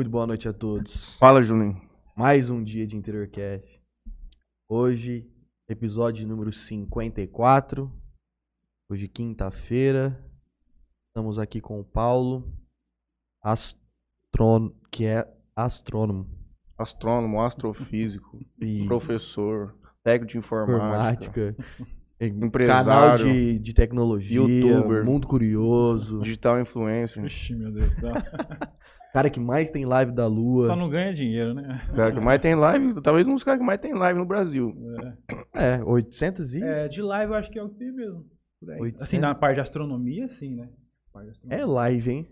Muito boa noite a todos. Fala, Juninho. Mais um dia de Interiorcast. Hoje, episódio número 54. Hoje, quinta-feira. Estamos aqui com o Paulo, astrônomo, que é astrônomo. Astrônomo, astrofísico, E professor, técnico de informática, informática. Empresário. Canal de, de tecnologia, Youtuber. Mundo Curioso. digital influencer. Ixi, meu Deus céu. Cara que mais tem live da lua. Só não ganha dinheiro, né? Cara que mais tem live, talvez um dos caras que mais tem live no Brasil. É, 800 e... É, de live eu acho que é o que tem mesmo. Por aí. 800. Assim, na parte de astronomia, sim, né? Parte de É astronomia, live, hein?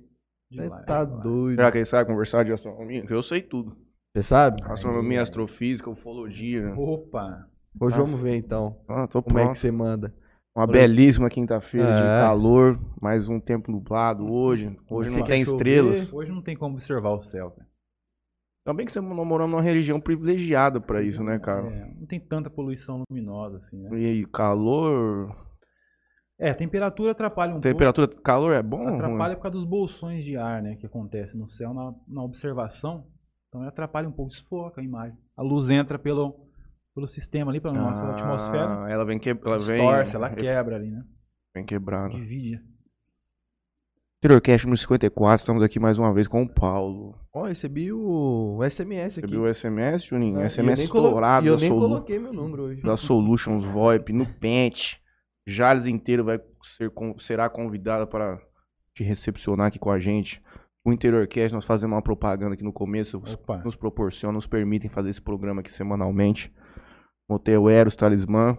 de live, tá de live. doido. Será que ele sabe conversar de astronomia? Porque eu sei tudo. Você sabe? Astronomia, astrofísica, ufologia. Opa! Hoje Nossa. vamos ver então. Ah, tô Como é que pronto. você manda? Uma belíssima quinta-feira de É. calor, mais um tempo nublado hoje. Hoje Você não tem chover? estrelas. Hoje não tem como observar o céu, cara. Também que você não moramos numa religião privilegiada pra isso, né, cara? É, não tem tanta poluição luminosa, assim, né? E aí, calor, É, a temperatura atrapalha um temperatura, calor é bom? pouco. ou ruim? Atrapalha por causa dos bolsões de ar, né? Que acontece no céu na, na observação. Então atrapalha um pouco, desfoca a imagem. A luz entra pelo, pelo sistema ali, pela nossa Ah, atmosfera. Ela vem que, ela vem, Distorce, ela quebra ali, né? Vem quebrada. Divide. Interiorcast número 54, estamos aqui mais uma vez com o Paulo. Ó, recebi o SMS aqui. Você viu o SMS, Juninho? É, e eu SMS nem colo- estourado eu da, nem Solu- coloquei meu número hoje. da Solutions VoIP no Pente. Jales inteiro vai ser, será convidado para te recepcionar aqui com a gente. O Interiorcast, nós fazemos uma propaganda aqui no começo, Opa. nos proporciona, nos permitem fazer esse programa aqui semanalmente. Motel Eros, Talismã.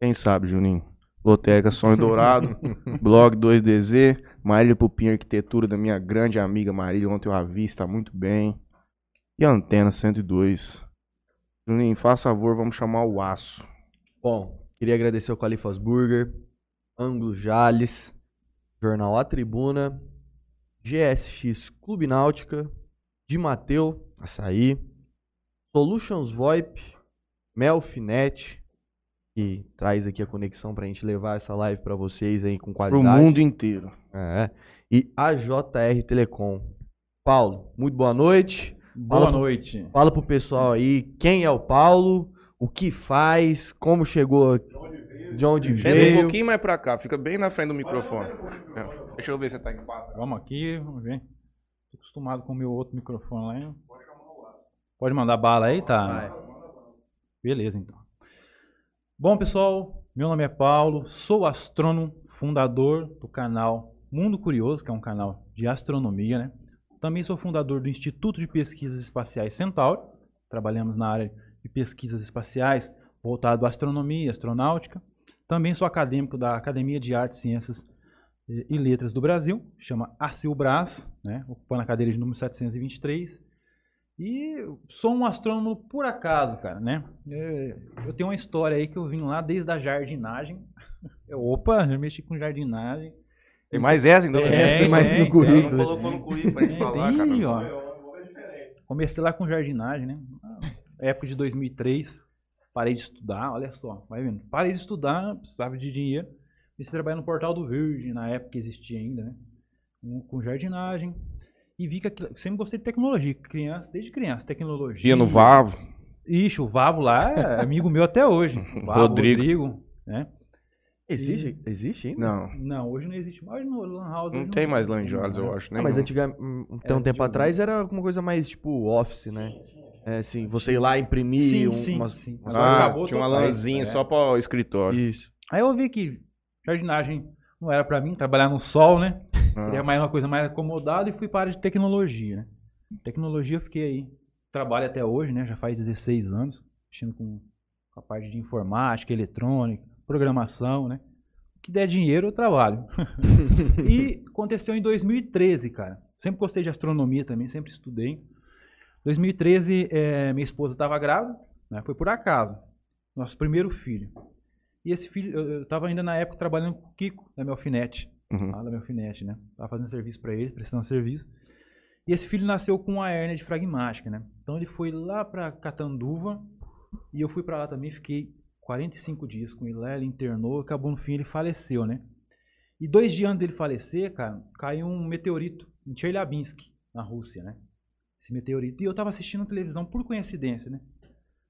Quem sabe, Juninho? Loteca Sonho Dourado, Blog 2DZ, Marília Pupim Arquitetura da minha grande amiga Marília. Ontem eu a vi, está muito bem. E a Antena 102. Juninho, faça favor, vamos chamar o Aço. Bom, queria agradecer ao Califas Burger, Ângulo Jales, Jornal A Tribuna, GSX Clube Náutica, de Mateu, Açaí, Solutions VoIP, Melfinet, que traz aqui a conexão pra gente levar essa live pra vocês aí com Pro qualidade. mundo inteiro. É. E a JR Telecom. Paulo, muito boa noite. Boa Fala pro- noite. Fala pro pessoal aí quem é o Paulo, o que faz, como chegou, de onde Chega um veio. pouquinho mais pra cá, fica bem na frente do microfone. É, Deixa eu ver se você tá em quatro. Vamos aqui, vamos ver. Tô acostumado com o meu outro microfone lá. hein? Pode mandar bala aí, tá? Vai. Beleza, então. Bom, pessoal, meu nome é Paulo, sou astrônomo, fundador do canal Mundo Curioso, que é um canal de astronomia, né? Também sou fundador do Instituto de Pesquisas Espaciais Centauro. Trabalhamos na área de pesquisas espaciais voltado à astronomia, astronáutica. Também sou acadêmico da Academia de Artes, Ciências eh, e Letras do Brasil, chama Acilbras, né? ocupando a cadeira de número 723. E sou um astrônomo por acaso, cara, né? É, Eu tenho uma história aí que eu vim lá desde a jardinagem. Eu, opa, já mexi com jardinagem. Tem mais essa, então? É, essa é Tem, mais tem, no currículo. Não colocou no currículo pra gente Tem, falar, tem, cara. ó. Comecei lá com jardinagem, né? Ah, Época de 2003. Parei de estudar, olha só, vai vendo. Parei de estudar, precisava de dinheiro. Comecei a trabalhar no Portal do Verde, na época que existia ainda, né? Com jardinagem. E vi que aquilo, sempre gostei de tecnologia, criança, desde criança, tecnologia. Dia no Vavo. Ixi, o Vavo lá é amigo meu até hoje. O Vavo, Rodrigo. Rodrigo, né? Existe, existe ainda? Não, Não, hoje não existe mais no Lan House. não tem mais lá em tem Jales, mais. eu acho. Ah, mas não. antigamente, um um tempo atrás era uma coisa mais tipo office, né? É assim, você ir lá imprimir Sim, um- sim, umas, sim. umas Ah, acabou tinha uma total, lãzinha é. só para o escritório. Isso. Aí eu vi que jardinagem não era pra mim, trabalhar no sol, né? Ah. Queria mais uma coisa mais acomodada e fui para a área de tecnologia. né? Tecnologia eu fiquei aí, trabalho até hoje, né? Já faz 16 anos, mexendo com, a parte de informática, eletrônica, programação, né? O que der dinheiro eu trabalho. e aconteceu em 2013, cara. Sempre gostei de astronomia também, sempre estudei. 2013, eh, minha esposa estava grávida, né? Foi por acaso. Nosso primeiro filho. E esse filho, eu, eu tava ainda na época trabalhando com o Kiko, da Melfinete. Uhum. Lá da Melfinete, né? Tava fazendo serviço pra ele, prestando serviço. E esse filho nasceu com uma hérnia de fragmática, né? Então ele foi lá pra Catanduva e eu fui pra lá também, fiquei 45 dias com ele lá, ele internou, acabou no fim ele faleceu, né? E dois dias antes dele falecer, cara, caiu um meteorito em Chelyabinsk, na Rússia, né? esse meteorito. E eu tava assistindo televisão por coincidência, né?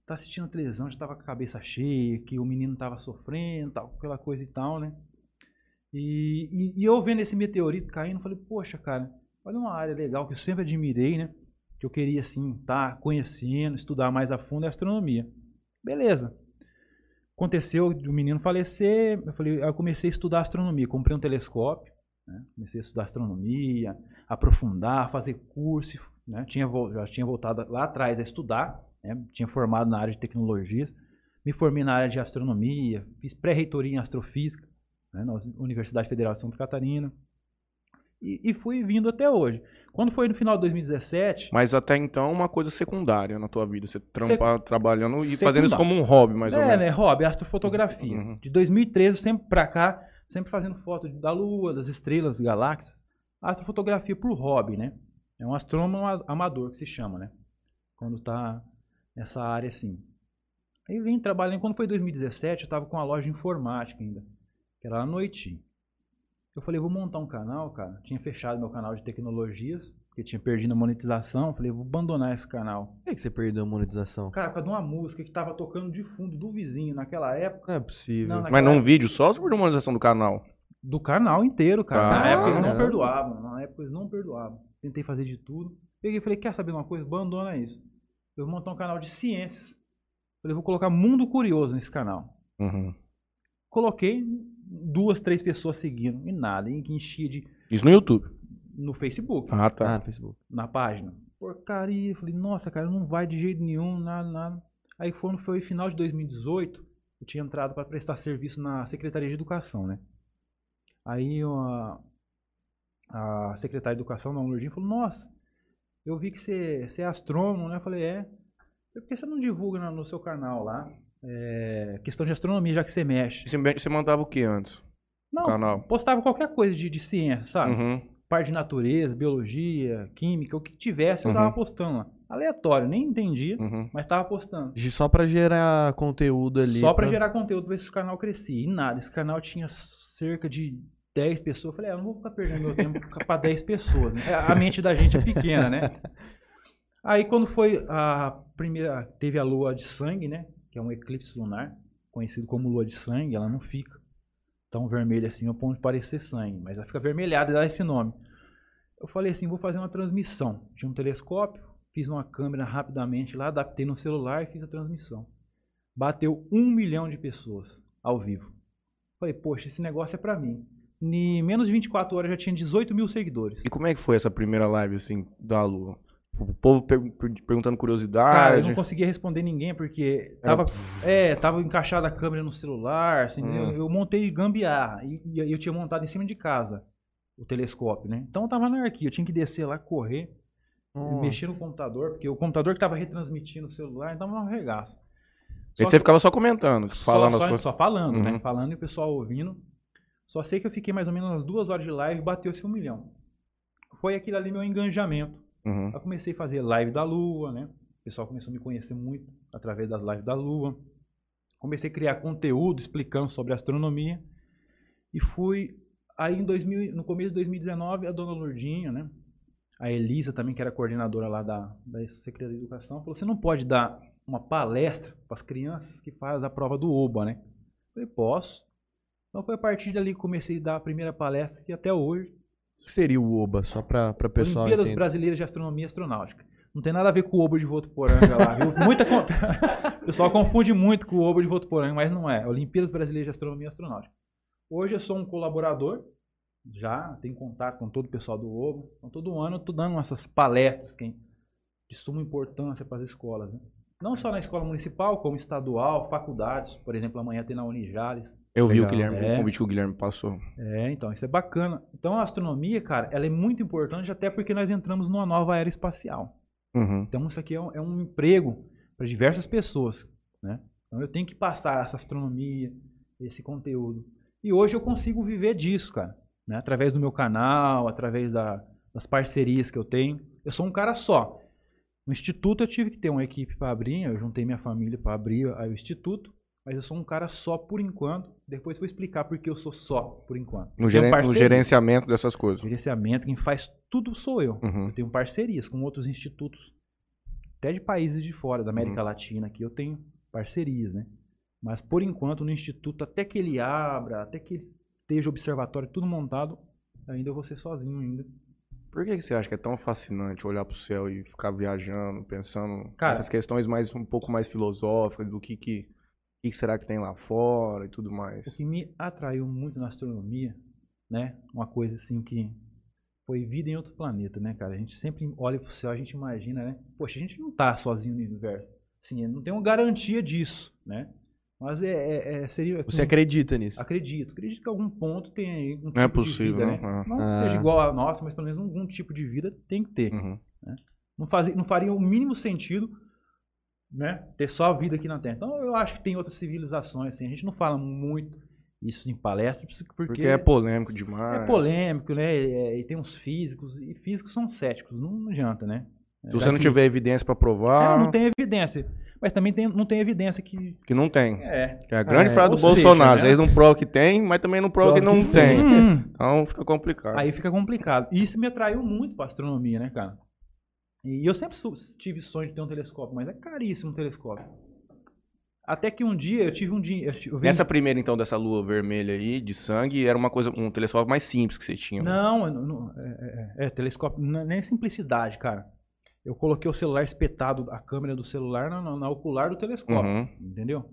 Tava assistindo televisão, já tava com a cabeça cheia, que o menino tava sofrendo, tal, aquela coisa e tal, né? E, e, e eu vendo esse meteorito caindo, falei, poxa, cara, olha uma área legal que eu sempre admirei, né? Que eu queria, assim, estar tá conhecendo, estudar mais a fundo é a astronomia. Beleza. Aconteceu o menino falecer, eu, falei, eu comecei a estudar astronomia, comprei um telescópio, né? comecei a estudar astronomia, aprofundar, fazer curso, né? tinha, já tinha voltado lá atrás a estudar, né? tinha formado na área de tecnologias, me formei na área de astronomia, fiz pré-reitoria em astrofísica, né, na Universidade Federal de Santa Catarina. E, e, fui vindo até hoje. Quando foi no final de 2017. Mas até então uma coisa secundária na tua vida. Você trampa, trabalhando e fazendo isso como um hobby, mais é, ou menos. né? Hobby, astrofotografia. Uhum. De 2013, sempre pra cá, sempre fazendo foto da Lua, das estrelas, galáxias. Astrofotografia por hobby, né? É um astrônomo amador que se chama, né? Quando tá nessa área assim. Aí vim trabalhando. Quando foi 2017, eu tava com uma loja de informática ainda que era à noite. Eu falei, vou montar um canal, cara. Tinha fechado meu canal de tecnologias, porque tinha perdido a monetização. Eu falei, vou abandonar esse canal. Por que, que você perdeu a monetização? Cara, por causa de uma música que tava tocando de fundo do vizinho naquela época. Não é possível. Não, Mas num época... vídeo só ou você perdeu a monetização do canal? Do canal inteiro, cara. Ah, na época eles não, não perdoavam. Na época eles não perdoavam. Tentei fazer de tudo. Peguei e falei, quer saber de uma coisa? Abandona isso. Eu vou montar um canal de ciências. Falei, vou colocar Mundo Curioso nesse canal. Uhum. Coloquei, duas, três pessoas seguindo. E nada. E que enchia de. Isso no YouTube? No Facebook. Ah, tá. Ah, no Facebook. Na página. Porcaria. Falei, nossa, cara, não vai de jeito nenhum, nada, nada. Aí quando foi final de 2018, eu tinha entrado para prestar serviço na Secretaria de Educação, né? Aí a, a secretária de Educação, da Lourdinha, falou, nossa, eu vi que você, você é astrônomo, né? Eu falei, é. Por que você não divulga no, no seu canal lá? É, questão de astronomia, já que você mexe. Você mandava o que antes? Não, canal? postava qualquer coisa de, de ciência, sabe? Uhum. Parte de natureza, biologia, química, o que tivesse, eu uhum. tava postando lá. Aleatório, nem entendia, uhum. mas tava postando. Só para gerar conteúdo ali. Só para pra... gerar conteúdo, pra ver se o canal crescia. E nada, esse canal tinha cerca de 10 pessoas. Eu falei, ah, eu não vou ficar perdendo meu tempo para 10 pessoas. Né? A mente da gente é pequena, né? Aí quando foi a primeira, teve a lua de sangue, né? que é um eclipse lunar, conhecido como lua de sangue, ela não fica tão vermelha assim ao ponto de parecer sangue, mas ela fica vermelhada e dá esse nome. Eu falei assim, vou fazer uma transmissão. Tinha um telescópio, fiz uma câmera rapidamente lá, adaptei no celular e fiz a transmissão. Bateu um milhão de pessoas ao vivo. Falei, poxa, esse negócio é pra mim. Em menos de 24 horas já tinha 18 mil seguidores. E como é que foi essa primeira live, assim, da Lua? O povo per perguntando curiosidade. Cara, eu não conseguia responder ninguém porque tava, é, tava encaixada a câmera no celular, assim, hum. eu, eu, montei gambiarra e, e, eu tinha montado em cima de casa o telescópio, né? Então eu tava na arquia, eu tinha que descer lá, correr, Nossa. mexer no computador, porque o computador que tava retransmitindo o celular, então um regaço. Só e você que, ficava só comentando, falando só, as coisas. Só falando, né? uhum. né? Falando e o pessoal ouvindo. Só sei que eu fiquei mais ou menos umas duas horas de live e bateu-se um milhão. Foi aquilo ali meu engajamento. Uhum. Eu comecei a fazer live da Lua, né? O pessoal começou a me conhecer muito através das lives da Lua. Comecei a criar conteúdo explicando sobre astronomia. E fui. Aí em 2000, no começo de 2019, a dona Lourdinha, né? A Elisa também, que era coordenadora lá da, da Secretaria de Educação, falou: você não pode dar uma palestra para as crianças que fazem a prova do OBA, né? Eu falei, posso. Então foi a partir dali que comecei a dar a primeira palestra, que até hoje que seria o OBA, só para o pessoal Olimpíadas entender. Brasileiras de Astronomia Astronáutica. Não tem nada a ver com o OBA de Votuporanga lá, viu? Muita... o pessoal confunde muito com o OBA de Votuporanga, mas não é. Olimpíadas Brasileiras de Astronomia Astronáutica. Hoje eu sou um colaborador, já tenho contato com todo o pessoal do OBA. Então todo ano eu estou dando essas palestras que de suma importância para as escolas. Né? Não só na escola municipal, como estadual, faculdades. Por exemplo, amanhã tem na Unijales. Eu vi o Guilherme, é. o convite que o Guilherme passou. É, então, isso é bacana. Então a astronomia, cara, ela é muito importante até porque nós entramos numa nova era espacial. Uhum. Então isso aqui é um, é um emprego para diversas pessoas, né? Então eu tenho que passar essa astronomia, esse conteúdo. E hoje eu consigo viver disso, cara. Né? Através do meu canal, através da, das parcerias que eu tenho. Eu sou um cara só. No instituto eu tive que ter uma equipe para abrir, eu juntei minha família para abrir o instituto. Mas eu sou um cara só por enquanto. Depois vou explicar por que eu sou só por enquanto. No, geren- no gerenciamento dessas coisas. Gerenciamento, quem faz tudo sou eu. Uhum. Eu tenho parcerias com outros institutos, até de países de fora, da América Uhum. Latina, aqui eu tenho parcerias, né? Mas por enquanto no instituto, até que ele abra, até que ele esteja o observatório tudo montado, ainda eu vou ser sozinho ainda. Por que, que você acha que é tão fascinante olhar pro céu e ficar viajando, pensando Cara- nessas questões mais um pouco mais filosóficas, do que, que, o que será que tem lá fora e tudo O mais? que me atraiu muito na astronomia, né? Uma coisa assim que foi vida em outro planeta, né, cara? A gente sempre olha pro céu, a gente imagina, né? Poxa, a gente não tá sozinho no universo. Assim, não tem uma garantia disso, né? Mas é, é- é- seria. Você acredita nisso? Acredito. Acredito que em algum ponto tem aí um tipo Não é de possível, vida, né? né? Ah. Não que Ah. seja igual a nossa, mas pelo menos algum tipo de vida tem que ter. Uhum. Não, fazia, não faria o mínimo sentido né, ter só a vida aqui na Terra. Então eu acho que tem outras civilizações, assim. A gente não fala muito isso em palestras, porque, Porque é polêmico demais. é polêmico, né? é- E tem uns físicos, e físicos são céticos, não, não adianta, né? Se você não tiver evidência pra provar, É, não tem evidência. Mas também tem, não tem evidência que. que não tem. É. É a grande É, frase do ou seja, Bolsonaro. né? Eles não provam que tem, mas também não provam que não que tem. Hum, Então fica complicado. Aí fica complicado. E isso me atraiu muito pra astronomia, né, cara? E eu sempre tive sonho de ter um telescópio, mas é caríssimo um telescópio. Até que um dia eu tive um dia. Eu, vi- Nessa primeira, então, dessa lua vermelha aí, de sangue, era uma coisa, um telescópio mais simples que você tinha. né? Não, não- não- é, é- é, telescópio, não é nem simplicidade, cara. Eu coloquei o celular espetado, a câmera do celular na, na- ocular do telescópio, Uhum. entendeu?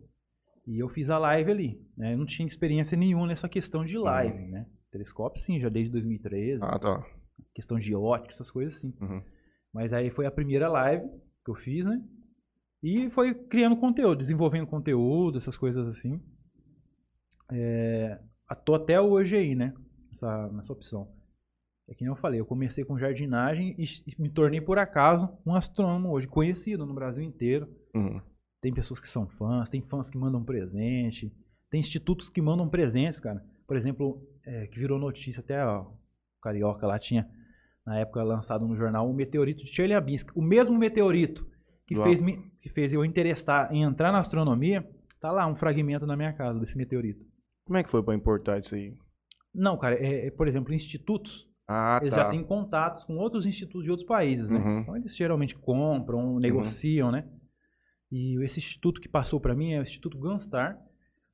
E eu fiz a live ali, né? Eu não tinha experiência nenhuma nessa questão de live, né? Telescópio sim, já desde 2013, Ah, tá. questão de ótica, essas coisas assim. Uhum. Mas aí foi a primeira live que eu fiz, né? E foi criando conteúdo, desenvolvendo conteúdo, essas coisas assim. É, tô até hoje aí, né? Nessa, nessa opção. É que nem eu falei, eu comecei com jardinagem e, e me tornei, por acaso, um astrônomo hoje, conhecido no Brasil inteiro. Uhum. Tem pessoas que são fãs, tem fãs que mandam presente, tem institutos que mandam presentes, cara. Por exemplo, é, que virou notícia até ó, o Carioca lá tinha, na época, lançado no jornal, o meteorito de Chelyabinsk. O mesmo meteorito que fez, me, que fez eu interessar em entrar na astronomia, tá lá um fragmento na minha casa desse meteorito. Como é que foi pra importar isso aí? Não, cara, é, é, por exemplo, institutos, Ah, eles tá. já têm contatos com outros institutos de outros países, né? Uhum. Então eles geralmente compram, negociam, né? E esse instituto que passou para mim é o Instituto Gunstar,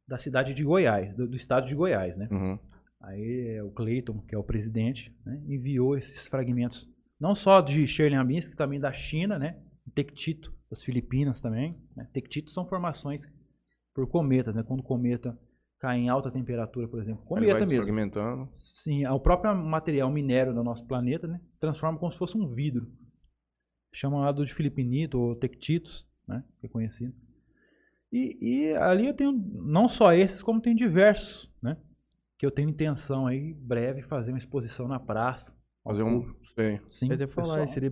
da cidade de Goiás, do, do estado de Goiás, né? Uhum. Aí é, o Clayton, que é o presidente, né, enviou esses fragmentos, não só de Chelyabinsk, também da China, né? Tectito, das Filipinas também. Né? Tectito são formações por cometas, né? Quando o cometa cai em alta temperatura, por exemplo. Ele Cometa vai mesmo. Fragmentando. Sim, o próprio material minério do nosso planeta, né? Transforma como se fosse um vidro. Chamado de filipinito ou tectitos, né? Que é conhecido. E, e ali eu tenho não só esses, como tem diversos, né? Que eu tenho intenção aí, breve, fazer uma exposição na praça. Fazer um. Sei. Sim, Eu ia falar, se ele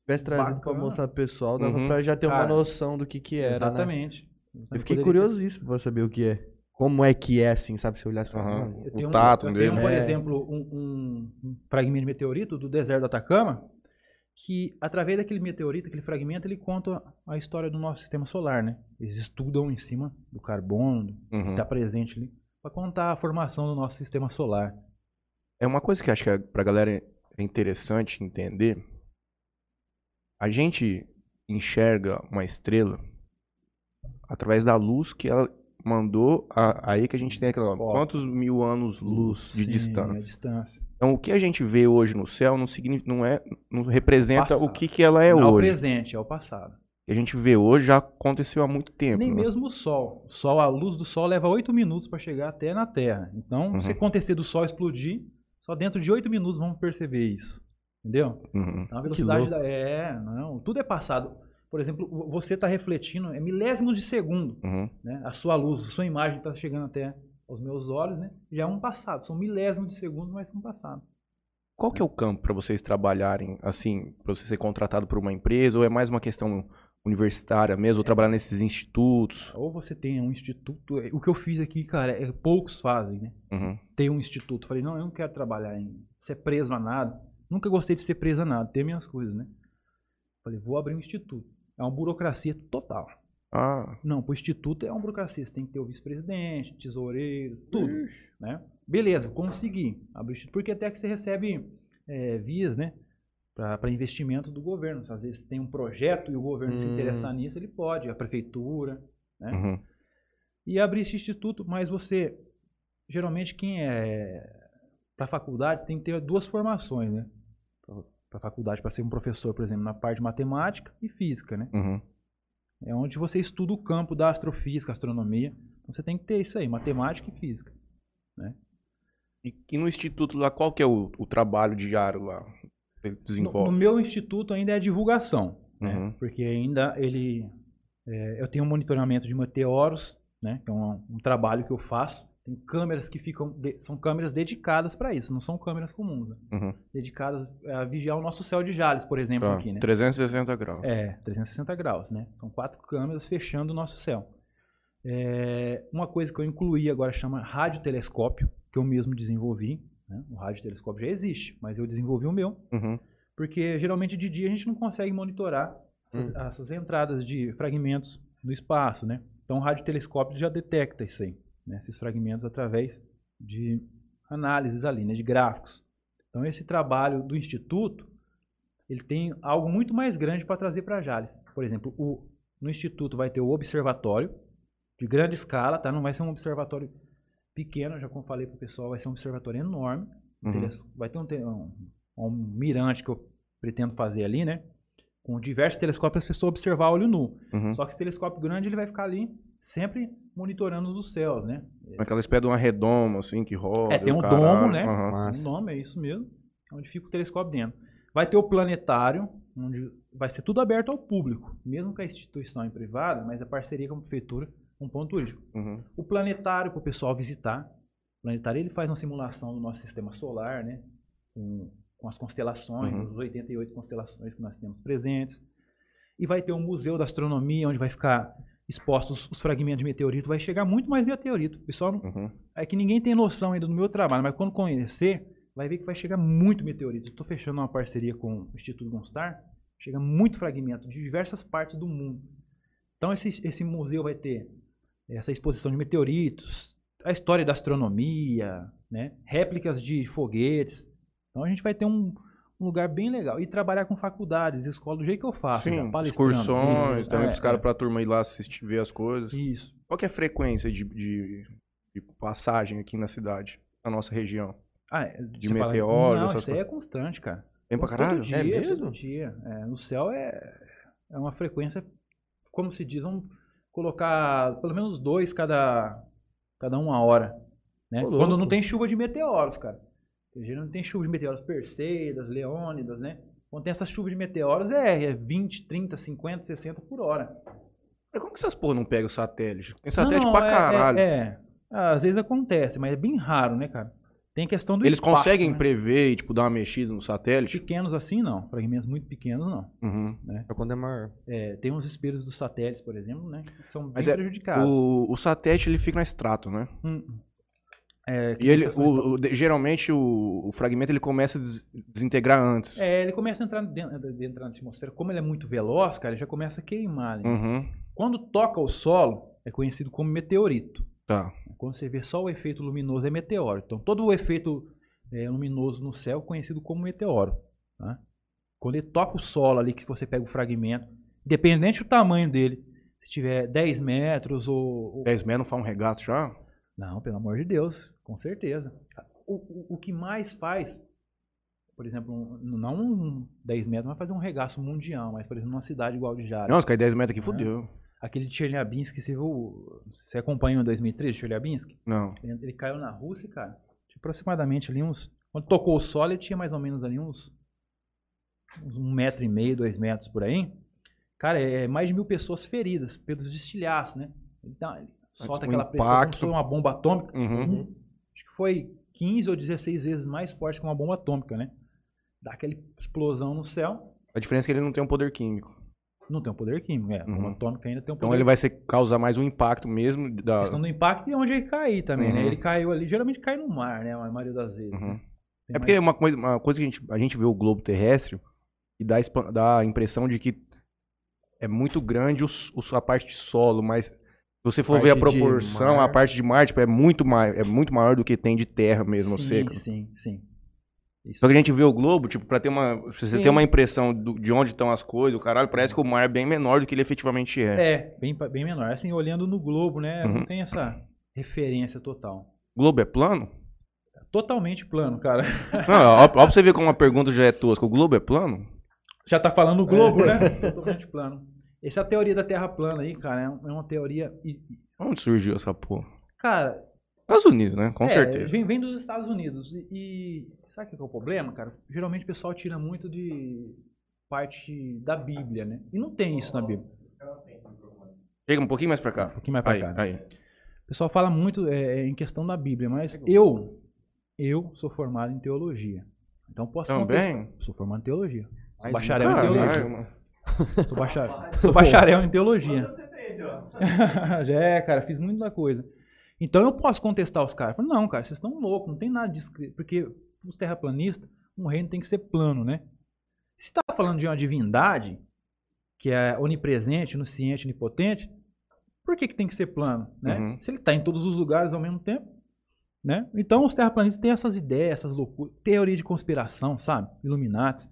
tivesse trazido Bacana. mostrar pro pessoal, dava Uhum. pra já ter uma Cara, noção do que que era, né? Exatamente. Eu fiquei Poderia- curiosíssimo pra saber o que é. Como é que é, assim, sabe? Se eu olhasse e falar, Aham. "Mano, Eu O tenho, um- tato eu dele. tenho, por É. exemplo, um, um- fragmento de meteorito do deserto do Atacama, que através daquele meteorito, aquele fragmento, ele conta a história do nosso sistema solar, né? Eles estudam em cima do carbono que Uhum. está presente ali, para contar a formação do nosso sistema solar. É uma coisa que acho que é, pra galera é interessante entender. A gente enxerga uma estrela através da luz que ela mandou a- aí que a gente tem aquela quantos mil anos luz de Sim, A distância. distância. Então o que a gente vê hoje no céu não significa, não é, não representa Passado. o que que ela é não é o hoje. presente, é o passado. Que a gente vê hoje já aconteceu há muito tempo. Nem né? mesmo o Sol. O Sol, a luz do Sol leva oito minutos para chegar até na Terra. Então, Uhum. se acontecer do Sol explodir, só dentro de oito minutos vamos perceber isso. Entendeu? Uhum. Então, a velocidade da... É, não, tudo é passado. Por exemplo, vo- você está refletindo, é milésimo de segundo, Uhum. né? A sua luz, a sua imagem está chegando até aos meus olhos, né? Já é um passado. São milésimos de segundo, mas são passado. Qual que é o campo para vocês trabalharem, assim, para você ser contratado por uma empresa, ou é mais uma questão universitária mesmo, ou trabalhar nesses institutos? Ou você tem um instituto... O que eu fiz aqui, cara, é, poucos fazem, né? Uhum. ter um instituto. Falei, não, eu não quero trabalhar em ser preso a nada. Nunca gostei de ser preso a nada, ter minhas coisas, né? Falei, vou abrir um instituto. É uma burocracia total. Ah, Não, pro instituto é uma burocracia. Você tem que ter o vice-presidente, tesoureiro, tudo. Né? Beleza, consegui abrir o instituto. Porque até que você recebe é, vias, né? Para investimento do governo. Às vezes tem um projeto e o governo se Hum. interessar nisso, ele pode, a prefeitura. Né? uhum. E abrir esse instituto, mas você. Geralmente, quem é. Para faculdade, tem que ter duas formações, né? Para faculdade, para ser um professor, por exemplo, na parte de matemática e física, né? Uhum. É onde você estuda o campo da astrofísica, astronomia. Então você tem que ter isso aí, matemática e física. E, e no instituto lá, qual que é o, o trabalho diário lá? Ele No, desenvolve? no meu instituto ainda é divulgação, né? Uhum. Porque ainda ele. é, eu tenho um monitoramento de meteoros, né? Que é um, um trabalho que eu faço. Tem câmeras que ficam. de- são câmeras dedicadas para isso, não são câmeras comuns. Né? Uhum. Dedicadas a vigiar o nosso céu de Jales, por exemplo, Tá, aqui, né? 360 graus. É, 360 graus, né? São quatro câmeras fechando o nosso céu. É, uma coisa que eu incluí agora chama radiotelescópio, que eu mesmo desenvolvi. Né? O radiotelescópio já existe, mas eu desenvolvi o meu, Uhum. porque geralmente de dia a gente não consegue monitorar essas, essas entradas de fragmentos no espaço, né? Então o radiotelescópio já detecta isso aí, né? esses fragmentos através de análises ali, né? de gráficos. Então esse trabalho do instituto, ele tem algo muito mais grande para trazer para Jales. Por exemplo, o, no instituto vai ter o observatório de grande escala, tá? Não vai ser um observatório pequeno, já como falei para o pessoal, vai ser um observatório enorme. Uhum. Vai ter um, um, um mirante que eu pretendo fazer ali, né? Com diversos telescópios para as pessoas observar a olho nu. Uhum. Só que esse telescópio grande ele vai ficar ali sempre monitorando os céus, né? Aquela espécie de uma redoma, assim, que roda. É, tem o um caralho. domo, né? Massa. O nome é isso mesmo, onde fica o telescópio dentro. Vai ter o planetário, onde vai ser tudo aberto ao público, mesmo com a instituição em privada, mas a parceria com a prefeitura, um ponto turístico. Uhum. O planetário para o pessoal visitar. O planetário ele faz uma simulação do nosso sistema solar, né? Com, com as constelações, Uhum. as 88 constelações que nós temos presentes. E vai ter um museu da astronomia, onde vai ficar expostos os fragmentos de meteorito. Vai chegar muito mais meteorito. O pessoal não, Uhum. é que ninguém tem noção ainda do meu trabalho, mas quando conhecer, vai ver que vai chegar muito meteorito. Estou fechando uma parceria com o Instituto Gunstar, chega muito fragmento de diversas partes do mundo. Então esse, esse museu vai ter essa exposição de meteoritos, a história da astronomia, né? réplicas de foguetes. Então a gente vai ter um, um lugar bem legal. E trabalhar com faculdades, escola, do jeito que eu faço. Sim, palestrando. excursões, também É, pros caras é. pra turma ir lá assistir, ver as coisas. Isso. Qual que é a frequência de, de, de passagem aqui na cidade, na nossa região? Ah, é, De você fala- meteoro, Não, isso aí é constante, cara. Tem pra Todo caralho? dia, É mesmo? Todo dia. É, no céu é, é uma frequência, como se diz, vamos colocar pelo menos dois cada, cada uma hora. Né? Quando não tem chuva de meteoros, cara. Geralmente tem chuva de meteoros Perseidas, Leônidas, né? Quando tem essas chuvas de meteoros é, é 20, 30, 50, 60 por hora. Mas como que essas porra não pegam satélite? Tem satélite Não, pra é- caralho. É, é. Às vezes acontece, mas é bem raro, né, cara? Tem questão do Eles espaço, conseguem né? prever e, tipo, dar uma mexida no satélite? Pequenos assim, não. Fragmentos muito pequenos, não. Uhum. É quando é maior. É, tem uns espelhos dos satélites, por exemplo, né? Que são bem Mas é- prejudicados. O, o satélite, ele fica na extrato, né? Hum. É, que E ele, o, o- geralmente, o, o fragmento, ele começa a des- desintegrar antes. É, ele começa a entrar dentro, dentro da atmosfera. Como ele é muito veloz, cara, ele já começa a queimar. ali. Uhum. Quando toca o solo, é conhecido como meteorito. Tá. Quando você vê só o efeito luminoso, é meteoro. Então, todo o efeito é, luminoso no céu é conhecido como meteoro. tá? Quando ele toca o solo ali, que você pega o fragmento, independente do tamanho dele, se tiver 10 metros ou, ou 10 metros não faz um regato já? Não, pelo amor de Deus, com certeza. O, o, o que mais faz, por exemplo, um- não um 10 metros, vai fazer um regaço mundial, mas, por exemplo, numa cidade igual de Jales. Não, se cair 10 metros aqui, É. fodeu. Aquele de Chelyabinsk, você viu, você acompanhou em 2013, Chelyabinsk? Não. Ele, caiu na Rússia, cara, tinha aproximadamente ali uns, quando tocou o solo, ele tinha mais ou menos ali uns, uns um metro e meio, dois metros por aí. Cara, é mais de mil pessoas feridas pelos estilhaços, né? Ele, dá- ele solta Um aquela pressão como impacto. se fosse uma bomba atômica. Uhum. Um- acho que foi 15 ou 16 vezes mais forte que uma bomba atômica, né? Dá aquela explosão no céu, A diferença é que ele não tem um poder químico. Não tem um poder químico, é. A Uhum. atômica ainda tem um poder Então ele vai ser, causar mais um impacto mesmo da... A questão do impacto e onde ele cair também, né? Uhum. Ele caiu ali, geralmente cai no mar, né? A maioria das vezes. Uhum. né? É porque mais- uma coisa, uma coisa que a gente, a gente vê o globo terrestre e dá, a dá a impressão de que é muito grande o a parte de solo, mas se você for Parte ver a proporção, mar. a parte de mar tipo, é, muito maior, é muito maior do que tem de terra mesmo, sim, seca. sim, sim. Só que a gente vê o globo, tipo, pra ter uma. pra você Sim. ter uma impressão do- de onde estão as coisas, o caralho, parece que o mar é bem menor do que ele efetivamente é. É, bem, bem menor. Assim, olhando no globo, né? Uhum. Não tem essa referência total. O globo é plano? Totalmente plano, cara. Não, ó, ó pra você ver como uma pergunta já é tosca. O globo é plano? Já tá falando no globo, né? Totalmente plano. Essa é a teoria da Terra plana aí, cara. É um- é uma teoria. Onde surgiu essa porra? Cara, Estados Unidos, né? Com é, certeza. Vem, vem dos Estados Unidos. E sabe o que é o problema, cara? Geralmente o pessoal tira muito de parte da Bíblia, né? E não tem isso na Bíblia. Chega um pouquinho mais pra cá. Um pouquinho mais pra aí, cá. aí. O pessoal fala muito é, em questão da Bíblia, mas eu, eu sou formado em teologia. Então posso Também? contestar. Sou formado em teologia. Sou Mas bacharel em Caralho, teologia. mano. Sou, bacha- sou bacharel em teologia. Já é, cara, fiz muita coisa. Então eu posso contestar os caras. Não, cara, vocês estão loucos, não tem nada disso. que- Porque os terraplanistas, um reino tem que ser plano, né? Se está falando de uma divindade, que é onipresente, onisciente, onipotente, por que, que tem que ser plano? Né? Uhum. Se ele está em todos os lugares ao mesmo tempo. Né? Então os terraplanistas têm essas ideias, essas loucuras, teoria de conspiração, sabe? Illuminati.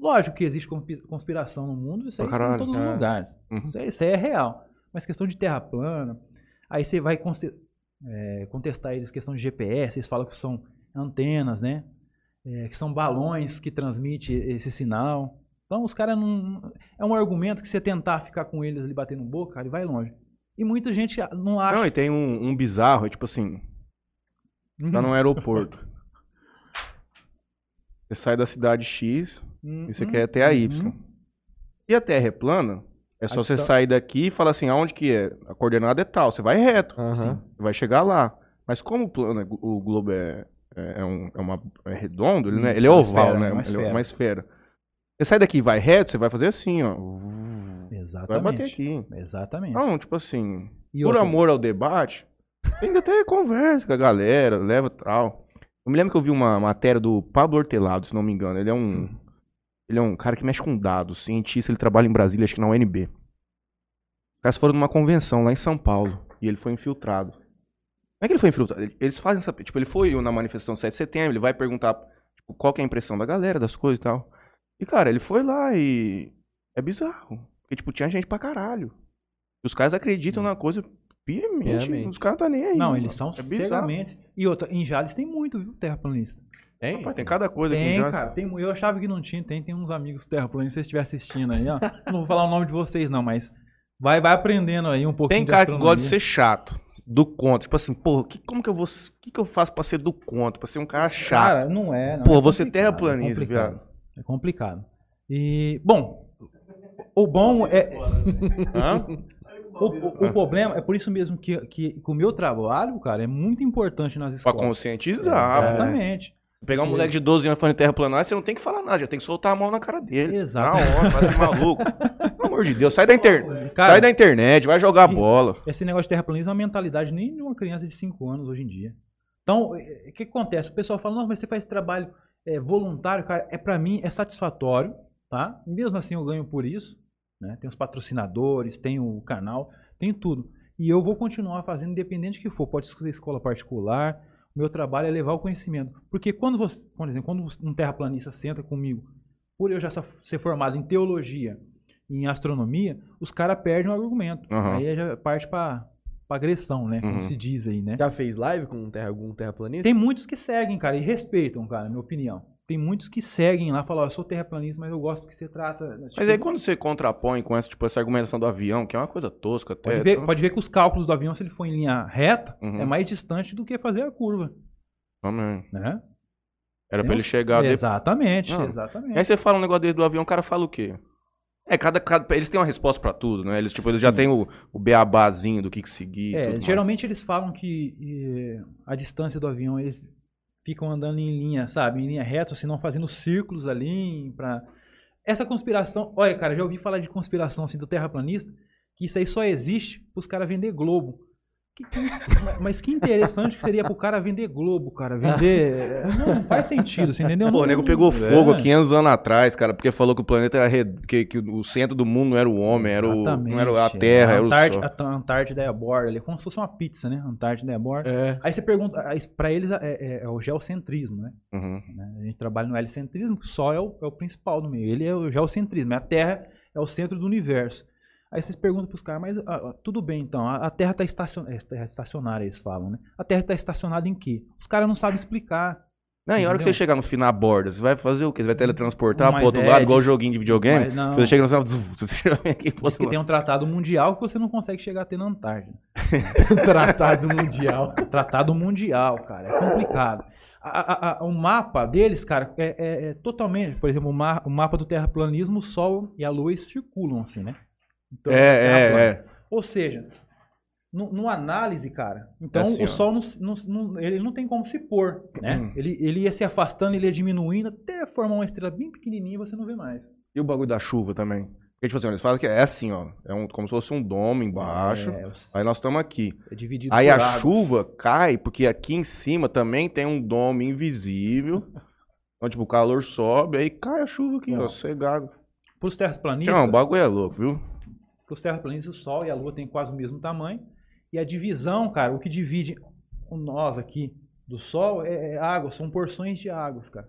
Lógico que existe conspi- conspiração no mundo, isso aí tá em todos os é. lugares. Uhum. Isso, aí, isso aí é real. Mas questão de terra plana, aí você vai é, contestar eles questão de GPS, eles falam que são antenas, né? É, que são balões que transmitem esse sinal. Então os caras não. É um argumento que você tentar ficar com eles ali batendo boca, ele vai longe. E muita gente não acha. Não, e tem um, um bizarro, é tipo assim, Uhum. tá no aeroporto. Você sai da cidade X Uhum. e você quer até a Y. Uhum. Se a Terra é plana, é só A você sair daqui e falar assim, aonde que é? A coordenada é tal, você vai reto. Você vai chegar lá. Mas como o plano, é- o globo é, é, é um, é uma, é redondo, ele, é, Isso, ele é uma oval, esfera, né? uma Ele é uma esfera. Você sai daqui e vai reto, você vai fazer assim, ó. Exatamente. Vai bater aqui. Exatamente. Não, tipo assim, E por outra, amor ao debate, tem que até conversa com a galera, leva tal. Eu me lembro que eu vi uma matéria do Pablo Hortelado, se não me engano. Ele é um. Ele é um cara que mexe com dados, cientista, ele trabalha em Brasília, acho que na UNB. Os caras foram numa convenção lá em São Paulo e ele foi infiltrado. Como é que ele foi infiltrado? Ele- Eles fazem essa. Tipo, ele foi na manifestação 7 de setembro, ele vai perguntar tipo, qual que é a impressão da galera, das coisas e tal. E, cara, ele foi lá e. É bizarro. Porque, tipo, tinha gente pra caralho. Os caras acreditam na coisa piamente. Piamente. Os caras tá nem aí. Não, mano. eles são é cegamente. E outra, em Jales tem muito, viu, terraplanista. Tem? Rapaz, tem cada coisa aqui em Tem, Jales. cara. Tem, eu achava que não tinha. Tem, tem uns amigos terraplanistas, se vocês estiverem assistindo aí, ó. não vou falar o nome de vocês, não, mas vai, vai aprendendo aí um pouquinho Tem de cara que gosta de ser chato. Do contra. Tipo assim, pô, que, como que eu vou. Que, que eu faço pra ser do contra? Pra ser um cara chato? Cara, não é. Não, Pô, é você terraplanista, é viado. É complicado. E, bom, o bom é. O, o- o problema é por isso mesmo que, que, que o meu trabalho, cara, é muito importante nas Pra escolas. conscientizar. É. Exatamente. Pegar um moleque de 12 anos falando terraplanagem, você não tem que falar nada, já tem que soltar a mão na cara dele. Exato. Na hora, vai ser maluco. Pelo amor de Deus, sai da, inter... Cara, sai da internet, vai jogar e- bola. Esse negócio de terraplanismo é uma mentalidade nem de uma criança de 5 anos hoje em dia. Então, o que acontece? O pessoal fala, não, mas você faz trabalho eh, voluntário, cara, é para mim, é satisfatório, tá? Mesmo assim eu ganho por isso, né? Tem os patrocinadores, tem o canal, tem tudo. E eu vou continuar fazendo independente que for, pode ser escola particular, meu trabalho é levar o conhecimento. Porque quando você, por exemplo, quando um terraplanista senta comigo, por eu já ser formado em teologia, em astronomia, os caras perdem o argumento. Aham. Aí já parte para agressão, né? Como Uhum. se diz aí, né? Já fez live com um terra, algum terraplanista? Tem muitos que seguem, cara, e respeitam, cara, minha opinião. Tem muitos que seguem lá, falam, ó, eu sou terraplanista, mas eu gosto que você trata... tipo, Mas aí quando você contrapõe com essa, tipo, essa argumentação do avião, que é uma coisa tosca até. Pode ver, então- pode ver que os cálculos do avião, se ele for em linha reta, Uhum. é mais distante do que fazer a curva, Também. né? Era Tem pra ele chegar depois. Exatamente, Não. exatamente. Aí você fala um negócio desse do avião, o cara fala o quê? É, cada, cada- eles têm uma resposta pra tudo, né? Eles, tipo, eles já têm o, o beabazinho do que, que seguir. e É, tudo mais. geralmente eles falam que eh, a distância do avião, eles ficam andando em linha, sabe? Em linha reta, se não fazendo círculos ali pra... Essa conspiração... Olha, cara, já ouvi falar de conspiração assim, do terraplanista, que isso aí só existe pros caras vender Globo. Que- que- mas que interessante que seria pro cara vender Globo, cara. Vender. Não, não faz sentido, você entendeu? Pô, o nego pegou é. fogo há 500 anos atrás, cara, porque falou que o planeta era red... que, que o centro do mundo não era o homem, era o... não era a Terra, é. era o Sol. A Antártida é a borda ali, é como se fosse uma pizza, né? Antártida é a borda. É. Aí você pergunta, pra eles é, é- é o geocentrismo, né? Uhum. né? A gente trabalha no helicentrismo, que o Sol é o, é o principal do meio. Ele é o geocentrismo, a Terra é o centro do universo. Aí vocês perguntam pros caras, mas ah, ah, tudo bem então, a, a Terra está estacionária, eles falam, né? A Terra está estacionada em quê? Os caras não sabem explicar. Não, e a hora que você chegar no fim na borda, você vai fazer o quê? Você vai teletransportar pro outro é, lado, igual o joguinho de videogame? Mas não, Você chega no final, você vem aqui pro diz outro que tem um tratado mundial que você não consegue chegar a ter na Antártida. Tratado mundial. Tratado mundial, cara. É complicado. A- a- a- o mapa deles, cara, é, é- é totalmente. Por exemplo, o, ma- o mapa do terraplanismo, o Sol e a Lua circulam, assim, né? Então, É, terra é, plana. é. Ou seja, no, no análise, cara, então assim, ó. o Sol não, não- não- ele não tem como se pôr, né? Hum. Ele, ele ia se afastando, ele ia diminuindo, até formar uma estrela bem pequenininha e você não vê mais. E o bagulho da chuva também? Porque, tipo assim, eles falam que é assim, ó. É um, como se fosse um domo embaixo. É, Aí nós estamos aqui. é dividido Aí a águas. chuva cai, porque aqui em cima também tem um domo invisível. Então, tipo, o calor sobe, aí cai a chuva aqui, ó, Ó. cegado. Para os terraplanistas, Não, o bagulho é louco, viu? Os terraplanistas, o Sol e a Lua têm quase o mesmo tamanho. E a divisão, cara, o que divide nós aqui do Sol é, é água, são porções de águas, cara.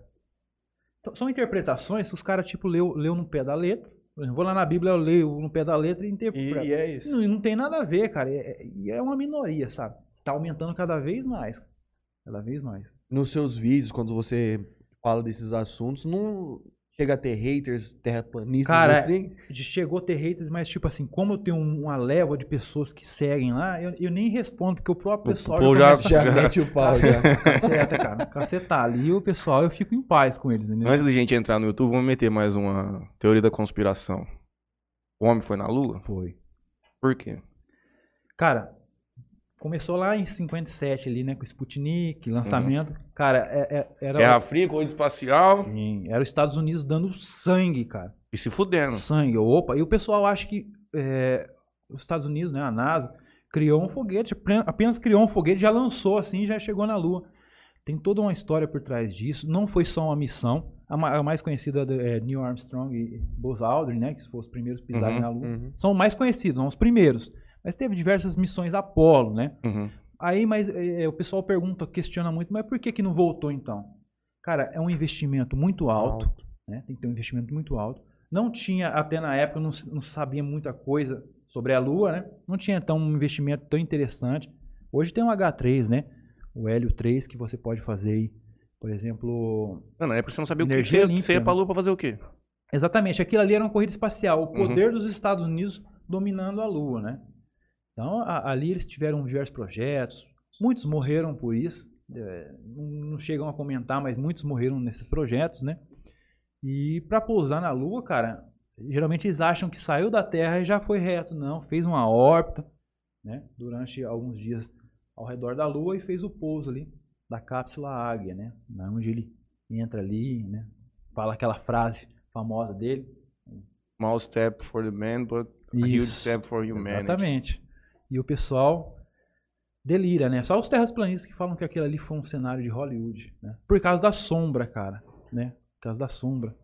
Então, são interpretações que os caras, tipo, leu, leu no pé da letra. Por exemplo, vou lá na Bíblia, eu leio no pé da letra e interpreto. e é isso. Não, não tem nada a ver, cara. E é, e é uma minoria, sabe? Tá aumentando cada vez mais. Cada vez mais. Nos seus vídeos, quando você fala desses assuntos, não chega a ter haters terraplanistas Cara, assim? Chegou a ter haters, mas tipo assim, como eu tenho um- uma leva de pessoas que seguem lá, eu, eu nem respondo, porque o próprio O pessoal já- Já, Já- mete o pau, já. Caceta, cara. Cacetar ali o pessoal, eu fico em paz com eles, entendeu? Antes da gente entrar no YouTube, vamos meter mais uma teoria da conspiração. O homem foi na Lua? Foi. Por quê? Cara, começou lá em 57 ali, né, com o Sputnik, lançamento. Cara, é- é- era... Guerra Fria, corrida espacial Sim, era os Estados Unidos dando sangue, cara. e se fudendo. Sangue, opa. E o pessoal acha que é, os Estados Unidos, né, a NASA, criou um foguete, apenas criou um foguete, já lançou assim e já chegou na Lua. Tem toda uma história por trás disso. Não foi só uma missão. A, ma- a mais conhecida é Neil Armstrong e Buzz Aldrin, né, que foram os primeiros pisarem Uhum, na Lua. Uhum. São mais conhecidos, são os primeiros. Mas teve diversas missões Apollo, né? Uhum. Aí, mas é, o pessoal pergunta, questiona muito, mas por que que não voltou então? Cara, é um investimento muito alto, né? Tem que ter um investimento muito alto. Não tinha, até na época, não, não sabia muita coisa sobre a Lua, né? Não tinha então um investimento tão interessante. Hoje tem um H3, né? O Hélio 3 que você pode fazer aí, por exemplo, Não, na época você não sabia o que você, limpa, você ia pra né? Lua pra fazer o quê? Exatamente, aquilo ali era uma corrida espacial, o Uhum. poder dos Estados Unidos dominando a Lua, né? Então, a- ali eles tiveram diversos projetos, muitos morreram por isso, é, não, chegam a comentar, mas muitos morreram nesses projetos, né? E para pousar na Lua, cara, geralmente eles acham que saiu da Terra e já foi reto, não, fez uma órbita, né? Durante alguns dias ao redor da Lua e fez o pouso ali da cápsula Águia, né? Onde ele entra ali, né? Fala aquela frase famosa dele. Small step for the man, but a huge step for humanity. Exatamente. E o pessoal delira, né? Só os terraplanistas que falam que aquilo ali foi um cenário de Hollywood, né? Por causa da sombra, cara, né? Por causa da sombra.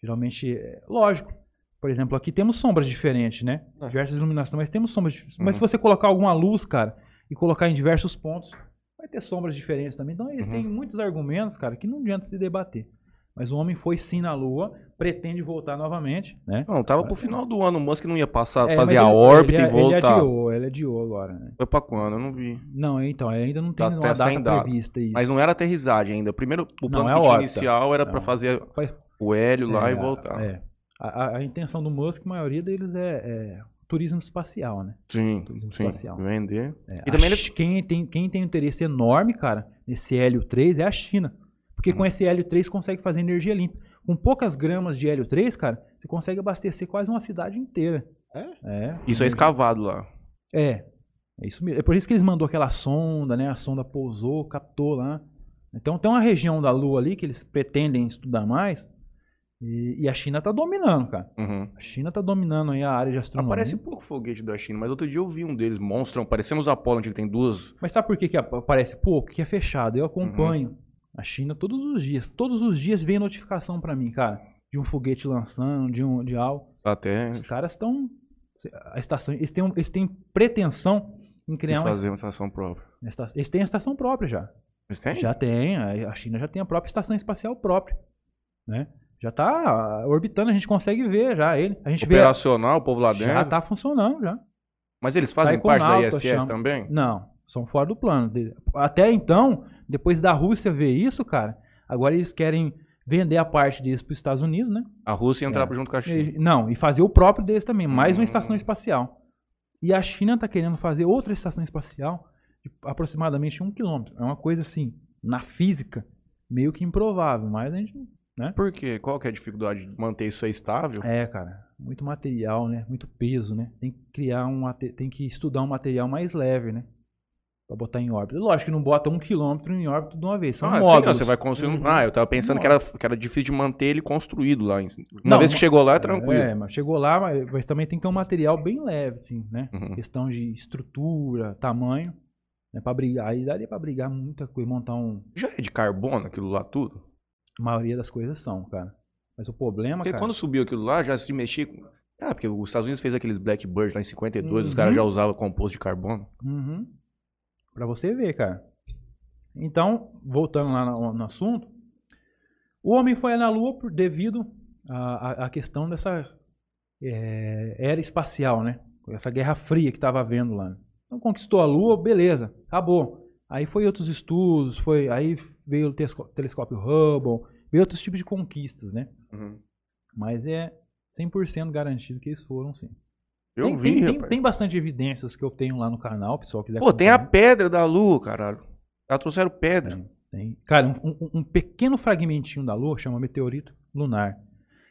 Geralmente, é, lógico. Por exemplo, aqui temos sombras diferentes, né? Ah. Diversas iluminações, mas temos sombras diferentes. Mas se Uhum. você colocar alguma luz, cara, e colocar em diversos pontos, vai ter sombras diferentes também. Então, eles Uhum. têm muitos argumentos, cara, que não adianta se debater. Mas o homem foi sim na Lua, pretende voltar novamente, né? Não, tava pro final do ano, o Musk não ia passar, É, fazer a ele- órbita ele, e voltar. Ele adiou, ele adiou agora, né? Foi pra quando? Eu não vi. Não, então, ainda não tem Tá uma data data. prevista aí. Mas não era aterrissagem ainda. Primeiro, o plano Não, é que tinha órbita. inicial era pra Não. fazer Faz- o hélio lá É, e voltar. É. A, a- a intenção do Musk, a maioria deles é, é turismo espacial, né? Sim, Turismo sim. espacial. Vender. É, E também Chi- quem, tem, quem tem interesse enorme, cara, nesse hélio 3 é a China. Porque Uhum. com esse hélio 3 consegue fazer energia limpa. Com poucas gramas de hélio 3, cara, você consegue abastecer quase uma cidade inteira. É? É. Isso é escavado lá. É, é isso mesmo. É por isso que eles mandou aquela sonda, né? A sonda pousou, captou lá. Então tem uma região da Lua ali que eles pretendem estudar mais, E, e a China tá dominando, cara. Uhum. A China tá dominando aí a área de astronomia. Aparece pouco foguete da China, mas outro dia eu vi um deles, monstrão, parecendo os Apollo, onde tem duas. Mas sabe por que, que ap- aparece pouco? Que é fechado. Eu Uhum. A China todos os dias. Todos os dias vem notificação pra mim, cara. De um foguete lançando, de, um, de algo. Até Os caras estão. A estação. Eles têm, eles têm pretensão em criar uma, fazer uma estação própria. Eles têm a estação própria já. Eles têm? Já tem. A China já tem a própria estação espacial própria. Né? Já tá orbitando, a gente consegue ver já ele. A gente Operacional, o povo lá vê. dentro. Já tá funcionando já. Mas eles fazem Tá parte da ISS chama. também? Não, são fora do plano. Até então, depois da Rússia ver isso, cara, agora eles querem vender a parte deles para os Estados Unidos, né? A Rússia entrava É. junto com a China. Não, e fazer o próprio deles também, mais Hum. uma estação espacial. E a China tá querendo fazer outra estação espacial de aproximadamente um quilômetro. É uma coisa assim, na física, meio que improvável, mas a gente. Por quê? Qual que é a dificuldade de manter isso aí estável? É, cara, muito material, né? Muito peso, né? Tem que criar um. Tem que estudar um material mais leve, né? Pra botar em órbita. Lógico que não bota um quilômetro em órbita de uma vez. São ah, sim, ó, módulos. você vai construindo. Uhum. Ah, eu tava pensando que era, que era difícil de manter ele construído lá. Uma Não, vez que não- chegou lá, é tranquilo. É, mas chegou lá, mas, mas também tem que ter um material bem leve, assim, né? Uhum. Questão de estrutura, tamanho. Né? Pra brigar. Aí daria pra brigar muita coisa, montar um. Já é de carbono aquilo lá tudo? A maioria das coisas são, cara. Mas o problema, Porque cara. quando subiu aquilo lá, já se mexia com. Ah, porque os Estados Unidos fez aqueles Blackbird lá em 52, os Uhum. caras já usavam composto de carbono. Uhum. Pra você ver, cara. Então, voltando lá no, no assunto, o homem foi na Lua por, devido à, questão dessa é, era espacial, né? Essa guerra fria que estava havendo lá. Então conquistou a Lua, beleza, acabou. Aí foi outros estudos, foi aí veio o telescópio Hubble, veio outros tipos de conquistas, né? Uhum. Mas é 100% garantido que eles foram, sim. Eu tem, vi, tem, rapaz. tem bastante evidências que eu tenho lá no canal, pessoal quiser Pô, tem a pedra da lua, caralho. Já trouxeram pedra. Tem. Cara, um, um- um pequeno fragmentinho da Lua chama meteorito lunar.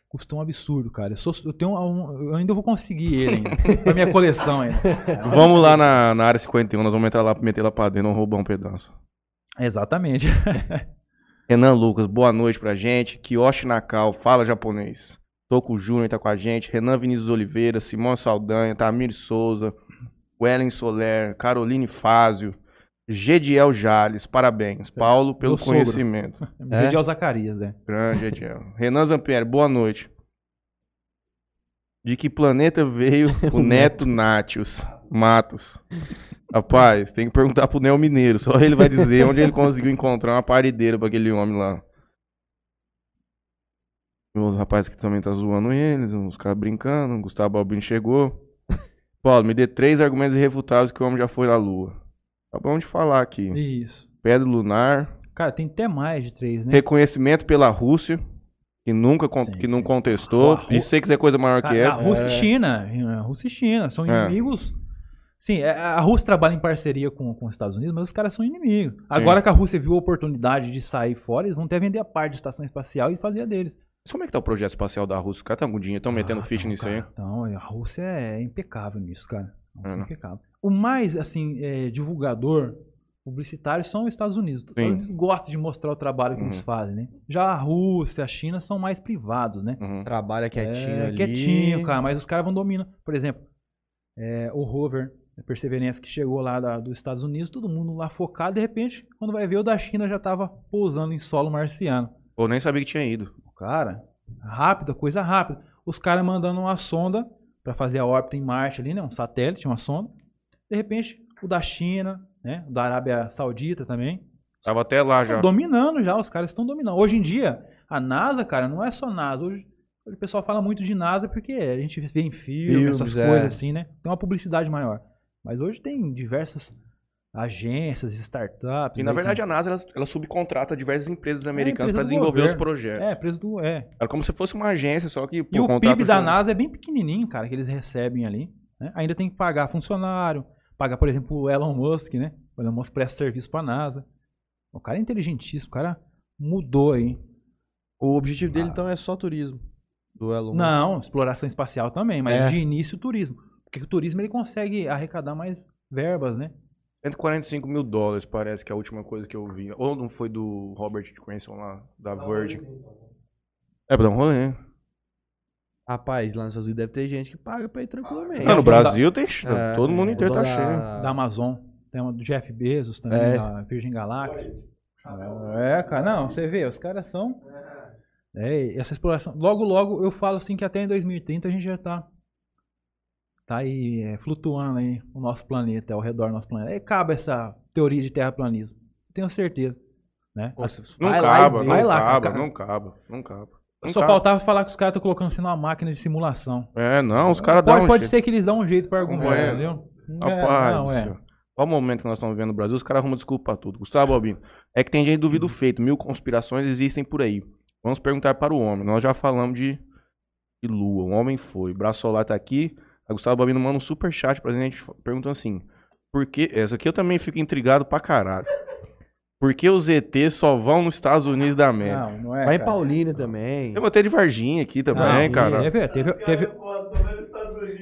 Custa um absurdo, cara. Eu, sou, eu, tenho um- eu ainda vou conseguir ele ainda, pra minha coleção ainda. É Vamos lá na, na área 51, nós vamos entrar lá, meter lá pra dentro, vamos roubar um pedaço. Exatamente. Renan Lucas, boa noite pra gente. Kiyoshi Nakao, fala japonês. Toco Júnior tá com a gente. Renan Vinícius Oliveira, Simão Saldanha, Tamir Souza, Wellen Soler, Caroline Fázio, Gediel Jales, parabéns. Paulo, pelo Meu sogro. conhecimento. É? Gediel Zacarias, né? Grande Gediel. Renan Zampieri, boa noite. De que planeta veio o Neto Nátios Matos? Rapaz, tem que perguntar pro Neo Mineiro. Só ele vai dizer onde ele conseguiu encontrar uma parideira pra aquele homem lá. Os rapazes que também tá zoando eles, uns caras brincando. Gustavo Albino chegou. Paulo, me dê três argumentos irrefutáveis que o homem já foi na Lua. Acabamos de falar aqui. Isso. Pedra lunar, Cara, tem até mais de três, né? reconhecimento pela Rússia, que nunca con- Sim, que não contestou. A Rú- E sei que isso é coisa maior que Cara, a essa. Rússia É. e China. A Rússia e China são É. inimigos. Sim, é, a Rússia trabalha em parceria com, com os Estados Unidos, mas os caras são inimigos. Agora que a Rússia viu a oportunidade de sair fora, eles vão até vender a parte de estação espacial e fazer a deles. Mas Como é que tá o projeto espacial da Rússia? Os caras estão com dinheiro, estão metendo Ah, ficha nisso aí. cara. Então, a Rússia é impecável nisso, cara. A Rússia É, é né? impecável. O mais, assim, é, divulgador, publicitário, são os Estados Unidos. Os Estados. Unidos gostam de mostrar o trabalho que eles Uhum. fazem, né? Já a Rússia, a China são mais privados, né? Uhum. Trabalha quietinho É, ali. Quietinho, cara, mas os caras vão dominando. Por exemplo, é, o rover a Perseverance que chegou lá da- dos Estados Unidos, todo mundo lá focado, de repente, quando vai ver o da China já tava pousando em solo marciano. Pô, nem sabia que tinha ido. Cara, rápida, coisa rápida. Os caras mandando uma sonda pra fazer a órbita em Marte ali, né? Um satélite, uma sonda. De repente, o da China, né? O da Arábia Saudita também. Tava até lá já. Tão dominando já, os caras estão dominando. Hoje em dia, a NASA, cara, não é só NASA. Hoje, hoje o pessoal fala muito de NASA porque a gente vê em filme, Filmes, essas é. coisas assim, né? Tem uma publicidade maior. Mas hoje tem diversas agências, startups. E na aí verdade que- a NASA ela, ela subcontrata diversas empresas americanas empresa pra do desenvolver os governo. projetos. É, preço do. É. Era como se fosse uma agência, só que E o PIB da já- NASA é bem pequenininho, cara, que eles recebem ali. né? Ainda tem que pagar funcionário, pagar, por exemplo, o Elon Musk, né? O Elon Musk presta serviço pra NASA. O cara é inteligentíssimo, o cara mudou aí. O objetivo dele, Ah. então, é só turismo. Do Elon Musk. Não, exploração espacial também, mas É. de início turismo. Porque o turismo ele consegue arrecadar mais verbas, né? 145 mil dólares, parece que é a última coisa que eu vi. Ou não foi do Robert Cranston lá, da Virgin. É pra dar um rolê. Rapaz, lá nos Estados Unidos deve ter gente que paga pra ir tranquilamente. Ah, no Brasil tem. É, todo mundo inteiro tá da- cheio. Da Amazon. Tem uma do Jeff Bezos também, É. da Virgin Galactic. É, cara, não, você vê, os caras são. É, essa exploração. Logo, logo, eu falo assim que até em 2030 a gente já tá. Tá aí é, flutuando aí o nosso planeta, ao redor do nosso planeta. Aí cabe essa teoria de terraplanismo. Tenho certeza. Né? Nossa, Não vai lá caba, vê. não Vai lá, caba, cara. não caba, não caba. Não Só faltava falar que os caras estão colocando assim numa máquina de simulação. É, não, os caras dão Pode, um pode jeito. ser que eles dão um jeito para argumentar, Companheiro, entendeu? É, Rapaz, não, é. do céu. Olha o momento que nós estamos vivendo no Brasil, os caras arrumam desculpa pra tudo. Gustavo Albino, é que tem gente do duvido feito, mil conspirações existem por aí. Vamos perguntar para o homem. Nós já falamos de, de lua, o homem foi. O braço solar tá aqui. A Gustavo Albino manda um super chat pra gente perguntando assim: por que. Essa aqui eu também fico intrigado pra caralho. Por que os ETs só vão nos Estados Unidos da América? Não, não é. Vai em cara. Paulínia também. Eu botei de Varginha aqui também, Não, cara. É, teve, teve,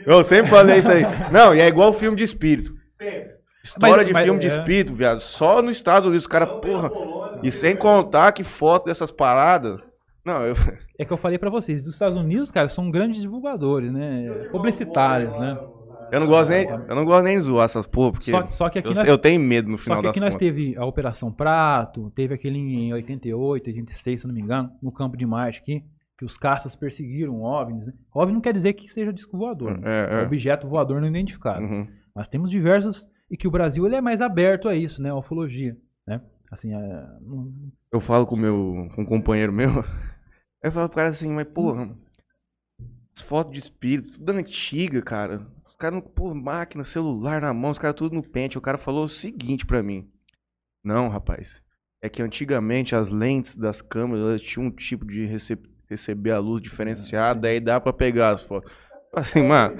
Eu sempre falei isso aí. Não, e é igual filme de espírito. História Mas- de mas- filme de é. espírito, viado. Só nos Estados Unidos, os caras, porra. E sem contar que foto dessas paradas. Não, eu. É que eu falei pra vocês, dos Estados Unidos, cara, são grandes divulgadores, né? Publicitários, né? Eu não gosto nem, eu não gosto nem de zoar essas porra, porque Só, só que aqui eu, nós, eu tenho medo no só final que das aqui nós contas. teve a Operação Prato, teve aquele em 88, 86, se não me engano, no campo de Marte aqui, que os caças perseguiram OVNIs, né? OVNI não quer dizer que seja disco voador, né? É, é. objeto voador não identificado. Uhum. Mas temos diversos, e que o Brasil ele é mais aberto a isso, né? A ufologia, né? Assim, é, Eu falo com, meu, com um companheiro meu. Eu falo pro cara assim, mas porra, as fotos de espírito, tudo antiga, cara. Os caras, não- pô, máquina, celular na mão, os caras tudo no pente. O cara falou o seguinte pra mim. Não, rapaz. É que antigamente as lentes das câmeras elas tinham um tipo de rece- receber a luz diferenciada, aí dá pra pegar as fotos. Assim, mano.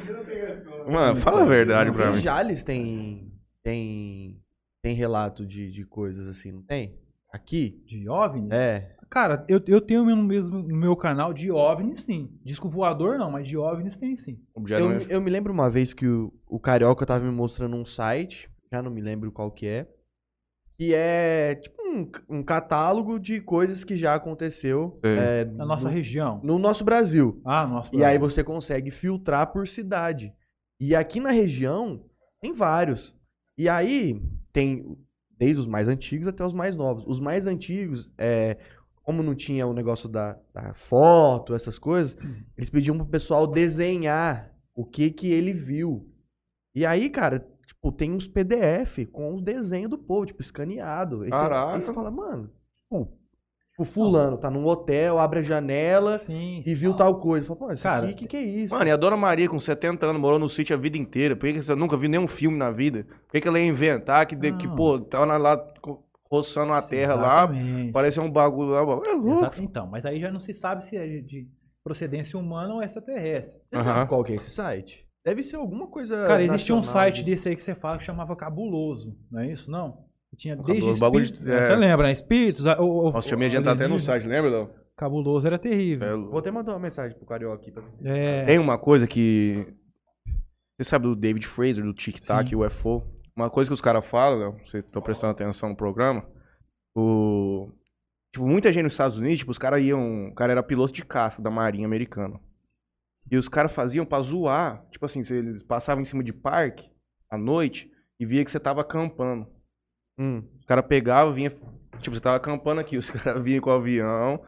Mano, fala a verdade pra O mim. Jales tem, tem, tem relato de, de coisas assim, não tem? Aqui? de OVNIs, É. Cara, eu, eu tenho no, mesmo, no meu canal de OVNIs, sim. Disco voador não, mas de OVNIs tem sim. Eu, é- eu me lembro uma vez que o, o Carioca tava me mostrando um site, já não me lembro qual que é, que é tipo um, um catálogo de coisas que já aconteceu é, Na nossa no, região. no nosso Brasil. Ah, no nosso E aí você consegue filtrar por cidade. E aqui na região tem vários. E aí tem desde os mais antigos até os mais novos. Os mais antigos, é, como não tinha o negócio da, da foto, essas coisas, eles pediam pro pessoal desenhar o que que ele viu. E aí, cara, tipo, tem uns PDF com os desenhos do povo, tipo, escaneado. Aí você, Caraca. aí você fala, mano, tipo, o fulano tá num hotel, abre a janela Sim. e viu tal coisa. Fala, pô, isso Cara, aqui, o que, que é isso? Mano, e a Dona Maria, com 70 anos, morou no sítio a vida inteira. Por que, que você nunca viu nenhum filme na vida? Por que, que ela ia inventar que, de- que pô, tava lá roçando a terra lá, Exatamente. parecia um bagulho lá. É louco. Exato. Então, mas aí já não se sabe se é de procedência humana ou extraterrestre. Você Aham. sabe qual que é esse site? Deve ser alguma coisa. Cara, existia um site né? desse aí que você fala que chamava Cabuloso, não é isso? Não? Tinha desde Cabuloso, bagulho de- é. Você lembra, né? Espíritos. o- o- Nossa, tinha de entrar até no site, lembra, Léo? Cabuloso era terrível. É Vou até mandar uma mensagem pro Carioca aqui pra ver. É, Tem uma coisa que. Você sabe do David Fraser, do Tic Tac, Sim. UFO? Uma coisa que os caras falam, Léo, vocês estão prestando atenção no programa. O. Tipo, muita gente nos Estados Unidos, tipo, os caras iam. O cara era piloto de caça da Marinha Americana. E os caras faziam pra zoar. Tipo assim, eles passavam em cima de parque à noite e via que você tava acampando. Hum. Os caras pegavam, vinha. Tipo, você tava acampando aqui, os caras vinham com o avião.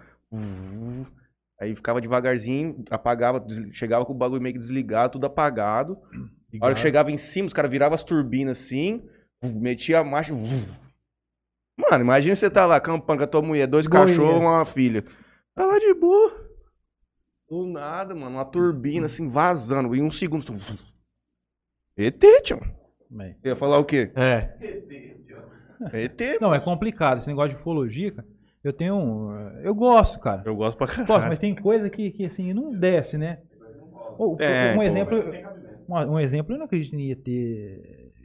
Aí ficava devagarzinho, apagava, chegava com o bagulho meio que desligado, tudo apagado. A hora que chegava em cima, os caras viravam as turbinas assim, metia a marcha. Mano, imagina você tá lá acampando com a tua mulher, dois Boinha. cachorros uma filha. Tá lá de boa. Do nada, mano, uma turbina assim, vazando. Em um segundo. tu- vu. ET, tio. Você ia falar o quê? É. ET. Não, é complicado. Esse negócio de ufologia, cara. Eu tenho. um- Eu gosto, cara. Eu gosto pra caralho. Gosto, mas tem coisa que, que assim, não desce, né? Ou, É, um pô. Um, um exemplo, eu não acredito em ET.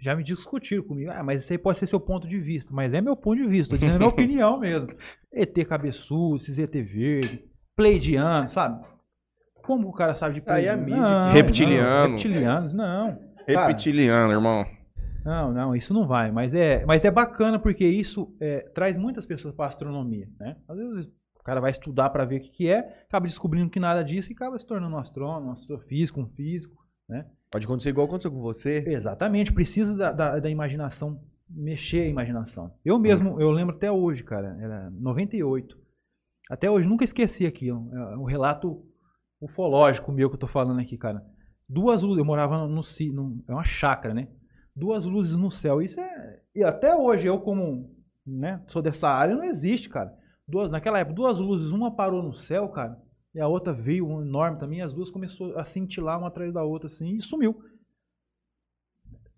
Já me discutiram comigo. Ah, mas isso aí pode ser seu ponto de vista. Mas é meu ponto de vista. Tô dizendo a minha opinião mesmo. ET cabeçudo, esses ET verde, pleidiano, sabe? Como o cara sabe de Aí é pleidiano? mídia, Não, reptiliano. não, reptilianos, não. Cara, Reptiliano, irmão. Não, não, isso não vai. Mas é, mas é bacana porque isso é, traz muitas pessoas para a astronomia, né? Às vezes O cara vai estudar pra ver o que, que é, acaba descobrindo que nada disso e acaba se tornando um astrônomo, um astrofísico, um físico, né? Pode acontecer igual aconteceu com você. Exatamente, precisa da, da, da imaginação, mexer a imaginação. Eu mesmo, eu lembro até hoje, cara, era 98. Até hoje, nunca esqueci aquilo. É um relato ufológico meu que eu tô falando aqui, cara. Duas luzes, eu morava no, no é uma chácara, né? Duas luzes no céu. Isso é. E até hoje, eu, como né, sou dessa área, não existe, cara. Duas, naquela época, duas luzes, uma parou no céu, cara, e a outra veio um enorme também, as duas começou a cintilar uma atrás da outra, assim, e sumiu.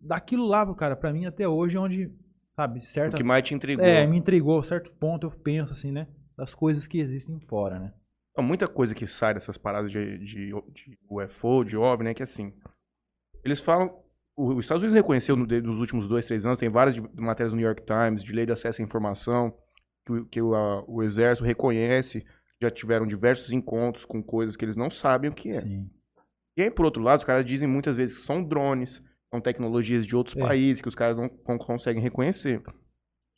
Daquilo lá, cara, pra mim até hoje é onde, sabe, O certa. que mais te intrigou? É, me entregou a certo ponto, eu penso assim, né? Das coisas que existem fora, né? Há muita coisa que sai dessas paradas de, de, de UFO, de OVNI, né? Que assim, eles falam... o- Os Estados Unidos reconheceu nos últimos dois, três anos, tem várias de- matérias no New York Times, de lei de acesso à informação, que, o- que o, a- o exército reconhece, já tiveram diversos encontros com coisas que eles não sabem o que é. Sim. E aí, por outro lado, os caras dizem muitas vezes que são drones, são tecnologias de outros É. países que os caras não con- conseguem reconhecer.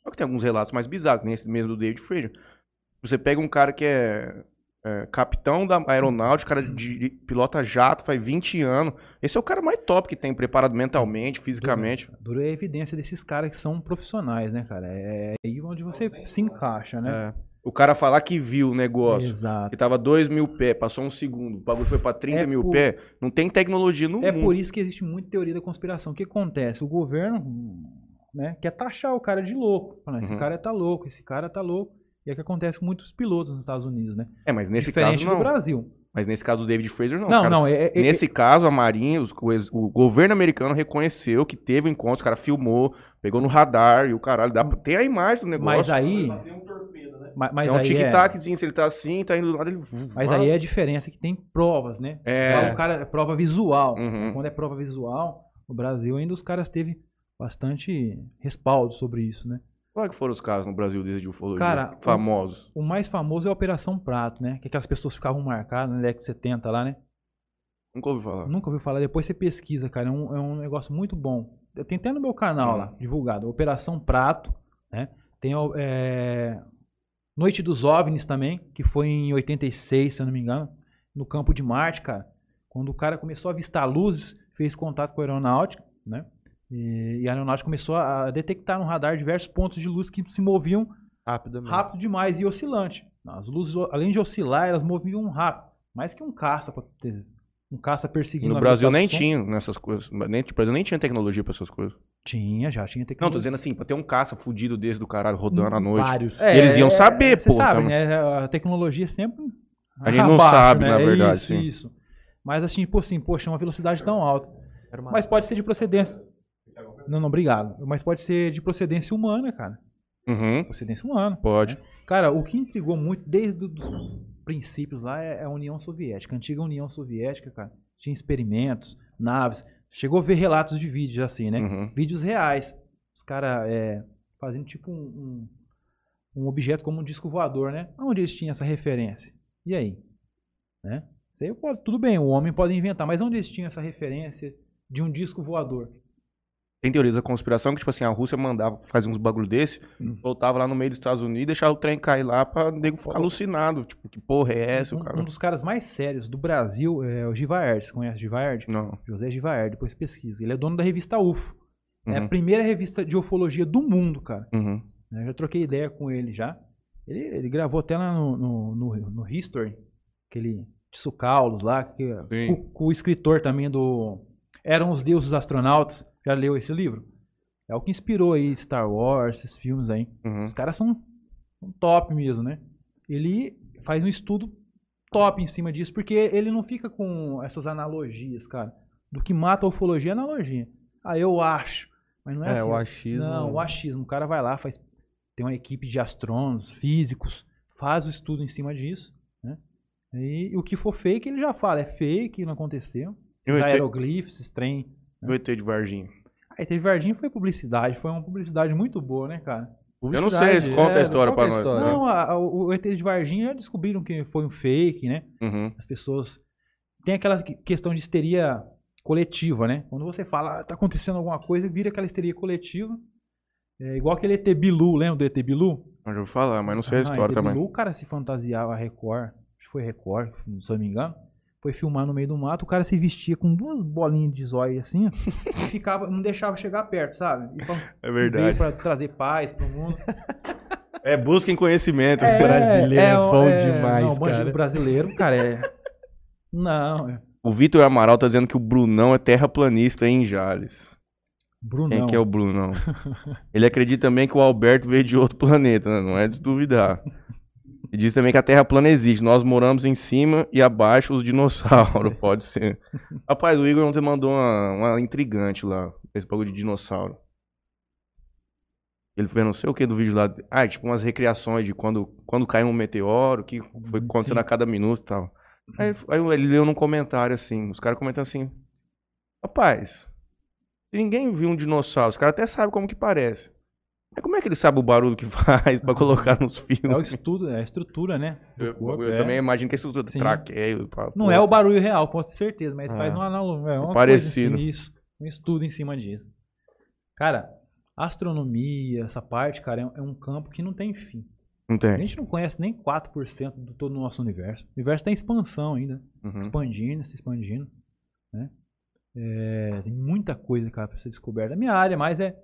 Só que tem alguns relatos mais bizarros, que nem esse mesmo do David Fraser. Você pega um cara que é, é, capitão da aeronáutica, cara de, de- pilota jato, faz 20 anos. Esse é o cara mais top que tem, preparado mentalmente, fisicamente. Dura é a evidência desses caras que são profissionais, né, cara? É aí onde você se encaixa, né? É. O cara falar que viu o negócio, que Exato. tava 2 mil pés, passou um segundo, o bagulho foi pra 30 É mil por- pés, não tem tecnologia no É mundo. por isso que existe muita teoria da conspiração. O que acontece? O governo né, quer taxar o cara de louco. Fala, Esse Uhum. cara tá louco, esse cara tá louco. E é o que acontece com muitos pilotos nos Estados Unidos, né? É, mas nesse Diferente caso do não. Brasil. Mas nesse caso do David Fraser, não. Não, Os caras- não. É, é- Nesse caso, a Marinha, os- o, o governo americano reconheceu que teve um encontro, os cara filmou, pegou no radar e o caralho. Dá pra- tem a imagem do negócio. mas aí. Mas tem um torpedo, né? ma- Mas é um aí tic-taczinho, se ele tá assim, tá indo do lado, ele. Mas aí é a diferença que tem provas, né? É. O cara é prova visual. Uhum. Quando é prova visual, no Brasil ainda os caras teve bastante respaldo sobre isso, né? Qual é que foram os casos no Brasil desde ufologia? Cara, famosos. O mais famoso é a Operação Prato, né? Que aquelas pessoas ficavam marcadas na década de 70 lá, né? Nunca ouvi falar. Nunca ouviu falar, depois você pesquisa, cara. É um, é um negócio muito bom. Eu tenho até no meu canal Hum. lá, divulgado. Operação Prato, né? Tem o, é, Noite dos OVNIs também, que foi em 86, se eu não me engano, no campo de Marte, cara. Quando o cara começou a avistar luzes, fez contato com a aeronáutica, né? E, e a aeronáutica começou a detectar no radar diversos pontos de luz que se moviam Rapidamente. rápido demais e oscilante. As luzes, além de oscilar, elas moviam rápido. Mais que um caça, um caça perseguindo. no Brasil nem som. tinha nessas coisas. Nem, o Brasil nem tinha tecnologia pra essas coisas. Tinha, já tinha Não, tô tecnologia. dizendo assim, pra ter um caça fudido desse do caralho rodando à noite. Vários. É, Eles iam saber, Você pô, sabe, também. né? A tecnologia sempre. A gente não abaixo, sabe, né? na É verdade, Isso, sim. isso. Mas assim, tipo assim, poxa, uma velocidade tão alta. Mas pode ser de procedência. Não, não, obrigado. Mas pode ser de procedência humana, cara. Uhum, Procedência humana. pode. Cara, o que intrigou muito desde os princípios lá é a União Soviética, a antiga União Soviética, cara. Tinha experimentos, naves. Chegou a ver relatos de vídeos assim, né? Uhum. Vídeos reais. Os caras é, fazendo tipo um, um, um objeto como um disco voador, né? Onde eles tinham essa referência? E aí? Né? Isso aí pode, tudo bem, o homem pode inventar, mas onde eles tinham essa referência de um disco voador? Tem teorias da conspiração que, tipo assim, a Rússia mandava fazer uns bagulho desse, Hum. voltava lá no meio dos Estados Unidos e deixava o trem cair lá pra nego ficar alucinado. Tipo, que porra é essa, o um, cara? um dos caras mais sérios do Brasil é o Givaerd. Você conhece o Givaerd? Não. José Givaerd, depois pesquisa. Ele é dono da revista UFO. É a Uhum. primeira revista de ufologia do mundo, cara. Uhum. né? Eu já troquei ideia com ele já. Ele, ele gravou até lá no, no, no, no History, aquele Tissue Kaulos lá, que, com, com o escritor também do Eram os Deuses Astronautas. Já leu esse livro? É o que inspirou aí Star Wars, esses filmes aí. Uhum. Os caras são, são top mesmo, né? Ele faz um estudo top em cima disso, porque ele não fica com essas analogias, cara. Do que mata a ufologia é analogia. Ah, eu acho. Mas não é, É, assim. o achismo. Não, o achismo. O cara vai lá, faz. Tem uma equipe de astrônomos, físicos, faz o estudo em cima disso. Né? E, o que for fake, ele já fala. É fake, não aconteceu. E o Esses ET? aeroglifos, esses trem. O ET de Varginha. Aí teve Varginha foi publicidade. Foi uma publicidade muito boa, né, cara? Eu não sei, conta a é, história qual que pra é a nós. história? Não, a- a- o ET de Varginha já descobriram que foi um fake, né? Uhum. As pessoas. Tem aquela que- questão de histeria coletiva, né? Quando você fala, ah, tá acontecendo alguma coisa, vira aquela histeria coletiva. É igual aquele ET Bilu, lembra do ET Bilu? Eu já vou falar, mas não sei a Ah, história ET também. Bilu, o cara se fantasiava, a Record, acho que foi Record, se eu não me engano, foi filmar no meio do mato, o cara se vestia com duas bolinhas de zóio assim, e ficava, não deixava chegar perto, sabe? E pra- É veio pra trazer paz pro mundo. É, busquem conhecimento. brasileiro é o- bom demais, não, o cara. brasileiro, cara, é... Não, é... O Vitor Amaral tá dizendo que o Brunão é terraplanista hein, Jales. Brunão. Quem que é o Brunão? Ele acredita também que o Alberto veio de outro planeta, né? não é de duvidar. E diz também que a Terra plana existe. Nós moramos em cima e abaixo os dinossauros. Pode ser. Rapaz, o Igor ontem mandou uma, uma intrigante lá. Esse bagulho de dinossauro. Ele fez não sei o que do vídeo lá. Ah, tipo umas recriações de quando, quando caiu um meteoro, o que foi acontecendo Sim. a cada minuto e tal. Aí, aí ele leu num comentário assim, os caras comentando assim. Rapaz, se ninguém viu um dinossauro, os caras até sabem como que parece. Mas como é que ele sabe o barulho que faz pra colocar nos É o filmes? estudo, é a estrutura, né? Eu, corpo, eu é. também imagino que isso tudo Sim. traqueio. pá, Não pô. é o barulho real, com certeza, mas Ah. faz uma analogia, é uma Parecido. coisa disso, um estudo em cima disso. Cara, astronomia, essa parte, cara, é, é um campo que não tem fim. Não A tem. gente não conhece nem 4% do todo o nosso universo. O universo está em expansão ainda, Uhum. expandindo, se expandindo, né? É, tem muita coisa, cara, para ser descoberta. A minha área mais é,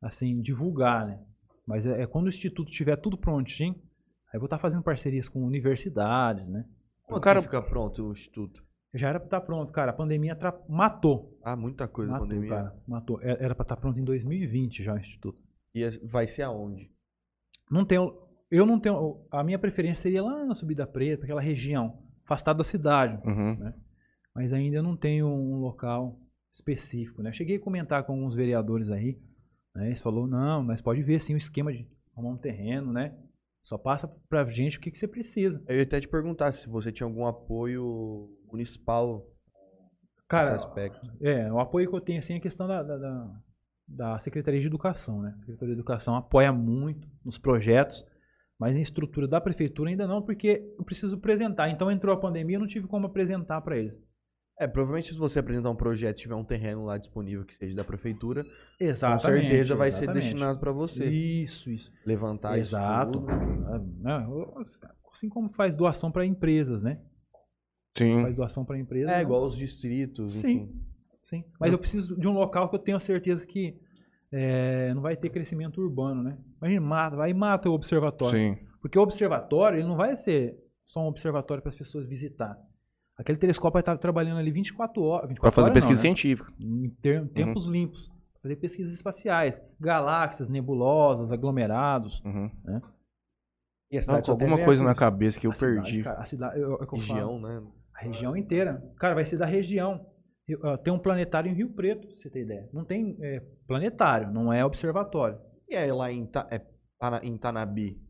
assim, divulgar, né? Mas é, é quando o instituto tiver tudo prontinho, aí eu vou estar fazendo parcerias com universidades, né? Quando cara- fica pronto o instituto? Já era pra estar pronto, cara. A pandemia atra- matou. Ah, muita coisa Matou, pandemia. cara. Matou. É- Era pra estar pronto em 2020 já o instituto. E é- vai ser aonde? Não tenho. Eu não tenho. A minha preferência seria lá na Subida Preta, aquela região, afastada da cidade. Uhum. Mas ainda não tenho um local específico, né? Cheguei a comentar com alguns vereadores aí. Né? Eles falou, não, mas pode ver sim o esquema de arrumar um terreno, né? Só passa pra gente o que, que você precisa. Eu ia até te perguntar se você tinha algum apoio municipal nesse Cara, aspecto. É, o apoio que eu tenho assim é a questão da, da, da- da Secretaria de Educação, né? A Secretaria de Educação apoia muito nos projetos, mas em estrutura da prefeitura ainda não, porque eu preciso apresentar. Então entrou a pandemia, eu não tive como apresentar para eles. É, provavelmente se você apresentar um projeto e tiver um terreno lá disponível que seja da prefeitura, Exatamente. com certeza vai ser exatamente. destinado para você. Isso, isso. Levantar Exato. isso tudo. Ah, Assim como faz doação para empresas, né? Sim. Faz doação para empresas. É, né? igual os distritos, Sim. enfim. Sim. Mas eu preciso de um local que eu tenho certeza que é, não vai ter crescimento urbano, né? Imagina, mata, vai e mata o observatório. Sim. Porque o observatório, ele não vai ser só um observatório para as pessoas visitar. Aquele telescópio vai estar trabalhando ali 24 horas. 24 Pra fazer horas pesquisa não, né? científica. Em ter- tempos limpos. Fazer pesquisas espaciais. Galáxias, nebulosas, aglomerados. Uhum. E a cidade tem alguma coisa na cabeça que eu A cidade, perdi. cara, a cidade, eu- é o que eu falo. região, né? A região inteira. Cara, vai ser da região. Tem um planetário em Rio Preto, pra você ter ideia. Não tem é, planetário, não é observatório. E aí lá em, Ta- é, em Tanabi?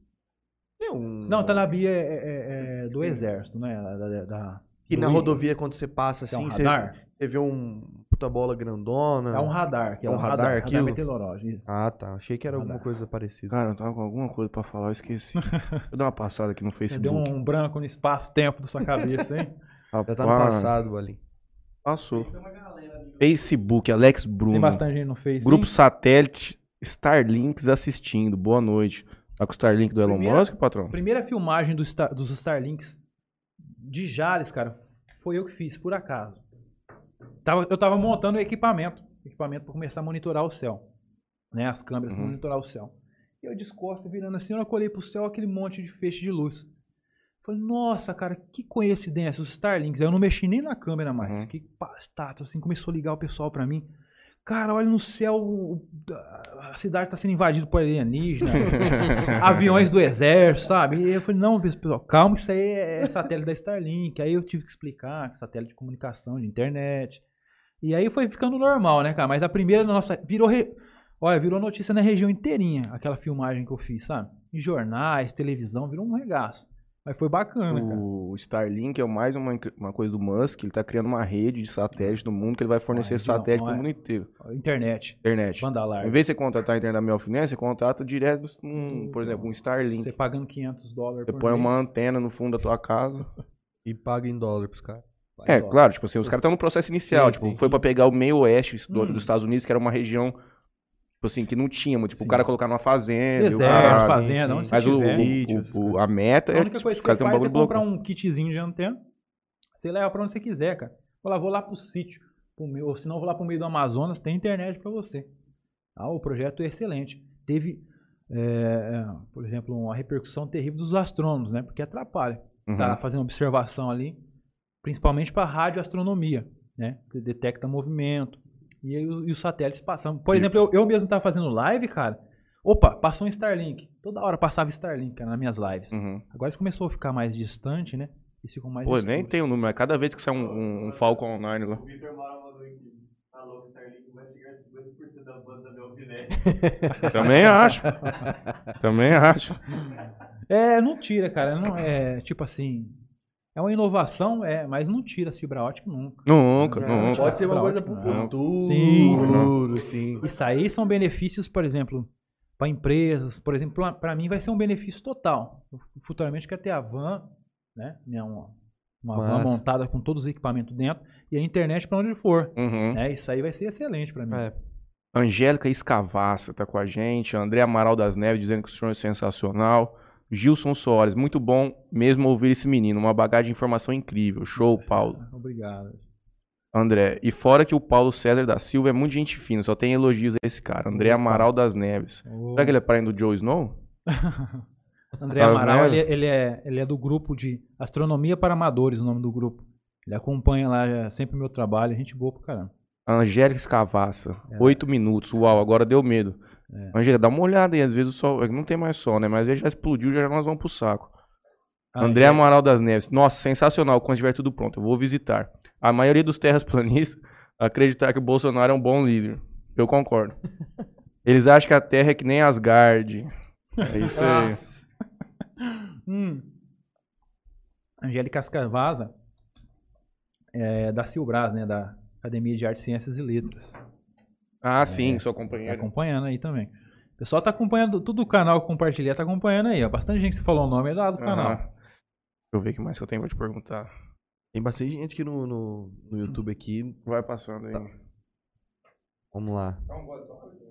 Tem um... Não, Tanabi é, é- é do exército, né? Da, da- do na rodovia, quando você passa que é um assim, você, você vê um puta bola grandona. É um radar, que é, É um um radar radar, aquilo? radar meteorológico. isso. Ah, tá. Achei que era alguma Radar. coisa parecida. Cara, eu tava com alguma coisa pra falar, eu esqueci. Vou dar uma passada aqui no Deu Facebook. um branco no espaço-tempo da sua cabeça, hein? Já tá no passado, ali. Passou. Facebook, Alex Tem Bruno. bastante gente no Face. Grupo hein? Satélite Starlinks assistindo. Boa noite. Tá com o Starlink do Elon Primeira- Musk, patrão? Primeira filmagem do Star- dos Starlinks de Jales, cara, foi eu que fiz, por acaso. Tava- eu tava montando o equipamento. Equipamento para começar a monitorar o céu. Né? As câmeras para Uhum. monitorar o céu. E eu de costas, virando assim, eu olhei pro céu, aquele monte de feixe de luz. Falei, nossa, cara, que coincidência, os Starlinks. Aí eu não mexi nem na câmera mais. Uhum. Fiquei pá, status, assim, começou a ligar o pessoal pra mim. Cara, olha no céu, a cidade tá sendo invadida por alienígena. aviões do exército, sabe? E eu falei, não, pessoal, calma que isso aí é satélite da Starlink. Aí eu tive que explicar, satélite de comunicação, de internet. E aí foi ficando normal, né, cara? Mas a primeira, nossa, virou... re- Olha, virou notícia na região inteirinha, aquela filmagem que eu fiz, sabe? Em jornais, televisão, virou um regaço. Mas foi bacana, cara. O Starlink é mais uma, uma coisa do Musk. Ele tá criando uma rede de satélite no mundo que ele vai fornecer satélite não pro é. mundo inteiro. Internet, Internet. banda Em larga. vez de você contratar a internet da Melfinet, você contrata direto, um, por exemplo, um Starlink. Você pagando 500 dólares Você por põe mês. uma antena no fundo da tua casa. E paga em dólar pros caras. É, dólar. claro, tipo assim, os caras estão no processo inicial. Sim, tipo, sim. foi pra pegar o meio oeste do- Hum. dos Estados Unidos, que era uma região Tipo assim, que não tinha muito. Tipo, Sim. o cara colocar numa fazenda. o Deserto, cara- fazenda, onde Mas o, o- o- a meta A é. única tipo, coisa os que você têm um faz é comprar um kitzinho de antena. Você leva pra onde você quiser, cara. Vou lá, vou lá pro sítio. Pro meio, ou se não, vou lá pro meio do Amazonas, tem internet pra você. Ah, o projeto é excelente. Teve, é, é, por exemplo, uma repercussão terrível dos astrônomos, né? Porque atrapalha. Você tá Uhum. fazendo observação ali, principalmente para radioastronomia, né? Você detecta movimento. E e os satélites passam. Por E- exemplo, eu, eu mesmo tava fazendo live, cara. Opa, passou um Starlink. Toda hora passava Starlink, cara, nas minhas lives. Uhum. Agora isso começou a ficar mais distante, né? Eles ficam mais Pô, escuros. nem tem o número, mas cada vez que sai um, um, um Falcon Online lá. O Vitor Mara mandou aqui. Falou que o Starlink vai chegar a 50% da banda da Alvinete. Também acho. Também acho. É, não tira, cara. Não é tipo assim. É uma inovação, é, mas não tira as fibra ótica nunca. Nunca, Não, nunca. Pode ser uma coisa não. pro futuro. Sim, sim. Isso aí são benefícios, por exemplo, para empresas. Por exemplo, para mim vai ser um benefício total. Eu futuramente quero ter a van, né? Minha, uma uma van montada com todos os equipamentos dentro e a internet para onde for. Uhum. né? Isso aí vai ser excelente para mim. É. Angélica Escavassa tá com a gente. André Amaral das Neves dizendo que o senhor é sensacional. Gilson Soares, muito bom mesmo ouvir esse menino. Uma bagagem de informação incrível. Show, Paulo. Obrigado. André, e fora que o Paulo César da Silva é muito gente fina, só tem elogios a esse cara. André. Amaral das Neves. Ô, Será que ele é parente do Joe Snow? André As Amaral, ele, Neves? ele é, ele é do grupo de Astronomia para Amadores, o nome do grupo. Ele acompanha lá é, sempre o meu trabalho, gente boa pra caramba. Angélica Escavassa, É. oito minutos. Uau, agora deu medo. Angélica, dá uma olhada aí, às vezes o sol. é Não tem mais sol, né? Mas às vezes já explodiu, já nós vamos pro saco. Ah, André é- Amaral das Neves. Nossa, sensacional. Quando estiver tudo pronto, eu vou visitar. A maioria dos terraplanistas acreditar que o Bolsonaro é um bom líder. Eu concordo. Eles acham que a Terra é que nem Asgard. É isso aí. Hum. Angélica Cascavaza é da Silbras, né? Da Academia de Artes, Ciências e Letras. Ah, sim, sua Tá companheira. acompanhando aí também. O pessoal tá acompanhando, tudo o canal que compartilhar tá acompanhando aí, ó. Bastante gente que falou o nome é lá do canal. Aham. Deixa eu ver o que mais que eu tenho pra te perguntar. Tem bastante gente aqui no, no, no YouTube aqui. Vai passando aí. Vamos lá.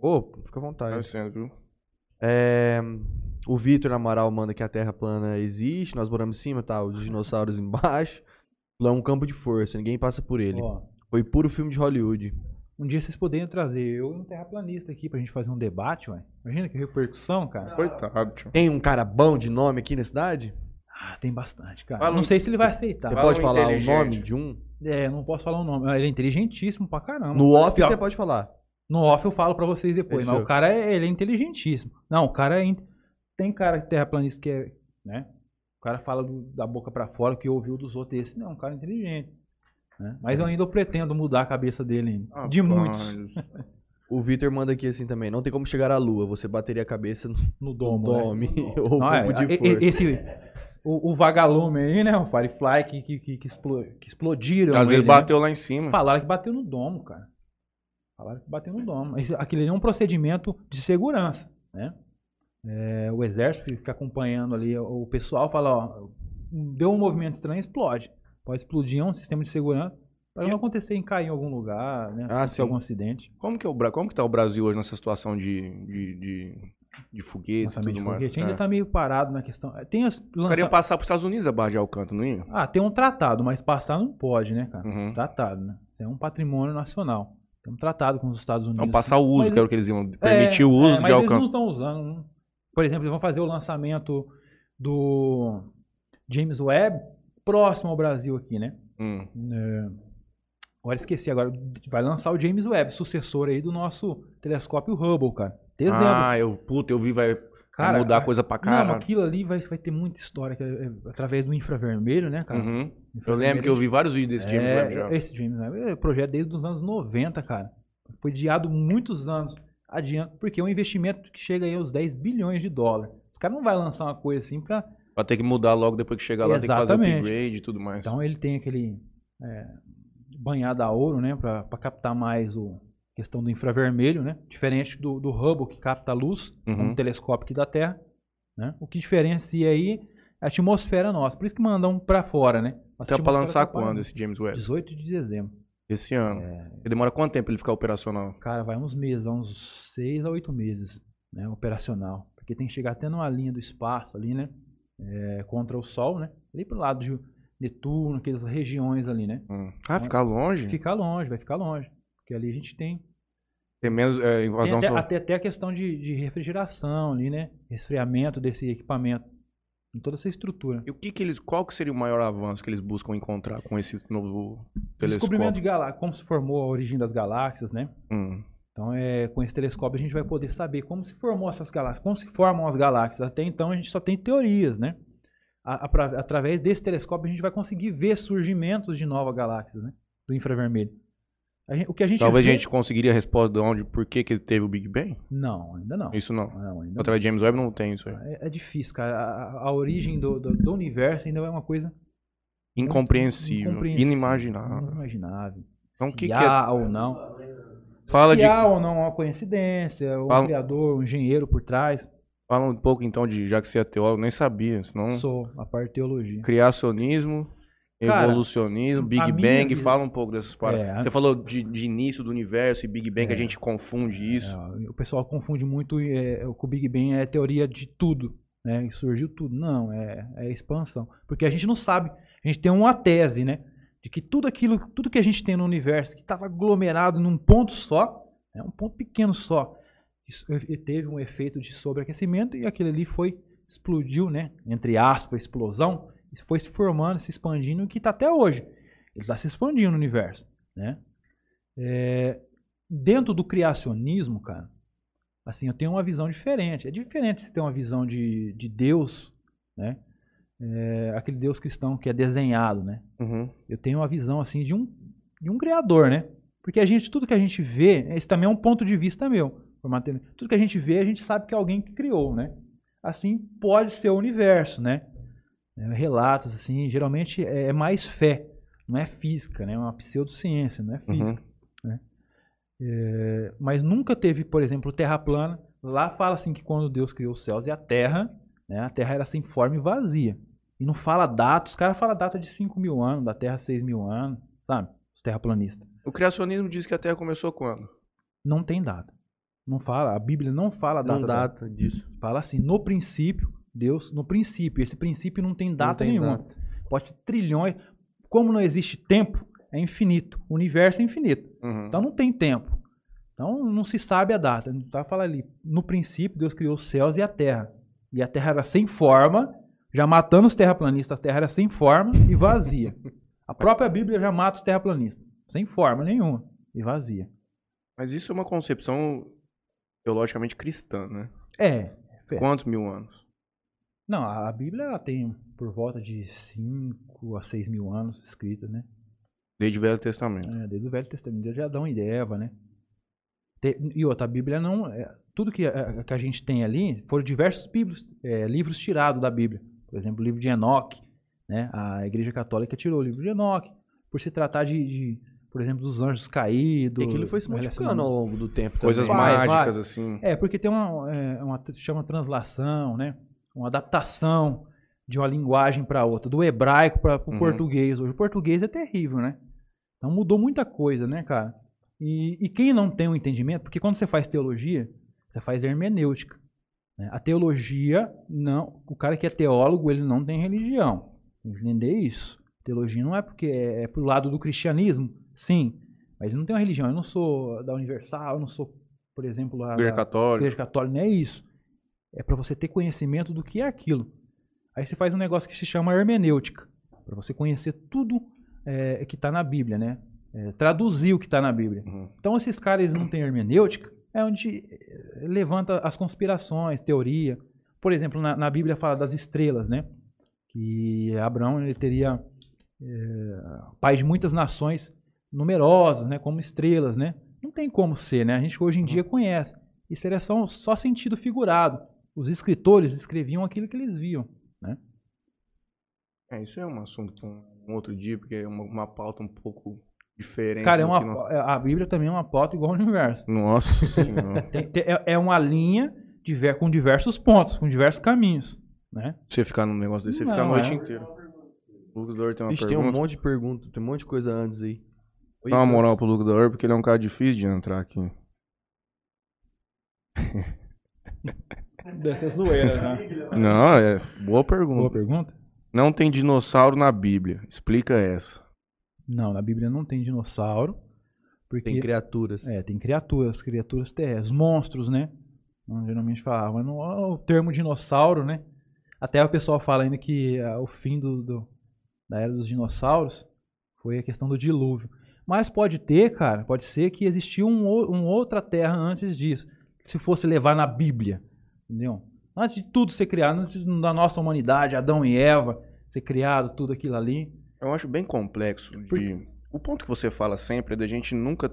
Ô, fica à Vai vontade. sendo, viu? É, o Vitor Amaral manda que a Terra plana existe, nós moramos em cima, tá? Os dinossauros embaixo. Lá é um campo de força, ninguém passa por ele. Ó, Foi puro filme de Hollywood. Um dia vocês poderiam trazer eu e um terraplanista aqui pra gente fazer um debate, ué. Imagina que repercussão, cara. Coitado, tio. Tem um cara bom de nome aqui na cidade? Ah, tem bastante, cara. Fala não um- sei se ele vai aceitar. Você Fala pode um falar o nome de um? É, não posso falar o nome. Ele é inteligentíssimo pra caramba. No off Pior- você pode falar. No off eu falo pra vocês depois, Fechou. mas o cara é, ele é inteligentíssimo. Não, o cara é. in- Tem cara terraplanista que é. Né? O cara fala do- da boca pra fora que ouviu dos outros. Esse não, é um cara inteligente. Né? Mas eu ainda pretendo mudar a cabeça dele ainda. Ah, de muitos. O Vitor manda aqui assim também. Não tem como chegar à lua, você bateria a cabeça no No domo. né? dome ou Não, campo é, de e- e- força. esse. O, o vagalume aí, né? O Firefly que, que, que, que explo- que explodiram. Às vezes ele, né? bateu lá em cima. Falaram que bateu no domo, cara. Falaram que bateu no domo. Mas Aquilo ali é um procedimento de segurança, né? É, o exército fica acompanhando ali o pessoal, fala, ó, deu um movimento estranho, explode. Pode explodir, é um sistema de segurança para não acontecer em cair em algum lugar, né? Ah, sim. algum acidente. Como que, é o, como que tá o Brasil hoje nessa situação de, de, de, de foguetes e tudo de mais? foguete ainda É. tá meio parado na questão. Tem as lança... passar pros Estados Unidos a Barra de Alcântara, não ia? Ah, tem um tratado, mas passar não pode, né, cara? Uhum. Tratado, né? Isso é um patrimônio nacional. Tem um tratado com os Estados Unidos. Não, passar o uso, Mas- que era o que eles iam permitir o uso é, de mas eles Alcântara. não estão usando. não. Por exemplo, eles vão fazer o lançamento do James Webb próximo ao Brasil aqui, né? Hum. É, Agora esqueci, agora vai lançar o James Webb, sucessor aí do nosso telescópio Hubble, cara. Dezembro. Ah, eu, puta, eu vi, vai, vai Cara, mudar a- coisa pra Não, caralho. aquilo ali vai, vai ter muita história que é- é através do infravermelho, né, cara? Uhum. Eu Infravermelho lembro que eu vi vários vídeos desse James é, Webb já. Esse James Webb é projeto desde os anos 90, cara. Foi adiado muitos anos adiante, porque é um investimento que chega aí aos 10 bilhões de dólares. Os caras não vão lançar uma coisa assim pra. Pra ter que mudar logo depois que chegar lá, tem que fazer Exatamente. upgrade e tudo mais. Então ele tem aquele é, banhado a ouro, né? Pra, pra captar mais o questão do infravermelho, né? Diferente do, do Hubble, que capta a luz, Uhum. um telescópio aqui da Terra. Né? O que diferencia aí é a atmosfera nossa. Por isso que mandam pra fora, né? Nossa Então, pra atmosfera lançar tá quando esse James Webb? 18 de dezembro. Esse ano. É, E demora quanto tempo ele ficar operacional? cara, vai uns meses, uns seis a oito meses, né, operacional. Porque tem que chegar até numa linha do espaço ali, né, é, contra o Sol, né, ali pro lado de Netuno, aquelas regiões ali, né. Hum. Ah, ficar longe? Ficar longe, vai ficar longe. Porque ali a gente tem Tem menos é, Tem invasão até, solar. até, até a questão de, de refrigeração ali, né? Resfriamento desse equipamento. Em toda essa estrutura. E o que que eles, qual que seria o maior avanço que eles buscam encontrar com esse novo telescópio? Descobrimento de galáxias, como se formou a origem das galáxias, né? Hum. Então, é, com esse telescópio a gente vai poder saber como se formou essas galáxias, como se formam as galáxias. Até então a gente só tem teorias, né? A- a- através desse telescópio a gente vai conseguir ver surgimentos de novas galáxias, né? Do infravermelho. A gente- o que a gente Talvez vê... a gente conseguiria a resposta de onde, por que que teve o Big Bang? Não, ainda não. Isso não. Não, ainda não. Através de James Webb não tem isso aí. É, é difícil, cara. A, a- origem do, do, do universo ainda é uma coisa Incompreensível, incompreensível, inimaginável. Inimaginável. Então, o Se que que há ou não. Fala se de, há ou não uma coincidência, um Fala- criador, um engenheiro por trás. fala um pouco então de, já que você é teólogo, nem sabia, senão Sou a parte de teologia. criacionismo, Cara, evolucionismo, Big Bang, vida- fala um pouco dessas paradas. É, Você falou de, de início do universo e Big Bang, É. a gente confunde isso. É, o pessoal confunde muito é, com o Big Bang é teoria de tudo, né? E surgiu tudo. Não, é, é expansão. Porque a gente não sabe. A gente tem uma tese, né? De que tudo aquilo, tudo que a gente tem no universo, que estava aglomerado num ponto só, é um ponto pequeno só, teve um efeito de sobreaquecimento e aquilo ali foi, explodiu, né? Entre aspas, explosão, foi se formando, se expandindo, que está até hoje. Ele está se expandindo no universo, né? É, dentro do criacionismo, cara, assim, eu tenho uma visão diferente. É diferente se ter uma visão de, de Deus, né? É, aquele Deus cristão que é desenhado, né? Uhum. Eu tenho uma visão assim de um, de um criador, né? Porque a gente, tudo que a gente vê, esse também é um ponto de vista meu. Tudo que a gente vê, a gente sabe que é alguém que criou, né? Assim pode ser o universo, né? É, relatos, assim, geralmente é é mais fé, não é física, né? É uma pseudociência, não é Uhum. física. É, mas nunca teve, por exemplo, terra plana. Lá fala assim que quando Deus criou os céus e a terra, né, a terra era sem forma e vazia. E não fala data, os caras falam data de 5 mil anos, da terra 6 mil anos, sabe? Os terraplanistas. O criacionismo diz que a Terra começou quando? Não tem data. Não fala, a Bíblia não fala data. Não dela. data disso. Fala assim, no princípio, Deus, no princípio. Esse princípio não tem data tem nenhuma. data. Pode ser trilhões. Como não existe tempo, é infinito. O universo é infinito. Uhum. Então não tem tempo. Então não se sabe a data. Não tá falando ali. No princípio, Deus criou os céus e a terra. E a terra era sem forma, já matando os terraplanistas, a terra era sem forma e vazia. A própria Bíblia já mata os terraplanistas. Sem forma nenhuma. E vazia. Mas isso é uma concepção teologicamente cristã, né? É. É. Quantos mil anos? Não, a Bíblia ela tem por volta de 5 a 6 mil anos escrita, né? Desde o Velho Testamento. É, desde o Velho Testamento, desde Adão e Eva, né? E outra, a Bíblia não. é, tudo que, a- que a gente tem ali foram diversos bíblios, é, livros tirados da Bíblia. Por exemplo, o livro de Enoque. Né? A Igreja Católica tirou o livro de Enoque. Por se tratar de, de, por exemplo, dos anjos caídos. E aquilo foi se modificando ao longo do tempo Coisas também. Mágicas, vai. assim. É, porque tem uma, é, uma se chama translação, né? Uma adaptação de uma linguagem para outra, do hebraico para o Uhum. português. Hoje o português é terrível, né? Então mudou muita coisa, né, cara? E, e quem não tem o entendimento, porque quando você faz teologia, você faz hermenêutica. Né? A teologia, não, o cara que é teólogo, ele não tem religião. Tem que entender isso. Teologia não é porque é, é pro lado do cristianismo, sim, mas ele não tem uma religião. Eu não sou da Universal, eu não sou, por exemplo, lá Igreja Católica. Igreja Católica, não é isso. É para você ter conhecimento do que é aquilo. Aí você faz um negócio que se chama hermenêutica, para você conhecer tudo é, que está na Bíblia, né? É, traduzir o que está na Bíblia. Uhum. Então esses caras não têm hermenêutica, é onde eh, levanta as conspirações, teoria. Por exemplo, na, na Bíblia fala das estrelas, né? Que Abraão ele teria eh, pai de muitas nações numerosas, né? Como estrelas, né? Não tem como ser, né? A gente hoje em dia conhece. Isso era só, só sentido figurado. Os escritores escreviam aquilo que eles viam. É, isso é um assunto para um outro dia, porque é uma, uma pauta um pouco diferente. Cara, é uma, que nós- a Bíblia também é uma pauta igual ao universo. Nossa senhora. Tem- tem- é, é uma linha diver- com diversos pontos, com diversos caminhos, né? Você ficar num negócio desse, você Não, fica a noite é. inteira. O Lucas Dor tem uma Vixe, tem um pergunta. monte de pergunta, tem um monte de coisa antes aí. Oi, Dá uma moral pro Urb, porque ele é um cara difícil de entrar aqui. Deve ser zoeira, já. Não, é boa pergunta. Boa pergunta? Não tem dinossauro na Bíblia. Explica essa. Não, na Bíblia não tem dinossauro. Porque Tem criaturas. É, tem criaturas, criaturas terrestres, monstros, né? Não, geralmente falava, mas não é o termo dinossauro, né? Até o pessoal fala ainda que ah, o fim do, do- da era dos dinossauros foi a questão do dilúvio. Mas pode ter, cara, pode ser que existiu um, uma outra terra antes disso. Se fosse levar na Bíblia, entendeu? Antes de tudo ser criado, antes da nossa humanidade, Adão e Eva, ser criado, tudo aquilo ali. Eu acho bem complexo. De... O ponto que você fala sempre é da gente nunca.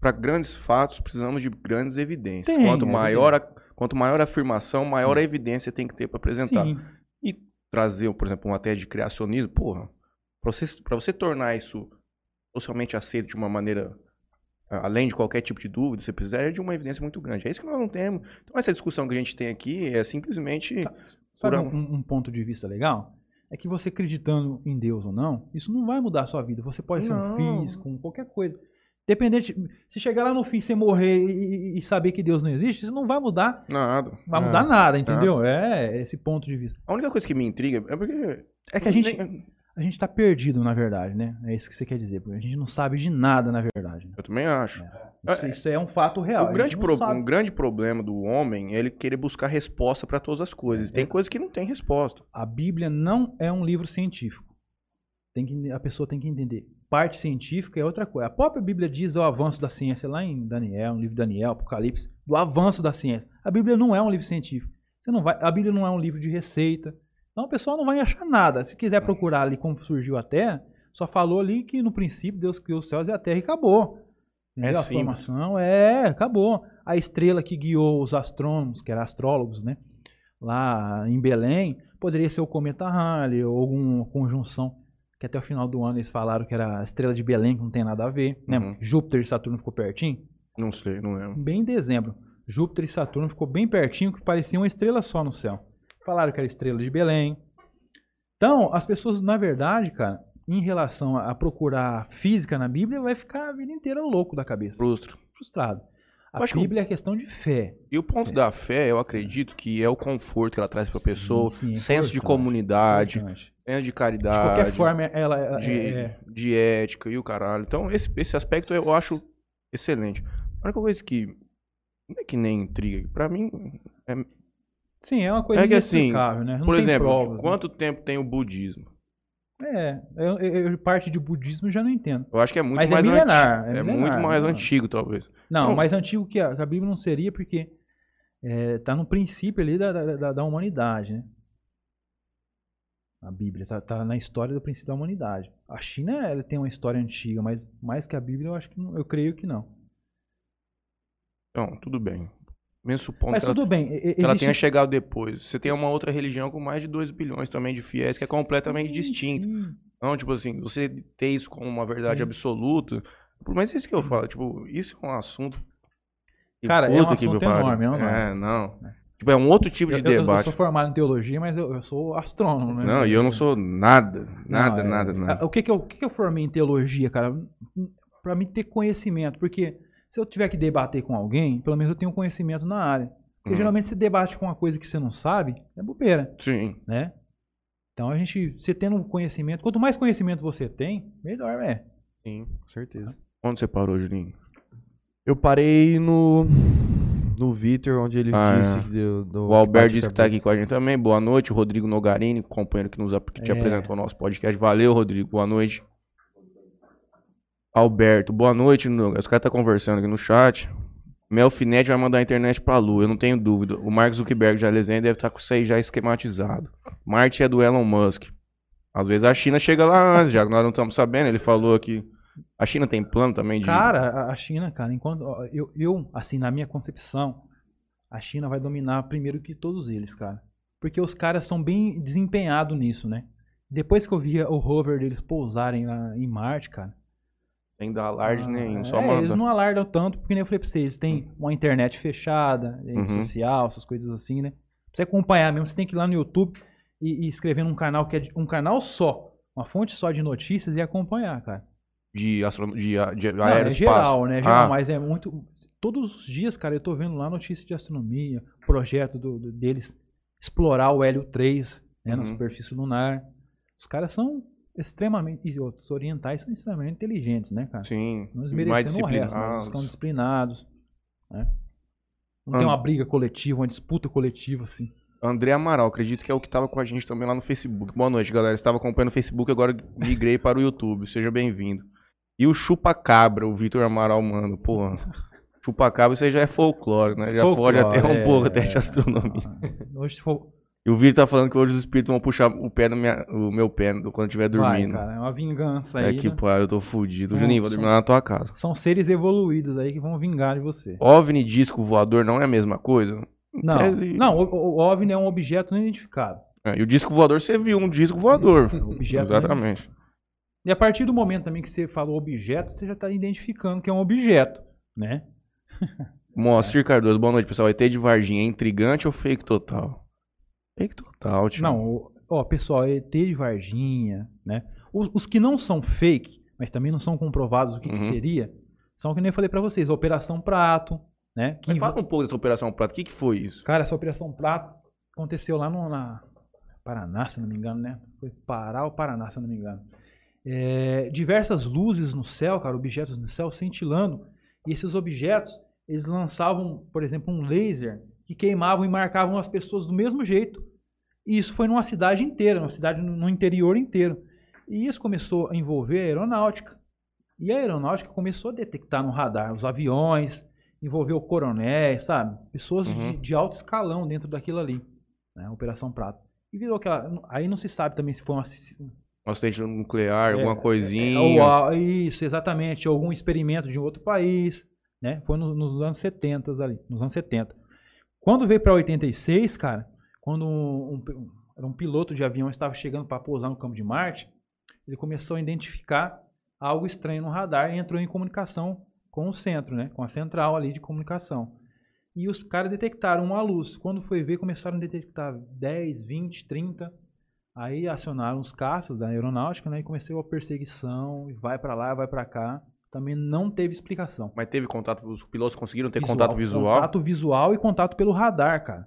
Para grandes fatos, precisamos de grandes evidências. Tem, quanto, é maior a, quanto maior a afirmação, maior Sim. a evidência tem que ter para apresentar. Sim, E trazer, por exemplo, uma tese de criacionismo, porra, para você, pra você tornar isso socialmente aceito de uma maneira, além de qualquer tipo de dúvida, você precisa de uma evidência muito grande. É isso que nós não temos. Então, essa discussão que a gente tem aqui é simplesmente. Sabe Por um, um ponto de vista legal? É que você acreditando em Deus ou não, isso não vai mudar a sua vida. Você pode ser Não. um físico, um qualquer coisa. Dependente, se chegar lá no fim você morrer e, e- saber que Deus não existe, isso não vai mudar, Nada. vai Ah, mudar nada, entendeu? É esse ponto de vista. A única coisa que me intriga é porque. É que a gente, a gente tá perdido, na verdade, né? É isso que você quer dizer, porque a gente não sabe de nada, na verdade. né? Eu também acho. Isso, isso é um fato real. O grande, pro- um grande problema do homem é ele querer buscar resposta para todas as coisas. É, Tem é. coisas que não tem resposta. A Bíblia não é um livro científico. Tem que, a pessoa tem que entender. Parte científica é outra coisa. A própria Bíblia diz o avanço da ciência lá em Daniel, no livro de Daniel, Apocalipse, do avanço da ciência. A Bíblia não é um livro científico. Você não vai, a Bíblia não é um livro de receita. Então o pessoal não vai achar nada. Se quiser procurar ali como surgiu a Terra, só falou ali que no princípio Deus criou os céus e a Terra e acabou. Entendeu? a simples. formação é, acabou. A estrela que guiou os astrônomos, que eram astrólogos, né? Lá em Belém, poderia ser o cometa Halley ou alguma conjunção que até o final do ano eles falaram que era a estrela de Belém, que não tem nada a ver, né? Uhum. Júpiter e Saturno ficou pertinho. Não sei, não lembro. Bem em dezembro, Júpiter e Saturno ficou bem pertinho, que parecia uma estrela só no céu. Falaram que era estrela de Belém. Então, as pessoas, na verdade, cara, em relação a a procurar física na Bíblia, vai ficar a vida inteira louco da cabeça, Frustro. frustrado. A Bíblia é questão de fé. E o ponto da fé, eu acredito que é o conforto que ela traz pra Sim, pessoa, sim, é senso de comunidade, senso de De caridade, qualquer forma, ela é- de, é- de ética e o caralho. Então, esse, esse aspecto eu acho excelente. A única coisa que não é que nem intriga, pra mim, Sim, é uma coisa É que assim, né? Não por exemplo, provas, né? quanto tempo tem o budismo? É, eu, eu- parte de budismo eu já não entendo. Eu acho que é muito Mas é mais milenar, antigo. é É, milenar, muito mais milenar. antigo, talvez. Não, Não. mais antigo que a, a Bíblia não seria porque é, tá no princípio ali da, da, da- da humanidade, né? A Bíblia tá, tá na história do princípio da humanidade. A China ela tem uma história antiga, mas mais que a Bíblia eu acho que não, eu creio que não. Então, tudo bem. Mesmo supondo Mas que ela, tudo bem, e- e- que ela existe- tenha chegado depois. Você tem uma outra religião com mais de 2 bilhões também de fiéis, que é completamente Sim, distinta. sim. Não, tipo assim, você ter isso como uma verdade Sim. absoluta. Mas é isso que eu falo, tipo, isso é um assunto. Cara, é um assunto me enorme, é enorme. É, não. Tipo, é um outro tipo Eu, de eu- eu debate. sou formado em teologia, mas eu, eu sou astrônomo, né? Não, e eu não sou nada, nada, Não, é- nada, nada. O que que, eu, o que que eu formei em teologia, cara? Pra mim ter conhecimento. Porque se eu tiver que debater com alguém, pelo menos eu tenho conhecimento na área. Porque Uhum. geralmente você debate com uma coisa que você não sabe, é bobeira, Sim. né? Então a gente, você tendo conhecimento, quanto mais conhecimento você tem, melhor é. Sim, com certeza. Onde você parou, Julinho? Eu parei no. No Vitor, onde ele Ah, disse é. que deu. do- O Alberto disse que tá aqui com a gente também. Boa noite. O Rodrigo Nogarini, companheiro que, nos, que te É. apresentou o nosso podcast. Valeu, Rodrigo. Boa noite. Alberto, boa noite. No- Os caras estão conversando aqui no chat. Melfinet vai mandar a internet pra Lua, eu não tenho dúvida. O Mark Zuckerberg já desenha deve estar com isso aí já esquematizado. Marte é do Elon Musk. Às vezes a China chega lá antes, já que nós não estamos sabendo. Ele falou aqui. A China tem plano também de. Cara, a- China, cara, enquanto eu, eu, assim, na minha concepção, a China vai dominar primeiro que todos eles, cara. Porque os caras são bem desempenhados nisso, né? Depois que eu via o rover deles pousarem lá em Marte, cara. Sem dar alarde nenhum, ah, só é, manda. eles não alardam tanto, porque nem eu falei pra vocês, eles têm uma internet fechada, rede Uhum. social, essas coisas assim, né? Pra você acompanhar mesmo, você tem que ir lá no YouTube e, e escrever num canal que é um canal só, uma fonte só de notícias e acompanhar, cara. de, astro... de, de Não, aeroespaço? é geral, né? Geral, Ah, mas é muito. Todos os dias, cara, eu tô vendo lá notícia de astronomia, projeto do- do- deles explorar o Hélio 3 né, na Uhum. superfície lunar. Os caras são extremamente. E os orientais são extremamente inteligentes, né, cara? Sim, Não mais desmerecendo o resto, mas eles disciplinados. Né? Não Ah. tem uma briga coletiva, uma disputa coletiva, assim. André Amaral, acredito que é o que tava com a gente também lá no Facebook. Boa noite, galera. Estava acompanhando o Facebook, agora migrei para o YouTube. Seja bem-vindo. E o Chupa-Cabra, o Vitor Amaral, mano, porra. Chupa-Cabra, isso aí já é folclore, né? Já Folclore, foge até um é, pouco até de astronomia. Hoje, se for. E o Vitor tá falando que hoje os espíritos vão puxar o pé no minha, o meu pé quando eu estiver Vai, dormindo. cara, é uma vingança aí. é que, né? pô, eu tô fudido. São- Juninho, vou são- dormir lá na tua casa. São seres evoluídos aí que vão vingar de você. OVNI disco voador não é a mesma coisa? Não, tese- não o, o OVNI é um objeto não identificado. É, e o disco voador, você viu um disco voador. Objeto Exatamente. E a partir do momento também que você falou objeto, você já está identificando que é um objeto, né? Moacir Cardoso, boa noite, pessoal. ET de Varginha, é intrigante ou fake total? Fake total, tio. Não, o- ó, pessoal, ET de Varginha, né? Os, os que não são fake, mas também não são comprovados o que, que Uhum. seria, são que nem eu falei pra vocês, a Operação Prato, né? Que Mas fala um pouco dessa Operação Prato. O que, que foi isso? Cara, essa Operação Prato aconteceu lá no na Paraná, se não me engano, né? Foi Pará ou Paraná, se não me engano. É, diversas luzes no céu, cara, objetos no céu cintilando. E esses objetos, eles lançavam, por exemplo, um laser que queimavam e marcavam as pessoas do mesmo jeito. E isso foi numa cidade inteira, numa cidade no interior inteiro. E isso começou a envolver a aeronáutica. E a aeronáutica começou a detectar no radar os aviões, envolveu coronéis, sabe? Pessoas Uhum. de, de alto escalão dentro daquilo ali, né? Operação Prato. E virou aquela. Aí não se sabe também se foi um Um acidente nuclear, alguma é, coisinha. ou a- isso, exatamente. Algum experimento de um outro país. Né? Foi no- nos anos 70 ali. Nos anos 70. Quando veio para 86, cara, quando um, um- um piloto de avião estava chegando para pousar no campo de Marte, ele começou a identificar algo estranho no radar e entrou em comunicação com o centro, né? com a central ali de comunicação. E os caras detectaram uma luz. Quando foi ver, começaram a detectar 10, 20, 30. Aí acionaram os caças da aeronáutica, né? E começou a perseguição, e vai pra lá, vai pra cá. Também não teve explicação. Mas teve contato, os pilotos conseguiram ter Visual, contato visual? Contato visual e contato pelo radar, cara.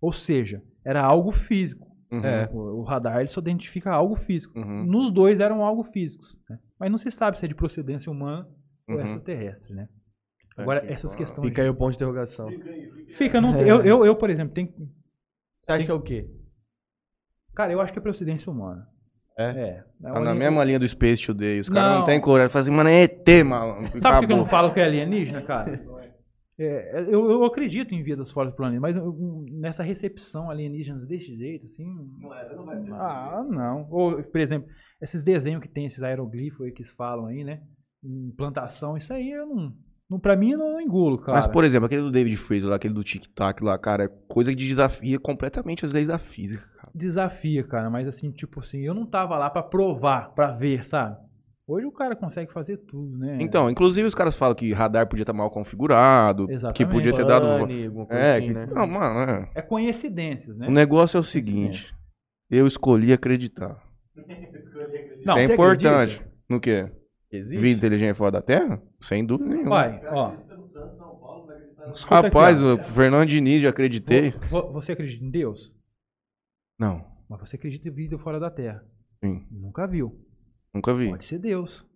Ou seja, era algo físico. Uhum, É. O, o radar ele só identifica algo físico. uhum, Nos dois eram algo físicos. né? Mas não se sabe se é de procedência humana ou uhum. extraterrestre, né? Agora, Aqui, essas questões. Fica aí o ponto de interrogação. Fica, não, É. eu, eu, eu, por exemplo, tenho. Você acha que é o quê? Cara, eu acho que é procedência humana. É? É. Tá na mesma linha do Space Today. Os caras não, Não. tem coragem. Falam assim, mano, é ET, malandro. Sabe por que eu não falo que é alienígena, cara? É, eu, eu acredito em vidas fora do planeta, mas eu- nessa recepção alienígenas desse jeito, assim. Não era, não vai ter. Ah, não. Ou, por exemplo, esses desenhos que tem, esses aeroglifos aí que eles falam aí, né? Implantação, isso aí eu não. não pra mim eu não engulo, cara. Mas, por exemplo, aquele do David Fraser lá, aquele do Tic Tac lá, cara, é coisa que desafia completamente as leis da física. Desafia, cara, mas assim, tipo assim, eu não tava lá pra provar, pra ver, sabe? Hoje o cara consegue fazer tudo, né? Então, inclusive os caras falam que radar podia estar mal configurado, que Exatamente. podia ter dado... Pane, É, assim, que... né? não, mano, é. É coincidências, né? O negócio é o seguinte, eu escolhi acreditar. Não, Isso é importante. acredita? No quê? Existe? Vida inteligente fora da Terra? Sem dúvida nenhuma. Vai, ó. Escuta aqui, Rapaz, ó. o Fernando Diniz, já acreditei. Vo- vo- Você acredita em Deus? Não, Mas você acredita em vida fora da Terra? sim, Nunca viu. nunca vi. Pode ser Deus.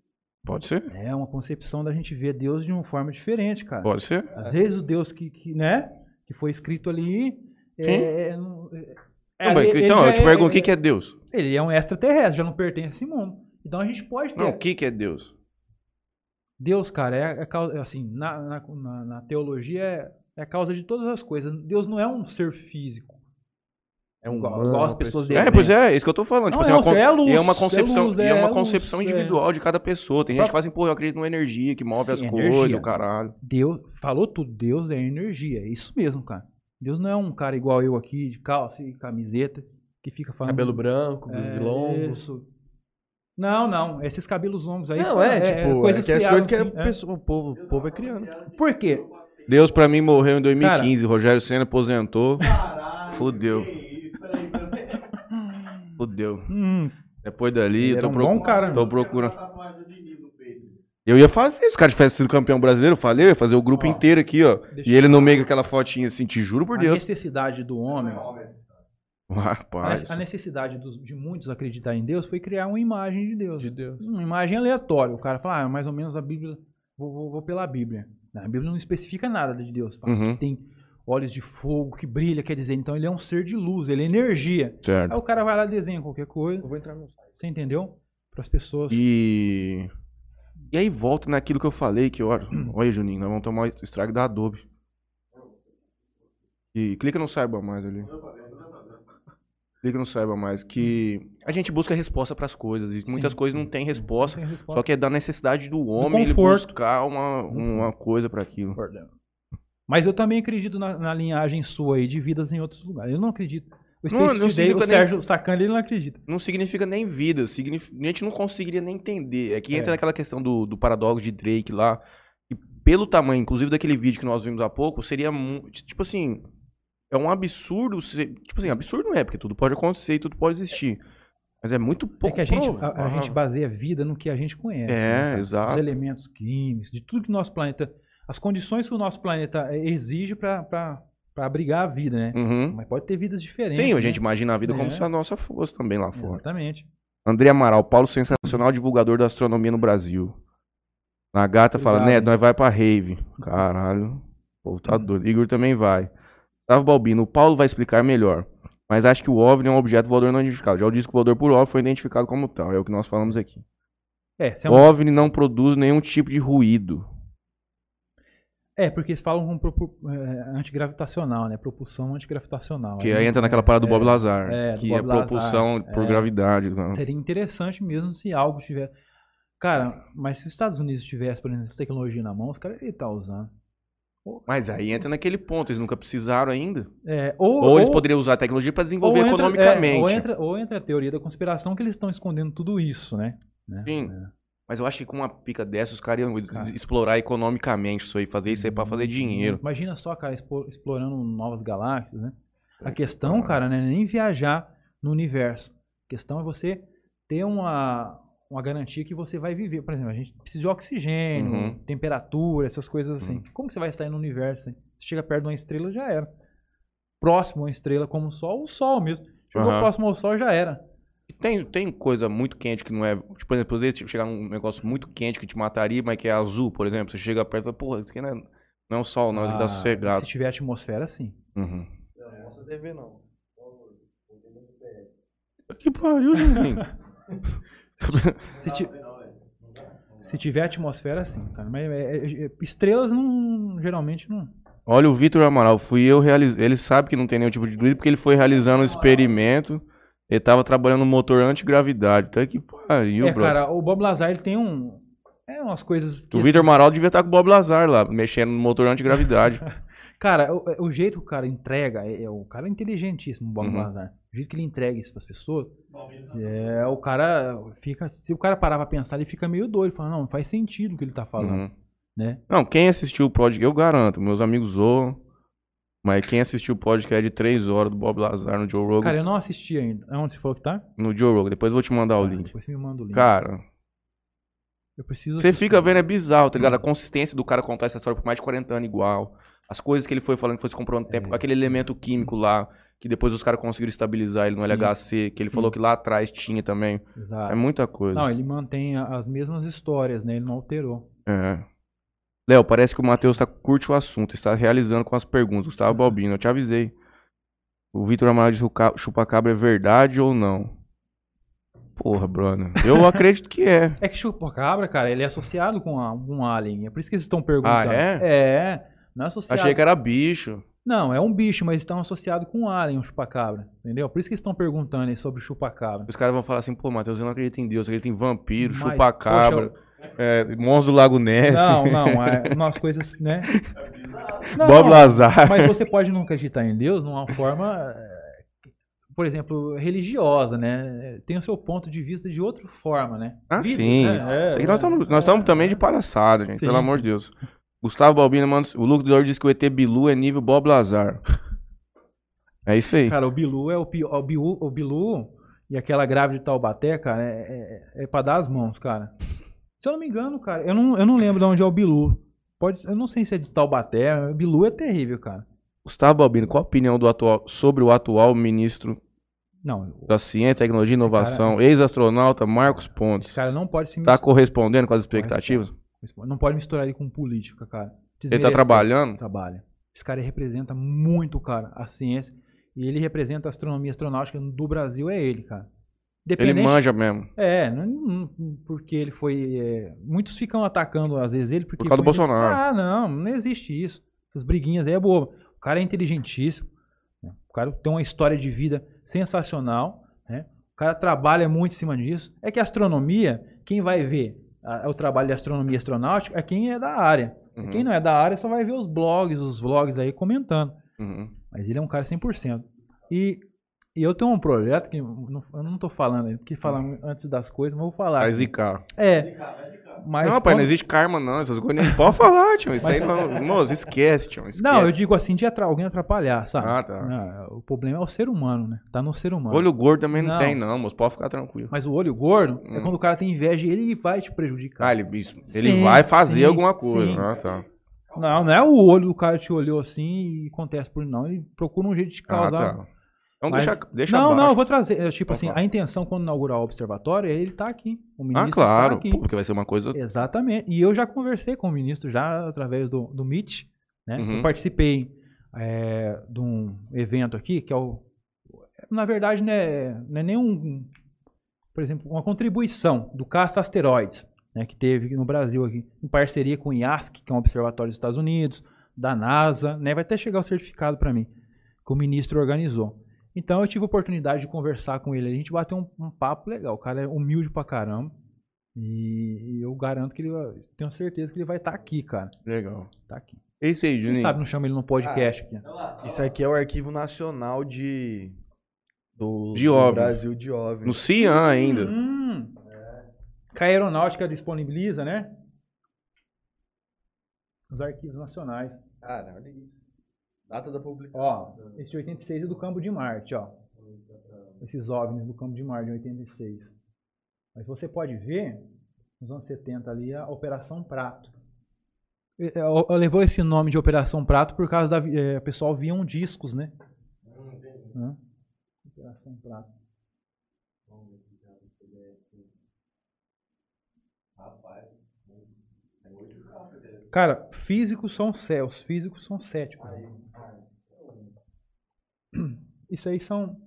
Pode ser? É uma concepção da gente ver Deus de uma forma diferente, cara. Pode ser? Às vezes o Deus que, que, né, que foi escrito ali. Sim. É, é, é- Não, ele- então, ele eu te já pergunto, o que, que é Deus? Ele é um extraterrestre, já não pertence a esse mundo. Então a gente pode ter. Não, o que, que é Deus? Deus, cara, é, é causa, assim, na, na, na- na teologia é, é a causa de todas as coisas. Deus não é um ser físico. É um Igual- humano, igual as uma pessoas pessoa. É, pois é, isso que eu tô falando. Não, tipo assim, é uma um con- ser, é luz, é uma é concepção, luz, e é é uma luz, concepção é. individual de cada pessoa. Tem gente que fala assim, pô, eu acredito numa energia que move Sim, as energia. coisas, o caralho. Deus, falou tudo, Deus é energia, é isso mesmo, cara. Deus não é um cara igual eu aqui, de calça e camiseta, que fica falando. Cabelo branco, é, longo. Isso. Não, não, esses cabelos longos aí. Não, é, tipo, coisas é que as coisas que assim, é. pessoa- o, povo, o povo é criando. Por quê? Deus pra mim morreu em 2015, Rogério Senna aposentou, Caralho. Fudeu. Fudeu. Hum, Depois dali, eu tô, um procu- cara, tô procurando. Eu ia fazer, se o cara tivesse sido campeão brasileiro, eu falei, eu ia fazer o grupo Ó, inteiro aqui, ó. E ele no meio com aquela fotinha assim, te juro por a Deus. necessidade do homem, a Rapaz. a necessidade dos- de muitos acreditar em Deus foi criar uma imagem de Deus. De Deus. Uma imagem aleatória. O cara fala, ah, mais ou menos a Bíblia, vou, vou- vou pela Bíblia. Não, a Bíblia não especifica nada de Deus. Fala Uhum. que tem olhos de fogo que brilha, quer dizer, então ele é um ser de luz, ele é energia. Aí Certo. o cara vai lá e desenha qualquer coisa, Eu vou entrar no site. você entendeu? Para as pessoas. E. E aí volta naquilo que eu falei, que olha, olha, Juninho, nós vamos tomar o estrago da Adobe. E clica no saiba mais ali. Clica no saiba mais que a gente busca resposta para as coisas e muitas Sim. coisas não tem resposta, Tem resposta. só que é da necessidade do homem ele buscar uma, uma coisa para aquilo. Mas eu também acredito na, na linhagem sua aí de vidas em outros lugares. Eu não acredito. O Não, Space não Today, o nem Sérgio Sacani, ele não acredita. Não significa nem vida, significa... a gente não conseguiria nem entender. Aqui É. entra naquela questão do, do paradoxo de Drake lá, que pelo tamanho, inclusive daquele vídeo que nós vimos há pouco, seria tipo assim, é um absurdo, ser- tipo assim, absurdo não é, porque tudo pode acontecer e tudo pode existir. Mas é muito É pouco que a gente, a, a gente baseia a vida no que a gente conhece. É, né, exato. Os elementos químicos, de tudo que o nosso planeta. As condições que o nosso planeta eh, exige para abrigar a vida, né? Uhum. Mas pode ter vidas diferentes. Sim, a né? gente imagina a vida como É. se a nossa fosse também lá fora. Exatamente. André Amaral, Paulo sensacional divulgador da astronomia no Brasil. Na gata fala, Obrigado, hein? nós vai pra rave. Caralho, o povo tá doido. Igor também vai. Gustavo Balbino, o Paulo vai explicar melhor. Mas acho que o OVNI é um objeto voador não identificado. Já o disco voador por OVNI foi identificado como tal. É o que nós falamos aqui. É, é, um- OVNI não produz nenhum tipo de ruído. É, porque eles falam com propu- é, antigravitacional, né? Propulsão antigravitacional. Que aí entra naquela parada do Bob Lazar. é, que Bob é propulsão Lazar, por é. gravidade. Seria interessante mesmo se algo tiver. Cara, mas se os Estados Unidos tivesse, por exemplo, essa tecnologia na mão, os caras iam estar usando. Mas aí entra naquele ponto. Eles nunca precisaram ainda. É, ou, Ou, eles poderiam usar a tecnologia para desenvolver entra- economicamente. é, ou, entra, ou entra a teoria da conspiração que eles estão escondendo tudo isso, né? Né? Sim. É. Mas eu acho que com uma pica dessa, os caras iam Cara. explorar economicamente isso aí, fazer isso aí pra fazer dinheiro. Imagina só, cara, explorando novas galáxias, né? A É, questão, cara. cara, não é nem viajar no universo. A questão é você ter uma, uma garantia que você vai viver. Por exemplo, a gente precisa de oxigênio, Uhum. temperatura, essas coisas assim. Como que você vai sair no universo? hein? Você chega perto de uma estrela, já era. Próximo a uma estrela como o Sol, o Sol mesmo. Chegou Aham. próximo ao Sol, já era. E Tem, tem coisa muito quente que não é. Tipo, por exemplo, poderia tipo, chegar num negócio muito quente que te mataria, mas que é azul, por exemplo. Você chega perto e fala, porra, isso aqui não é, não é um sol, não, isso aqui tá Ah, sossegado. Se tiver atmosfera, sim. Uhum. Não posso TV, não. Que pariu, Juninho. Se, ti- se tiver atmosfera, sim, cara. Mas é- é- é- estrelas não. Geralmente não. Olha o Vitor Amaral, fui eu realizar. Ele sabe que não tem nenhum tipo de ruído porque ele foi realizando um experimento. Ele tava trabalhando no motor antigravidade. Tá que pariu, é, bro. cara, o Bob Lazar ele tem um. É umas coisas. Que, O Vitor Amaral devia estar com o Bob Lazar lá, mexendo no motor antigravidade. Cara, o, o jeito que o cara entrega, é, é- o cara é inteligentíssimo, o Bob Uhum. Lazar. O jeito que ele entrega isso pras pessoas, é, o cara fica. Se o cara parar pra pensar, ele fica meio doido. Fala, não, faz sentido o que ele tá falando, Uhum. né? Não, quem assistiu o podcast, eu garanto, meus amigos zoam. Mas quem assistiu o podcast de 3 horas do Bob Lazar no Joe Rogan, Cara, eu não assisti ainda. Onde você falou que tá? no Joe Rogan, depois eu vou te mandar o Ah, link. Depois você me manda o link. Cara, eu preciso. você fica vendo, é bizarro, tá ligado? A consistência do cara contar essa história por mais de 40 anos igual. As coisas que ele foi falando que foi se comprando no tempo, É. aquele elemento químico lá, que depois os caras conseguiram estabilizar ele no Sim. LHC, que ele Sim. falou que lá atrás tinha também. Exato. É muita coisa. Não, ele mantém as mesmas histórias, né? Ele não alterou. É. Léo, parece que o Matheus tá, curte o assunto, está realizando com as perguntas. Gustavo Balbino, eu te avisei. O Vitor Amaral disse que o ca- chupa-cabra é verdade ou não? Porra, brother. Eu acredito que é. É que chupacabra, cara, ele é associado com a- um alien. É por isso que eles estão perguntando. Ah, é? É. Não é associado. Achei que era bicho. Não, é um bicho, mas estão associados com um alien, um chupacabra. Entendeu? Por isso que eles estão perguntando aí sobre o chupacabra. Os caras vão falar assim, pô, Matheus, eu não acredito em Deus, eu acredito em vampiro, Mas, chupa-cabra, poxa, é, monstro do Lago Ness, Não, não, é umas coisas, né? Não, Bob não, Lazar. Mas você pode não acreditar em Deus numa forma, é, por exemplo, religiosa, né? Tem o seu ponto de vista de outra forma, né? Ah, Bíblico, sim. né? Aqui nós estamos nós estamos também de palhaçada, gente, Sim. pelo amor de Deus. Gustavo Balbino manda. O Luke Dor diz que o ET Bilu é nível Bob Lazar. É isso aí. Cara, o Bilu é o, pi- o, Bilu, o Bilu e aquela grávida de Taubaté, cara, é, é, é pra dar as mãos, cara. Se eu não me engano, cara, eu não, eu não lembro de onde é o Bilu. Pode, eu não sei se é de Taubaté. Bilu é terrível, cara. Gustavo Balbino, qual a opinião do atual, sobre o atual ministro Não, da Ciência, Tecnologia e Inovação, esse- ex-astronauta Marcos Pontes? esse cara não pode se Tá misturar. correspondendo com as expectativas? Não pode misturar ele com política, cara. Ele tá Desmerecer. trabalhando? Trabalha. Esse cara representa muito, cara, a ciência. E ele representa a astronomia astronáutica do Brasil, é ele, cara. Ele manja mesmo. É, porque ele foi. é, muitos ficam atacando, às vezes, ele porque. Por causa do Bolsonaro. Ah, não, não existe isso. Essas briguinhas aí é boa. O cara é inteligentíssimo. né? O cara tem uma história de vida sensacional. Né? O cara trabalha muito em cima disso. É que a astronomia, quem vai ver a- o trabalho de astronomia astronáutica é quem é da área. Uhum, Quem não é da área só vai ver os blogs, os vlogs aí comentando. uhum. Mas ele é um cara 100%. E, e eu tenho um projeto que eu não, eu não tô falando, aí, porque falar antes das coisas, mas eu vou falar. Vai zicar. É. Mas não, rapaz, quando- não existe karma, não. Essas coisas nem pode falar, tio. Isso Mas- aí não. Moço, esquece, tio. Esquece. Não, eu digo assim, de atra- alguém atrapalhar, sabe? Ah, tá. Não, o problema é o ser humano, né? Tá no ser humano. Olho gordo também não, Não. tem, não, moço. Pode ficar tranquilo. Mas o olho gordo é Hum. quando o cara tem inveja e ele vai te prejudicar. Ah, ele, isso, ele Sim, vai fazer sim, alguma coisa. sim. Ah, tá. Não, não é o olho do cara te olhou assim e acontece por não. Ele procura um jeito de Ah, causar. tá. Então Mas- deixa, deixa não, não, eu abaixo. vou trazer. é, Tipo assim, a intenção quando inaugurar o observatório é ele estar aqui. O ministro Ah, claro. está aqui. Pô, porque vai ser uma coisa. Exatamente. E eu já conversei com o ministro já através do, do Meet. Né? Uhum. Eu participei é, de um evento aqui, que é o. Na verdade, não é, não é nenhum. Por exemplo, uma contribuição do Caça Asteroides, né, que teve no Brasil aqui, em parceria com o IASC, que é um observatório dos Estados Unidos, da NASA, né? Vai até chegar o certificado para mim, que o ministro organizou. Então eu tive a oportunidade de conversar com ele. A gente bateu um, um papo legal. O cara é humilde pra caramba. E, e eu garanto que ele vai- tenho certeza que ele vai estar aqui, cara. Legal. Tá aqui. É isso aí, Quem Juninho. sabe não chama ele no podcast aqui. Isso aqui é o Arquivo Nacional de. Do, De do. Brasil de OVNI. No Cian ainda. Hum, que a aeronáutica disponibiliza, né? Os arquivos nacionais. Cara, olha isso. Data da publicação. Ó, esse de 86 é do campo de Marte, ó. Esses OVNIs do campo de Marte de 86. Mas você pode ver, nos anos 70 ali, a Operação Prato. É, Levou esse nome de Operação Prato por causa da. é, O pessoal viam discos, né? Hã? Operação Prato. Cara, físicos são céus, físicos são céticos. Isso aí são.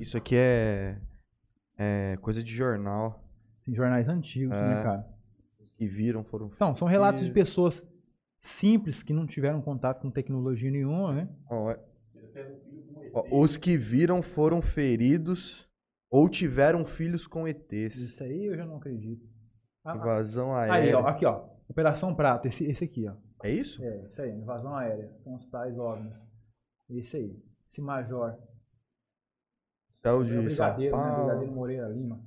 Isso aqui é. É coisa de jornal. jornais antigos, né, É. cara? Que viram, foram. Então, são relatos de pessoas simples que não tiveram contato com tecnologia nenhuma, né? Ó, é- Os que viram foram feridos ou tiveram filhos com ETs. Isso aí eu já não acredito. Ah, Invasão Aí, aérea. ó, aqui, ó. Operação Prato, esse, esse aqui, ó. É isso? É, isso aí, invasão aérea. São os tais OVNIs. Esse aí. Esse major. Céu É o de São Brigadeiro, né? Paulo. Brigadeiro Moreira Lima.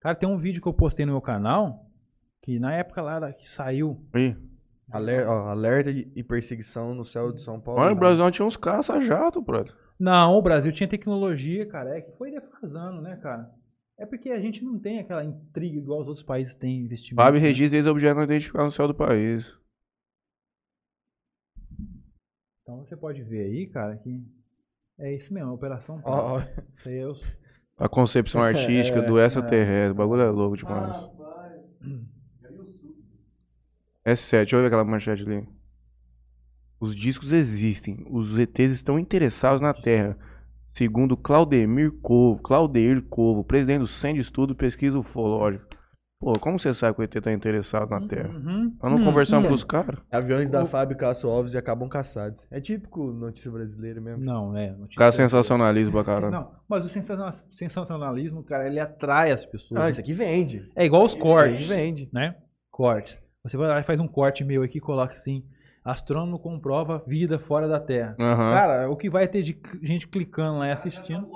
Cara, tem um vídeo que eu postei no meu canal, que na época lá da- que saiu, Ih. Aler- ó, alerta de- e perseguição no céu de São Paulo. Olha, o Brasil tinha uns caça-jato, brother. Não, o Brasil tinha tecnologia, cara, é que foi defasando, né, cara? É porque a gente não tem aquela intriga igual os outros países têm investimento. Fábio né? registra esse objeto não identificado no céu do país. Então você pode ver aí, cara, que é isso mesmo, Operação Isso aí é os- A concepção artística do extraterrestre. O bagulho é louco Ah, demais. S7, deixa eu ver aquela manchete ali. Os discos existem. Os ETs estão interessados na Terra. Segundo Claudemir Covo, Claudeir Covo, presidente do Centro de Estudo e Pesquisa Ufológica. Pô, como você sabe que o ET tá interessado na Terra? Uhum. Nós não Hum, conversamos hum. com os caras? Aviões da O- FAB caçam ovos e acabam caçados. É típico notícia brasileira mesmo. Não, é. notícia- Cara sensacionalismo pra caralho. Não, mas o sensaciona- sensacionalismo, cara, ele atrai as pessoas. Ah, isso aqui vende. É igual os Isso cortes, vende. né? Cortes. Você vai lá e faz um corte meu aqui e coloca assim: astrônomo comprova vida fora da Terra. Aham. Cara, o que vai ter de gente clicando lá e assistindo?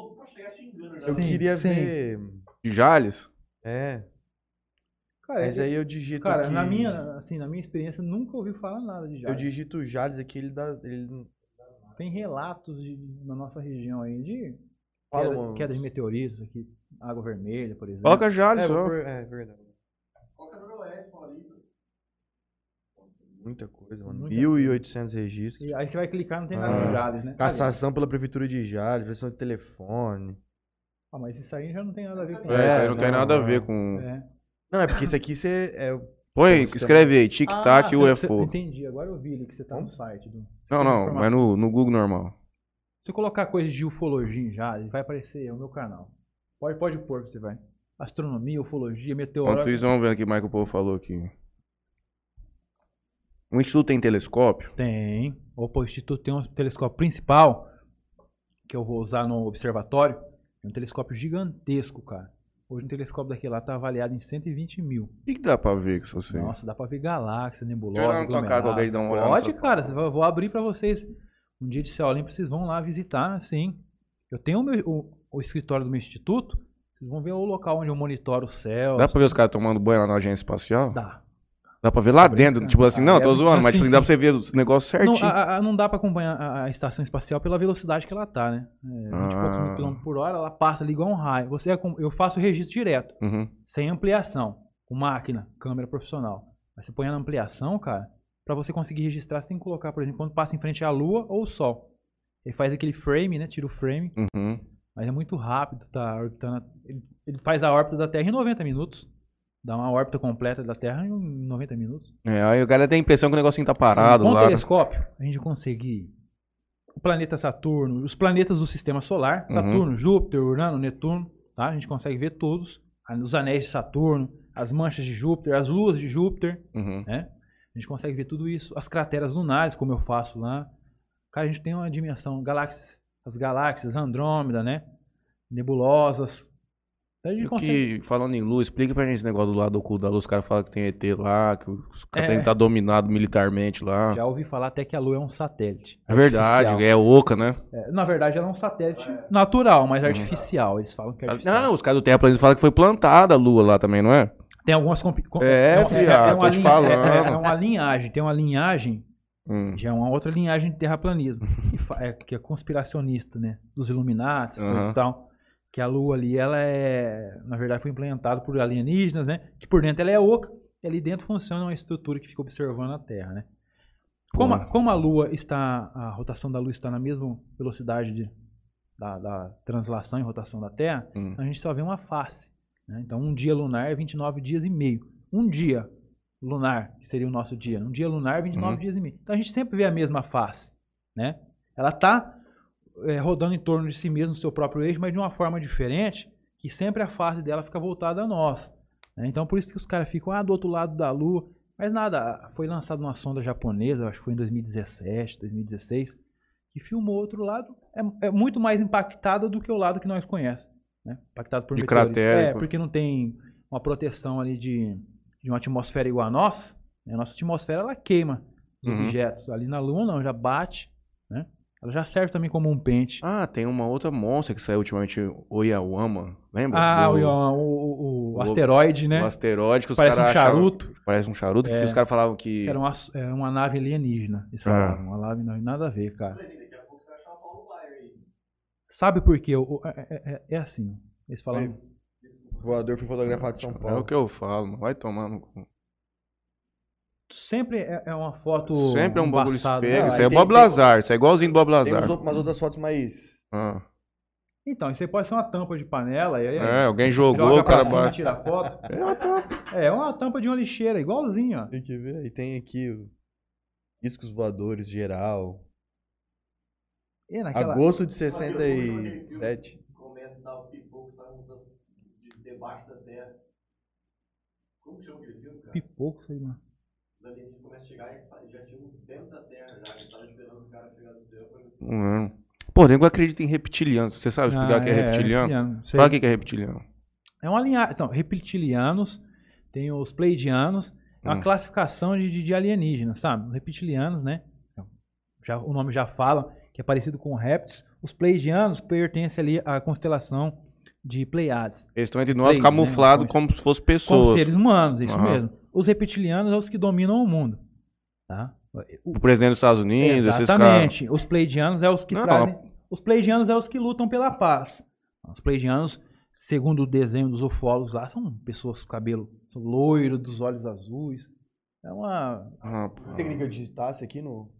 Eu Sim, queria sim. ver. De Jales? É. Cara, Mas eu- aí eu digito. cara aqui- na minha, assim, na minha experiência, nunca ouvi falar nada de Eu Jales. digito Jales aqui, ele dá. Ele... Tem relatos de- na nossa região aí de Fala, queda, mano. queda de meteoritos aqui, água vermelha, por exemplo. Coloca Jales, É, ó. por- é verdade. Qual que é noroeste, Paulista? Muita coisa, mano. Muita 1.800 registros. E aí você vai clicar, não tem nada Ah. de Jales, né? Cassação pela Prefeitura de Jales, versão de telefone. Ah, mas isso aí já não tem nada a ver com É, isso aí É, não tem não, nada a não. ver com. É. Não, é porque isso aqui você. É, Põe, escreve aí, tic-tac Ah, e UFO. Entendi, agora eu vi ali que você tá no site. Do, Não, não, mas no, no Google normal. Se você colocar coisa de ufologia Jales, vai aparecer o meu canal. Pode, pode pôr que você vai. Astronomia, ufologia, Enquanto meteorologia. isso, vamos ver aqui o Michael Povo falou aqui. O Instituto tem telescópio? Tem. Opa, o Instituto tem um telescópio principal, que eu vou usar no observatório. É um telescópio gigantesco, cara. Hoje um telescópio daquele lá tá avaliado em 120 mil. O que, que dá pra ver com isso assim? Nossa, dá pra ver galáxia, nebulosa, Deixa eu dar uma tocada com alguém dar uma olhada Pode, cara. você vai- vou abrir pra vocês. Um dia de céu limpo, vocês vão lá visitar, sim. Eu tenho o, meu- o- o escritório do meu instituto. Vocês vão ver o local onde eu monitoro o céu. Dá pra ver os caras tomando banho lá na agência espacial? Dá. Dá pra ver lá dentro? Tipo assim, não, é, tô zoando, mas assim, tipo, dá pra você ver os negócios Não, certinho. a- a- não dá pra acompanhar a, a estação espacial pela velocidade que ela tá, né? É, 20 e poucos Ah. mil por hora, ela passa ali igual um raio. Você, acom- eu faço o registro direto, Uhum. sem ampliação, com máquina, câmera profissional. Mas você põe na ampliação, cara, pra você conseguir registrar, você tem que colocar, por exemplo, quando passa em frente à Lua ou o Sol. Ele faz aquele frame, né? Tira o frame, Uhum. mas é muito rápido, tá orbitando. ele faz a órbita da Terra em 90 minutos. Dá uma órbita completa da Terra em 90 minutos. É, aí o cara tem a impressão que o negocinho tá parado Sim, com o lá. né? telescópio, a gente conseguir o planeta Saturno, os planetas do sistema solar, Uhum. Saturno, Júpiter, Urano, Netuno, tá? A gente consegue ver todos, os anéis de Saturno, as manchas de Júpiter, as luas de Júpiter, Uhum. né? A gente consegue ver tudo isso, as crateras lunares, como eu faço lá. Cara, a gente tem uma dimensão, galáxias, as galáxias, Andrômeda, né? Nebulosas. Então E consegue que, falando em luz, explica pra gente esse negócio do lado oculto da luz. Os caras falam que tem ET lá, que os caras É. têm que estar dominado militarmente lá. já ouvi falar até que a Lua é um satélite. É verdade, artificial. é oca, né? É, na verdade, ela é um satélite natural, mas artificial. Eles falam que é artificial. Uhum. Não, os caras do Terraplanismo falam que foi plantada a lua lá também, não é? Tem algumas. compi- com- É, uma- fiado, uma tô te linha- falando. é- é uma linhagem. Tem uma linhagem, Hum. já é uma outra linhagem de terraplanismo, que, fa- é, que é conspiracionista, né? Dos Illuminati Aham. e tal. Que a Lua ali, ela é. Na verdade, foi implementada por alienígenas, né? Que por dentro ela é oca, e ali dentro funciona uma estrutura que fica observando a Terra, né? Como, a, como a Lua está. A rotação da Lua está na mesma velocidade de, da, da translação e rotação da Terra, Hum. a gente só vê uma face. né? Então, um dia lunar é 29 dias e meio. Um dia lunar, que seria o nosso dia, um dia lunar é 29 Uhum. dias e meio. Então, a gente sempre vê a mesma face. Né? Ela está rodando em torno de si mesma, no seu próprio eixo, mas de uma forma diferente, que sempre a face dela fica voltada a nós. né? Então, por isso que os caras ficam ah, do outro lado da Lua. Mas nada, foi lançada uma sonda japonesa, acho que foi em 2017, 2016, que filmou outro lado. É, é muito mais impactada do que o lado que nós conhecemos. Né? Impactado por De cratera, É, porque não tem uma proteção ali de, de uma atmosfera igual a nós. né? A nossa atmosfera ela queima os Uhum. objetos. Ali na Lua não, já bate. Né? Ela já serve também como um pente. Ah, tem uma outra monstro que saiu ultimamente, Oyawama, lembra? Ah, Do- o, o, o- o o- asteroide, né? O asteroide que os Parece um caras achavam- charuto. Parece um charuto, que É. os caras falavam que... Era uma, era uma nave alienígena. Eles Ah. falavam. Uma nave não nada a ver, cara. Daqui a pouco você vai achar o Paulo Baier aí. Sabe por quê? O- o- é, é- é- é assim. Eles falam. O voador foi fotografado em São É o Paulo. que eu falo, mano. vai tomar no cu. Sempre é, é uma foto. Sempre é um bagulho feio. Isso é tem- Bob tem- Lazar, isso é igualzinho Bob Tem Lazar. outros- umas outras fotos mais. Ah. Então, isso aí pode ser uma tampa de panela. E aí, É, alguém jogou, joga o cara bate. tira foto. É uma tampa. É uma tampa de uma lixeira, igualzinho, ó. Tem que ver. E tem aqui o discos voadores geral. E naquela... Agosto de 67. Começa a dar o pipoco, de debaixo da terra. Como que chama aquele filme, cara? Pipoco, sei lá. Os alienígenas começam a chegar e sai- já tinha uns dentro da terra, já que estavam esperando os caras chegar do céu. Hum. Pô, nego acredita em reptilianos. Você sabe explicar o que é reptiliano? sei. Fala o que é reptiliano. É uma linhagem. Então, reptilianos, tem os pleidianos, é uma Hum. classificação de, de, alienígenas, sabe? Os reptilianos, né? Já, o nome já fala que é parecido com répteis. Os pleidianos pertencem ali à constelação de Pleiades. Eles estão entre nós Três, camuflados né? como se fossem Como pessoas. seres humanos, isso Aham. mesmo. Os reptilianos são os que dominam o mundo. Tá? O- O presidente dos Estados Unidos, esses caras. Exatamente. Os pleidianos é os que Não. trazem. Os pleidianos é os que lutam pela paz. Os pleiadianos, segundo o desenho dos ufólogos lá, são pessoas com cabelo loiro, dos olhos azuis. É uma. Ah. Você queria que eu digitasse aqui no.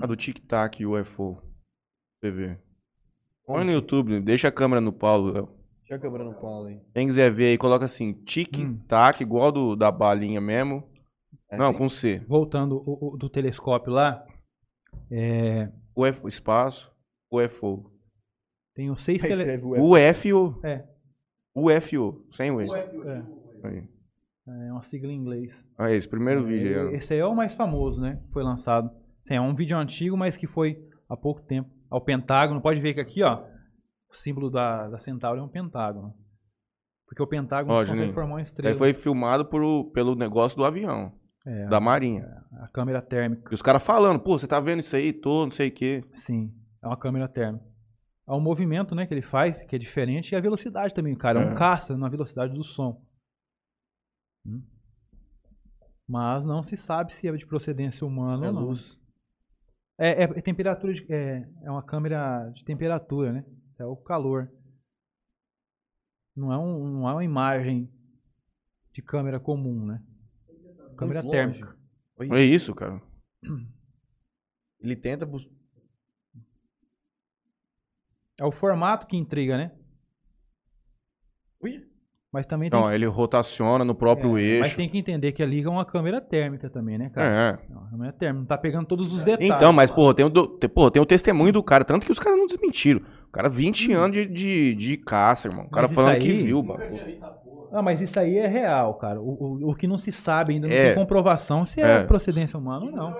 A do Tic Tac UFO. Vê. Põe no YouTube, deixa a câmera no Paulo, Léo. Deixa a câmera no Paulo aí. Quem quiser ver aí, coloca assim, Hum. tic-tac, igual do, da balinha mesmo. É Não, assim? com C. Voltando o, o- do telescópio lá, é, UFO, espaço, UFO. tem os seis Aí tele... escreve o F. UFO. É. UFO, sem o E. É, Aí. é uma sigla em inglês. Aí, esse primeiro vídeo aí. ó. Esse aí é o mais famoso, né? que Foi lançado. Assim, é um vídeo antigo, mas que foi há pouco tempo. Ao Pentágono. Pode ver que aqui, ó, o símbolo da, da Centauri é um pentágono. Porque o pentágono Ó, consegue formar uma estrela. aí foi filmado por, pelo negócio do avião, É, da Marinha. a câmera térmica. E os caras falando, pô, você tá vendo isso aí, tô, não sei o quê. Sim, é uma câmera térmica. É o movimento né, que ele faz, que é diferente, e a velocidade também, cara. É um É. caça na velocidade do som. Hum. Mas não se sabe se é de procedência humana É ou não. luz. É, é temperatura de, é, é uma câmera de temperatura, né? É o calor. Não é, um, não é uma imagem de câmera comum, né? Câmera Muito longe. térmica. Oi. É isso, cara. Ele tenta bus- É o formato que intriga, né? Ui. Mas também tem, Não, ele rotaciona no próprio é, eixo. mas tem que entender que ali é uma câmera térmica também, né, cara? É. É uma câmera térmica, não tá pegando todos os detalhes. Então, mas, porra, tem o, do- tem, porra, tem o testemunho do cara, tanto que os caras não desmentiram. O cara, 20 anos de, de, de caça, irmão. O cara Mas isso falando que aí- viu, o bagulho. Ah, mas isso aí é real, cara. O, o, o que não se sabe ainda, não É. tem comprovação se é, É. procedência humana ou não.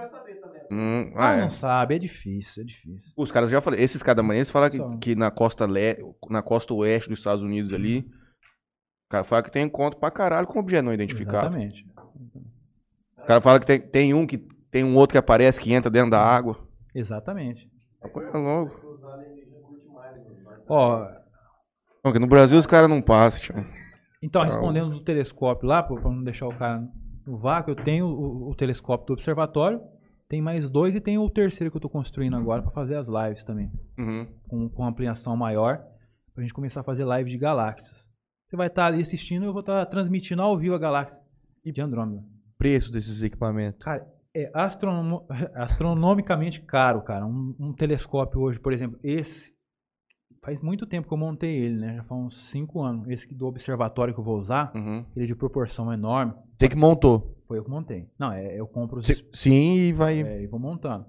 Hum, Ah, ah, é. não sabe, é difícil, é difícil. Os caras já falaram, esses caras da manhã, eles falam que, que na costa le... na costa oeste dos Estados Unidos ali, o cara fala que tem encontro pra caralho com objeto não identificado. Exatamente. O cara fala que tem, tem um que tem um outro que aparece que entra dentro da água. Exatamente. É coisa louca. Ó, Não, no Brasil os caras não passam, tio. então, Tá. respondendo do telescópio lá, pra pra não deixar o cara no vácuo, eu tenho o, o telescópio do observatório, tem mais dois e tem o terceiro que eu tô construindo agora pra fazer as lives também. Uhum. com, com ampliação maior, pra gente começar a fazer live de galáxias. Você vai estar ali assistindo e eu vou estar transmitindo ao vivo a galáxia de Andrômeda. Preço desses equipamentos. Cara, é astronomo- astronomicamente caro, cara. Um, um telescópio hoje, por exemplo, esse, faz muito tempo que eu montei ele, né? Já faz uns 5 anos. Esse aqui do observatório que eu vou usar, Uhum. ele é de proporção enorme, Você que montou. foi eu que montei. Não, é, eu compro os Cê- Sim, e vai. é, e vou montando.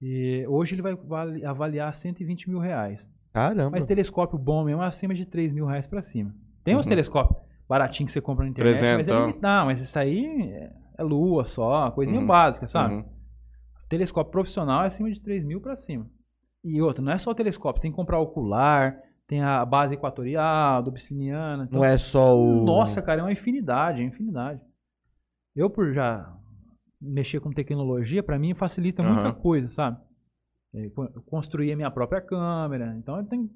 E hoje ele vai vali- avaliar 120 mil reais. Caramba. Mas telescópio bom mesmo é acima de 3 mil reais pra cima. Tem uns Uhum. telescópios baratinhos que você compra na internet, mas é Trezentão. limit- Não, mas isso aí é- é lua só, coisinha Uhum. básica, sabe? Uhum. Telescópio profissional é acima de 3 mil pra cima. E outro, não é só o telescópio, tem que comprar ocular, tem a base equatorial, dobsfiniana. então- Não é só o. Nossa, cara, é uma infinidade, é uma infinidade. Eu, por já mexer com tecnologia, pra mim facilita muita Aham. coisa, sabe? É, co- Eu construí a minha própria câmera, então eu tenho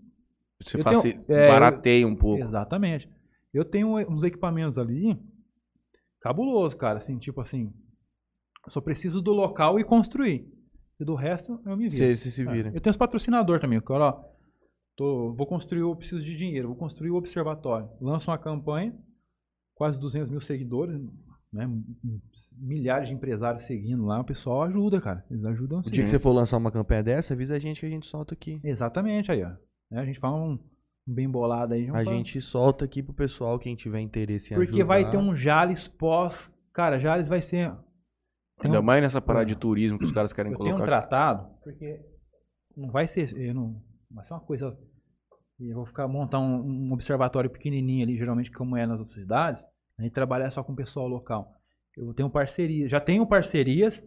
Você Eu tenho- é, barateia um pouco. Exatamente. Eu tenho uns equipamentos ali cabuloso, cara. Assim, tipo assim, só preciso do local e construir. E do resto eu me viro. Você se É, vira. Eu tenho os patrocinadores também. Eu, ó, tô, vou construir, eu preciso de dinheiro, vou construir o observatório. Lanço uma campanha, quase 200 mil seguidores, né? Milhares de empresários seguindo lá. O pessoal ajuda, cara. Eles ajudam O sim. dia que você for lançar uma campanha dessa, avisa a gente que a gente solta aqui. Exatamente aí, ó. Né, A gente fala um, um bem bolado aí. A falar- gente solta aqui pro pessoal, quem tiver interesse em Porque vai ajudar. ter um Jales pós. Cara, Jales vai ser. Tem Ainda um- mais nessa parada de turismo que os caras querem eu tenho um colocar. tratado, porque não vai ser. Eu não, vai ser uma coisa. Eu vou ficar montar um, um observatório pequenininho ali, geralmente como é nas outras cidades. A gente trabalhar só com o pessoal local. Eu tenho parceria, já tenho parcerias.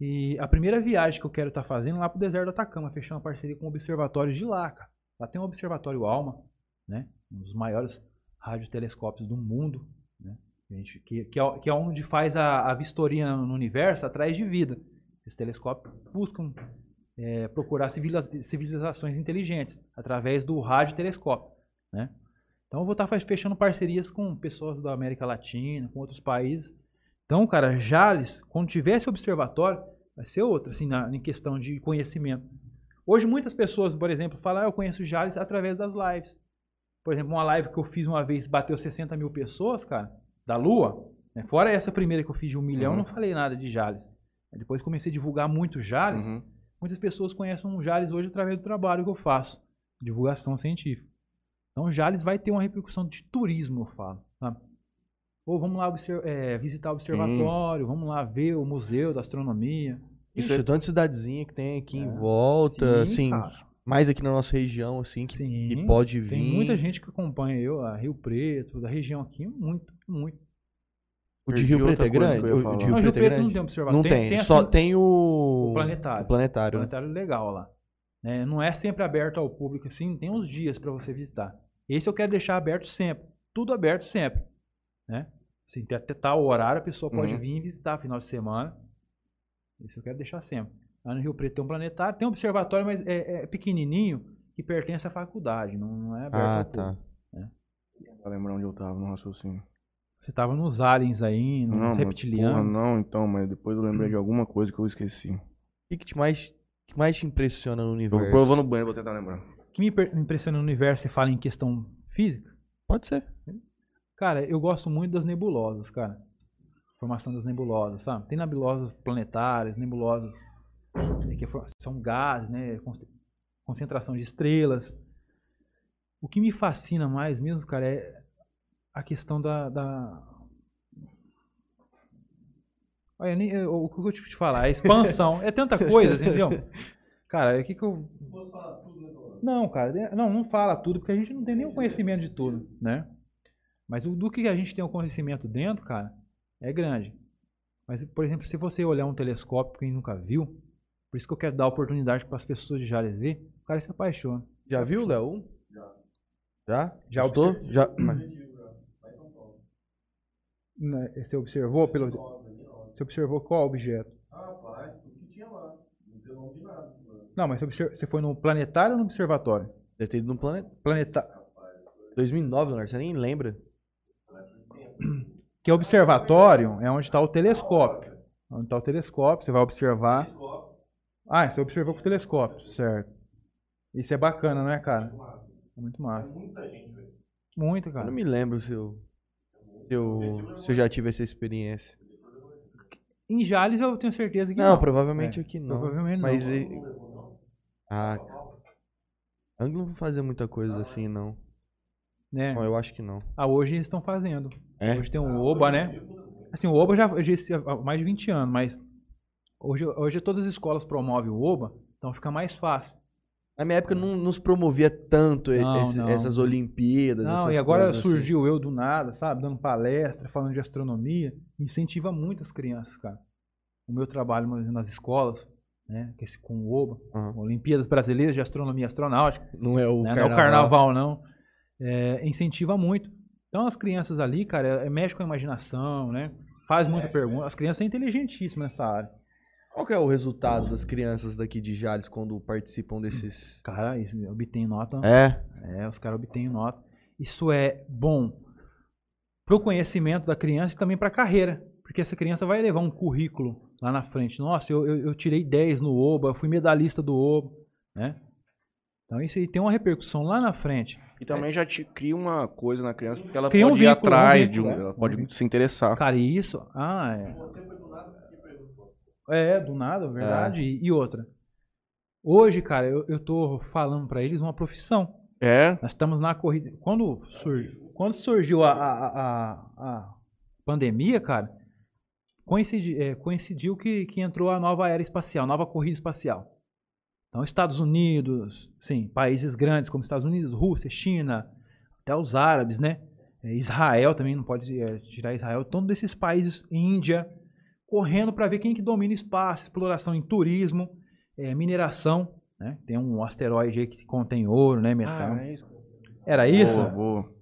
E a primeira viagem que eu quero estar fazendo é lá pro deserto do Atacama, fechar uma parceria com observatórios de lá, cara. Lá tem o Observatório Alma, né? Um dos maiores radiotelescópios do mundo, gente- que, que, é, que é onde faz a, a vistoria no universo atrás de vida. Esses telescópios buscam é, procurar civiliza- civilizações inteligentes através do radiotelescópio, né? Então eu vou estar fechando parcerias com pessoas da América Latina, com outros países. Então, cara, Jales, quando tiver esse observatório, vai ser outro, assim, na, em questão de conhecimento. Hoje muitas pessoas, por exemplo, falam, ah, eu conheço Jales através das lives. Por exemplo, uma live que eu fiz uma vez bateu 60 mil pessoas, cara, da Lua. né? Fora essa primeira que eu fiz de um milhão, Uhum. não falei nada de Jales. Depois comecei a divulgar muito Jales. Uhum. Muitas pessoas conhecem o Jales hoje através do trabalho que eu faço, divulgação científica. Então, Jales vai ter uma repercussão de turismo, eu falo. Sabe? Ou vamos lá é, visitar o observatório, vamos lá ver o museu da astronomia. Isso é tanta cidadezinha que tem aqui em É. volta, Sim, assim, mais aqui na nossa região, assim, que, Sim, que pode vir. Tem muita gente que acompanha eu, a Rio Preto, da região aqui, muito, muito. O de Perdi Rio Preto é grande? O de. Rio Não, Preto Rio é Preto grande? não tem observatório. Não Tem- tem, tem, só assim, tem o... o planetário. o planetário. né? planetário legal lá. É, não é sempre aberto ao público assim, tem uns dias para você visitar. Esse eu quero deixar aberto sempre, tudo aberto sempre, né? Assim, tem até tal horário a pessoa pode Uhum. vir e visitar final de semana. Esse eu quero deixar sempre. Lá no Rio Preto tem um planetário, tem um observatório, mas é, é pequenininho que pertence à faculdade, não, não é aberto Ah, ao tá. público. Pra lembrar onde eu tava no raciocínio. Você tava nos aliens aí, nos Não, mas, reptilianos. porra, não, então, mas depois eu lembrei de alguma coisa que eu esqueci. O que, que te mais, que mais te impressiona no Eu universo? vou, eu vou no banheiro, vou tentar lembrar. O que me impressiona no universo, você fala em questão física, Pode ser. Cara, eu gosto muito das nebulosas, cara. Formação das nebulosas, sabe? Tem nebulosas planetárias, nebulosas é, que são gases, né? Con- Concentração de estrelas. O que me fascina mais mesmo, cara, é a questão da. da... Olha, nem, eu- o que eu tive te falar? A expansão. é tanta coisa, entendeu? Cara, o que, que eu. Não, cara, é- não, não fala tudo, porque a gente não tem nenhum conhecimento de tudo, né? Mas o do que a gente tem o conhecimento dentro, cara, é grande. Mas, por exemplo, se você olhar um telescópio que nunca viu, por isso que eu quero dar oportunidade para as pessoas de Jales ver, o cara se apaixona. Já viu, Léo? Já. Já Gostou? observ- Já. Né, Você observou pelo. Você observou qual objeto? Rapaz, tudo que tinha lá. Não tem nome de nada. Não, mas você, obser- você foi no planetário ou no observatório? Deve ter ido no planeta. Planeta... 2009, Leonardo, você nem lembra. Que é observatório é onde está o telescópio. Onde está o telescópio, você vai observar. Ah, você observou com o telescópio, certo. Isso é bacana, não é, cara? É muito massa. Muita gente, velho. Muito, Eu cara. não me lembro se eu, se eu, se eu já tive essa experiência. Em Jales eu tenho certeza que Não, não. provavelmente É, aqui não. provavelmente mas não. e- Ah, eu não vou fazer muita coisa assim, não. Né? Não, eu acho que não. Ah, hoje eles estão fazendo. É? Hoje tem o Oba, né? Assim, o Oba já, já existe há mais de 20 anos, mas hoje, hoje todas as escolas promovem o Oba, então fica mais fácil. Na minha época não nos promovia tanto Não, esse- não. essas Olimpíadas. Não, essas e agora assim. surgiu eu do nada, sabe? Dando palestra, falando de astronomia. Incentiva muito as crianças, cara. O meu trabalho nas escolas, né? que esse- com o Oba, Aham. Olimpíadas Brasileiras de Astronomia e Astronáutica. Não é o né? carnaval. Não é o carnaval, não. É, incentiva muito. Então as crianças ali, cara, é, mexe com a imaginação, né? Faz muita pergunta. As crianças são inteligentíssimas nessa área. Qual que é o resultado das crianças daqui de Jales quando participam desses... Cara, isso obtém nota. É? É, os caras obtêm nota. Isso é bom para o conhecimento da criança e também para a carreira. Porque essa criança vai levar um currículo lá na frente. Nossa, eu, eu, eu tirei 10 no OBA, eu fui medalhista do OBA. Né? Então isso aí tem uma repercussão lá na frente. E também já te cria uma coisa na criança, porque ela Cria um pode ir vínculo, um atrás vínculo, de um. é. Ela Um pode vínculo. se interessar. Cara, e isso. Ah, é. Você foi do perguntou. É, do nada, verdade. E, e outra. Hoje, cara, eu, eu tô falando para eles uma profissão. É, Nós estamos na corrida. Quando, sur- quando surgiu a, a, a, a pandemia, cara, coincidi- é, coincidiu que, que entrou a nova era espacial, nova corrida espacial. Então, Estados Unidos, sim, países grandes como Estados Unidos, Rússia, China, até os árabes, né? É, Israel também não pode é, tirar Israel. Todos esses países, Índia, correndo para ver quem que domina o espaço, exploração em turismo, é, mineração. Né? Tem um asteroide aí que contém ouro, né? Metal. Ah, é isso. Era isso? Boa, boa.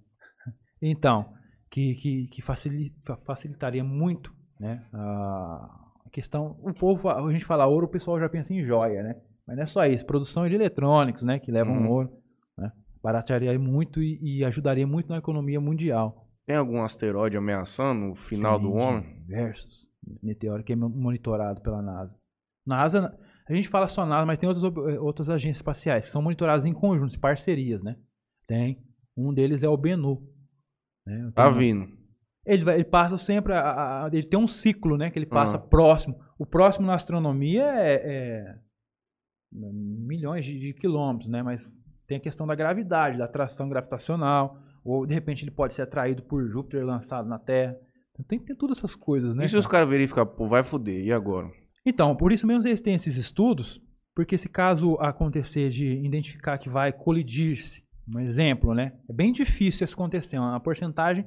Então, que, que, que facili- fa- facilitaria muito né, a questão. O povo, a gente fala ouro, o pessoal já pensa em joia, né? Mas não é só isso, produção de eletrônicos, né? Que levam Uhum. ouro. Né? Baratearia muito e, e ajudaria muito na economia mundial. Tem algum asteroide ameaçando o final do Tem homem? Diversos meteoros que é monitorado pela NASA. NASA, a gente fala só NASA, mas tem outras, eh, outras agências espaciais que são monitoradas em conjunto, em parcerias, né? Tem. Um deles é o Bennu. né? Tá vindo. Ele, vai- ele passa sempre. a- a- ele tem um ciclo, né? Que ele passa Ah. próximo. O próximo na astronomia é, é milhões de, de quilômetros, né? Mas tem a questão da gravidade, da atração gravitacional. Ou de repente ele pode ser atraído por Júpiter lançado na Terra. Tem, tem todas essas coisas, né? e se os cara? caras verificar, pô, vai foder, e agora? Então, por isso mesmo eles têm esses estudos, porque se caso acontecer de identificar que vai colidir-se, um exemplo, né? É bem difícil isso acontecer, é uma porcentagem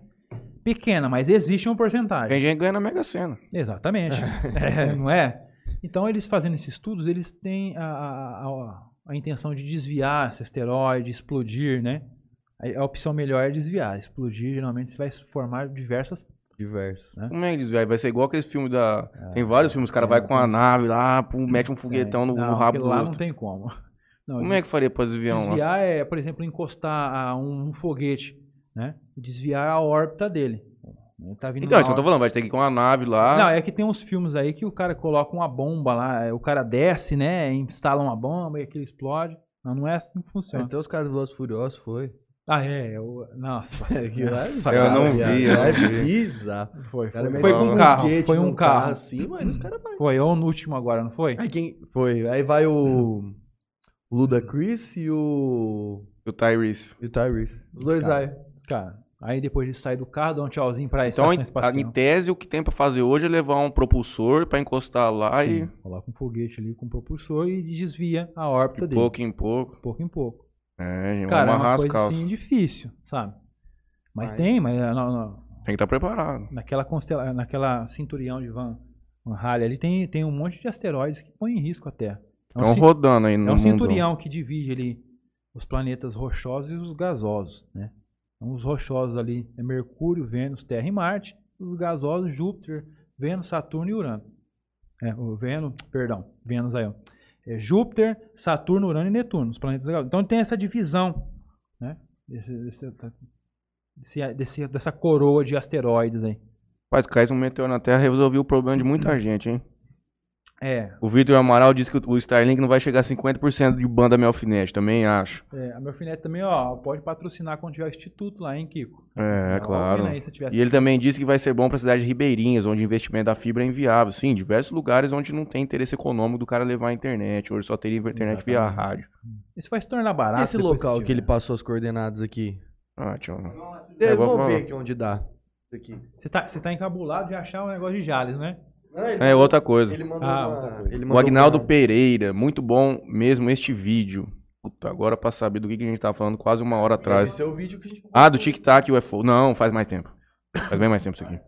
pequena, mas existe uma porcentagem. Tem gente que ganha na Mega Sena. Exatamente. É, não é? Então, eles fazendo esses estudos, eles têm a, a, a- a intenção de desviar esse asteroide, explodir, né? A opção melhor é desviar. Explodir, geralmente, você vai formar diversas... Diversos. Como é que eles vai? Vai ser igual aqueles filmes da. tem vários filmes, os caras é, vai com a nave lá, pum, mete um foguetão no, não, no rabo do lá outro. não tem como. Não, Como é que faria pra desviar um? Desviar é, por exemplo, encostar a um, um foguete, né? Desviar a órbita dele. Ele tá vindo Então, eu tô falando, vai ter que ir com a nave lá. Não, é que tem uns filmes aí que o cara coloca uma bomba lá, é, o cara desce, né? Instala uma bomba e aquilo explode. Não, não é assim que funciona. Até os caras do Velozes Furiosos foi. Ah, é. Eu, nossa. Lá é Nossa, Eu não bizarro, vi, viado. eu É não vi. bizarro. Foi, foi, mete foi com um carro. Foi um num carro. assim, mano, os caras vai. Foi, ou no último agora, não foi? Aí quem foi? Aí vai o Luda Chris e o O Tyrese. e o Tyrese. Os dois aí. Cara, aí depois de sair do carro, dá um tchauzinho pra Então, estação espacial. em tese, o que tem pra fazer hoje é levar um propulsor pra encostar lá Sim, e coloca um foguete ali com propulsor e desvia a órbita de dele. pouco em pouco. pouco em pouco. É, Cara, é uma coisa calças. assim difícil, sabe? Mas Mas- tem, mas é, na- na- Tem que estar preparado. naquela, constela, naquela cinturião de Van, Van Halen ali tem, tem um monte de asteroides que põem em risco a Terra. É um, Estão cin- rodando aí no é um mundo. cinturião que divide ali os planetas rochosos e os gasosos, né? Então, os rochosos ali é Mercúrio, Vênus, Terra e Marte. Os gasosos, Júpiter, Vênus, Saturno e Urano. É, o Vênus, perdão, Vênus aí, ó. É Júpiter, Saturno, Urano e Netuno, os planetas. Então tem essa divisão, né? Desse, dessa coroa de asteroides aí. Rapaz, cai um meteoro na Terra resolveu o problema de muita gente, hein? É, O Vitor Amaral disse que o Starlink não vai chegar a 50% de banda Melfinet, também acho. é, a meu alfinete também, ó, pode patrocinar quando tiver o instituto lá, hein, Kiko? É, Ó, claro. aí, E ele também disse que vai ser bom para cidade de Ribeirinhas, onde o investimento da fibra é inviável. Sim, diversos lugares onde não tem interesse econômico do cara levar a internet, ou só teria internet via Exatamente. rádio. Isso vai se tornar E barato. esse depois local que ele tiver. passou as coordenadas aqui. Ah, tchau. Eu É, vou vou ver aqui onde dá. Isso aqui. Você tá, você tá encabulado de achar um negócio de Jales, né? Não, É outra coisa. Ele mandou Ah, uma- outra coisa. ele O mandou Agnaldo uma- Pereira, muito bom mesmo este vídeo. Puta, agora pra saber do que, que a gente tá falando quase uma hora atrás. Esse é o vídeo que a gente Ah, do Tic Tac UFO. Não, faz mais tempo. Faz bem mais tempo isso aqui.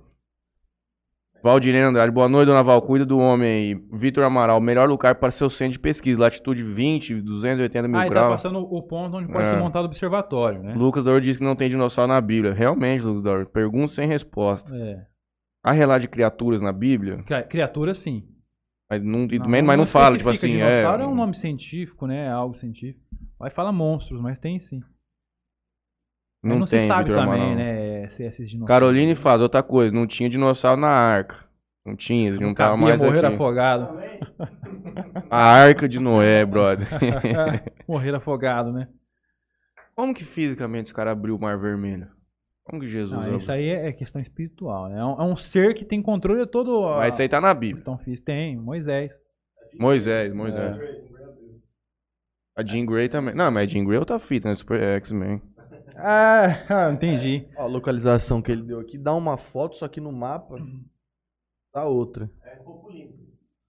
Valdirene Andrade, boa noite, dona Val. Cuida do homem aí. Vitor Amaral, melhor lugar para seu centro de pesquisa. Latitude 20, 280 mil ah, tá graus. passando o ponto onde pode É. ser montado o observatório, né? Lucas Dor disse que não tem dinossauro na Bíblia. Realmente, Lucas Dor. Pergunta sem resposta. É. Há relato de criaturas na Bíblia? Cri- Criatura, sim. Mas não, também- mas não fala, tipo assim, especifica. é. Dinossauro é um nome científico, né? É algo científico. Aí fala monstros, mas tem sim. Não, não tem, se sabe Vitor também, Amaral. né? Se esses dinossauros. Caroline faz outra coisa. Não tinha dinossauro na arca. Não tinha, eles não não tava mais morrer aqui. afogado. A arca de Noé, brother. morrer afogado, né? Como que fisicamente os caras abriu o Mar Vermelho? Como que Jesus Não, abriu? isso aí é é questão espiritual, né? É um, é um ser que tem controle de todo. a- Mas isso aí tá na Bíblia. questão física. Tem, Moisés. Moisés, Moisés. É. A Jean Grey também. Não, mas a Jean Grey é outra fita, né? Super X-Men. Ah, ah, entendi. Ó, a localização que ele deu aqui dá uma foto, só que no mapa dá outra.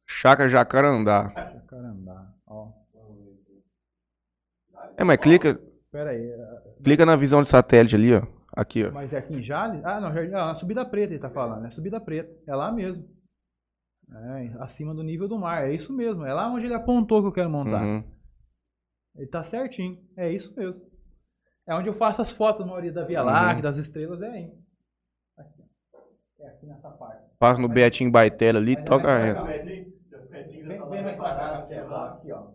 Chaca Jacarandá. Caramba. Ó. É, mas clica, Pera aí. clica na visão de satélite ali, ó. Aqui, ó. Mas é aqui em Jales? Ah, não, já- ah, na Subida Preta ele tá falando. É Subida Preta. É lá mesmo. É, acima do nível do mar. É isso mesmo. É lá onde ele apontou que eu quero montar. Uhum. Ele tá certinho. É isso mesmo. É onde eu faço as fotos, a maioria da Via Uhum. Láctea, das estrelas, é aí. Aqui. É aqui nessa parte. Passa no Betinho Baitela ali, Mas é toca. Pedinho Vem, vem mais pra cá, assim. Aqui, ó.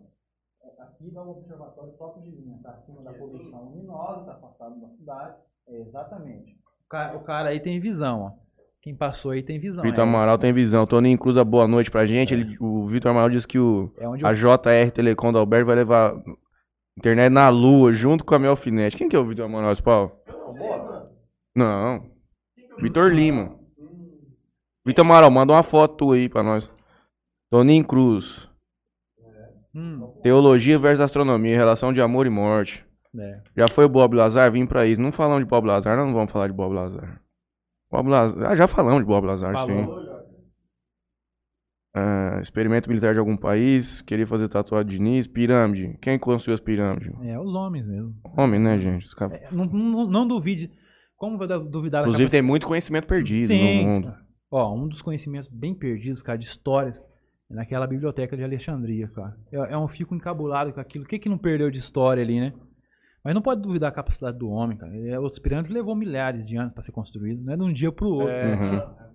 Aqui dá o observatório próprio de linha. Tá acima da poluição luminosa, tá afastado da cidade. É, exatamente. O cara, o cara aí tem visão, ó. Quem passou aí tem visão. Vitor é, Amaral tem visão. Toninho Cruza, boa noite pra gente. Ele, o Vitor Amaral disse que o, É a. JR Telecom da Alberto vai levar Internet na lua, junto com a Melfinete. Quem que é o Vitor Amaral, Paulo? Não. Vitor Lima. Vitor Amaral, manda uma foto aí pra nós. Toninho Cruz. Hum, Teologia versus astronomia, relação de amor e morte. É. Já foi o Bob Lazar? Vim pra isso. Não falamos de Bob Lazar, não vamos falar de Bob Lazar. Bob Lazar. Ah, já falamos de Bob Lazar, sim. Falou. Ah, experimento militar de algum país. Queria fazer tatuagem de Diniz. Pirâmide. Quem construiu as pirâmides? É, os homens mesmo. Homem, né, gente? Os caras- É, não, não, não duvide. Como vai duvidar da Inclusive, tem capaci- muito conhecimento perdido Sim, no mundo. Ó, um dos conhecimentos bem perdidos, cara, de histórias, é naquela biblioteca de Alexandria, cara. É, é um fico encabulado com aquilo. O que que não perdeu de história ali, né? Mas não pode duvidar da capacidade do homem, cara. É, Outros pirâmides levou milhares de anos para ser construído, não é de um dia pro outro. É. Uhum.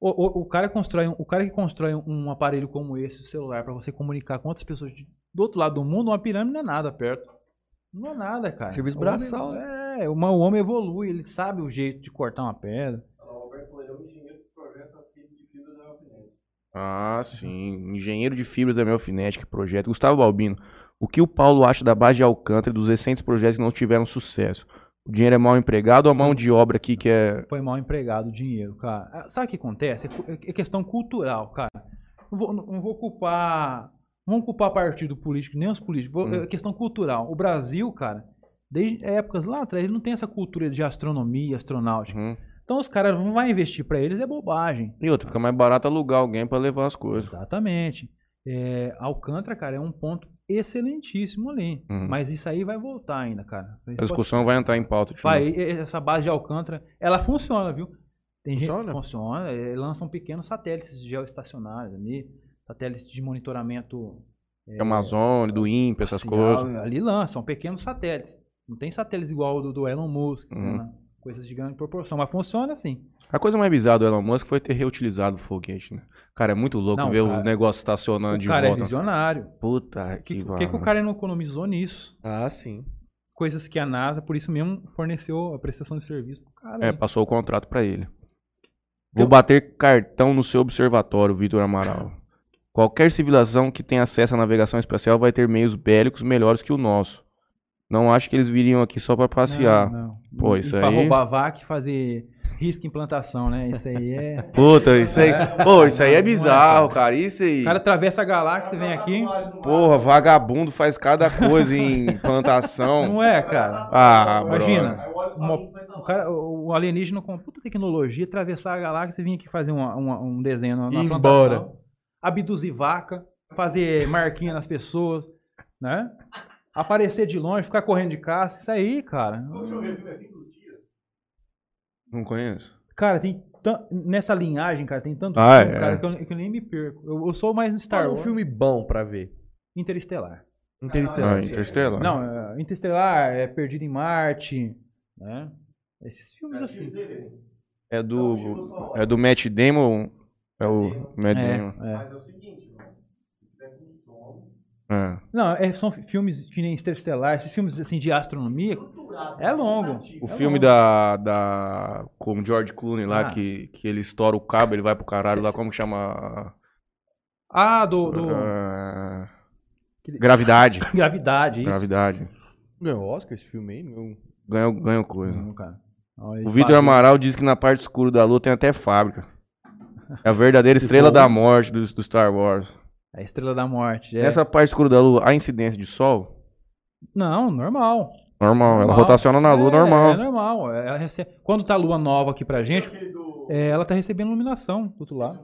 O, o, o cara constrói, um- o cara que constrói um, aparelho como esse, o celular, para você comunicar com outras pessoas de- do outro lado do mundo, uma pirâmide não é nada perto. Não é nada, cara. Serviço O homem- braçal, É, uma- o homem evolui, ele sabe o jeito de cortar uma pedra. O. Ah, sim. Engenheiro de fibras da Melfinete, que projeto. Gustavo Balbino. O que o Paulo acha da base de Alcântara e dos recentes projetos que não tiveram sucesso? O dinheiro é mal empregado ou a mão de obra aqui que é. Foi mal empregado o dinheiro, cara. Ah, Sabe o que acontece? É cu- É questão cultural, cara. Não vou, não vou culpar. Não vamos culpar partido político, nem os políticos. Vou- Hum. É questão cultural. O Brasil, cara, desde épocas lá atrás, ele não tem essa cultura de astronomia, astronáutica. Uhum. Então os caras não vão investir pra eles, é bobagem. E outra, fica mais barato alugar alguém pra levar as coisas. Exatamente. É, Alcântara, cara, é um ponto excelentíssimo ali. Uhum. Mas isso aí vai voltar ainda, cara. A pode- discussão vai entrar em pauta. de Vai, essa base de Alcântara, ela funciona, viu? Tem Funciona? gente funciona, é, lançam pequenos satélites geoestacionários ali, satélites de monitoramento É Amazônia, do INPE, essas coisas. Ali lançam pequenos satélites. Não tem satélites igual o do, do Elon Musk, Uhum. lá, coisas de grande proporção, mas funciona assim. A coisa mais bizarra do Elon Musk foi ter reutilizado o foguete, né? Cara, é muito louco Não, ver cara, o negócio estacionando O de cara é volta. visionário. Puta Por que que, por que, que o pariu. cara não economizou nisso? Ah, sim. Coisas que a NASA, por isso mesmo, forneceu a prestação de serviço pro cara. É, aí. passou o contrato pra ele. Vou bater cartão no seu observatório, Vitor Amaral. Qualquer civilização que tenha acesso à navegação espacial vai ter meios bélicos melhores que o nosso. Não acho que eles viriam aqui só pra passear. Não, não. Pô, E- isso e pra aí- roubar vaca e fazer risco em plantação, né? Isso aí é. Puta, isso aí. Pô, isso aí é é, bizarro, cara. Isso aí. O cara atravessa a galáxia, vem aqui. Porra, vagabundo faz cada coisa em plantação. Não é, cara. Ah, Imagina. Uma- o, cara, o alienígena com puta tecnologia, atravessar a galáxia e vir aqui fazer uma- uma- um desenho na, plantação. embora. Abduzir vaca, fazer marquinha nas pessoas, né? Aparecer de longe, ficar correndo de caça. Isso aí, cara. Deixa eu ver, viu? É fim dos dias. Não conheço. Cara, tem nessa linhagem, cara, tem tanto Ah, filme, é. cara, que eu, que eu nem me perco. Eu, eu sou mais no Star Fala um Wars. filme bom pra ver. Interestelar. Interestelar. Ah, Interstellar. Não, é, Interestelar, é Perdido em Marte, né? Esses filmes assim. É do. É do Matt Damon. É o Matt Damon. É, é. Mas é o seguinte, mano. Se tiver com sono, É. Não, é, são filmes que nem Interestelar, esses filmes assim de astronomia. É longo. O É filme longo. da, da. Com o George Clooney lá, Ah. que, que ele estoura o cabo, ele vai pro caralho Cê- lá, cê- como que chama? Ah, do, do Aquele- Gravidade. Gravidade, isso. Gravidade. Ganhou Oscar esse filme aí? Não. Ganhou, ganhou coisa. Não, cara. Olha, O Vitor Amaral diz que na parte escura da lua tem até fábrica. É a verdadeira estrela da morte do, do Star Wars. É a Estrela da Morte. é. Nessa parte escura da lua, há incidência de sol? Não, normal. Normal, ela Normal. rotaciona na lua, É, normal. É normal. Ela recebe... Quando tá a lua nova aqui pra gente, é, ela tá recebendo iluminação do outro lado.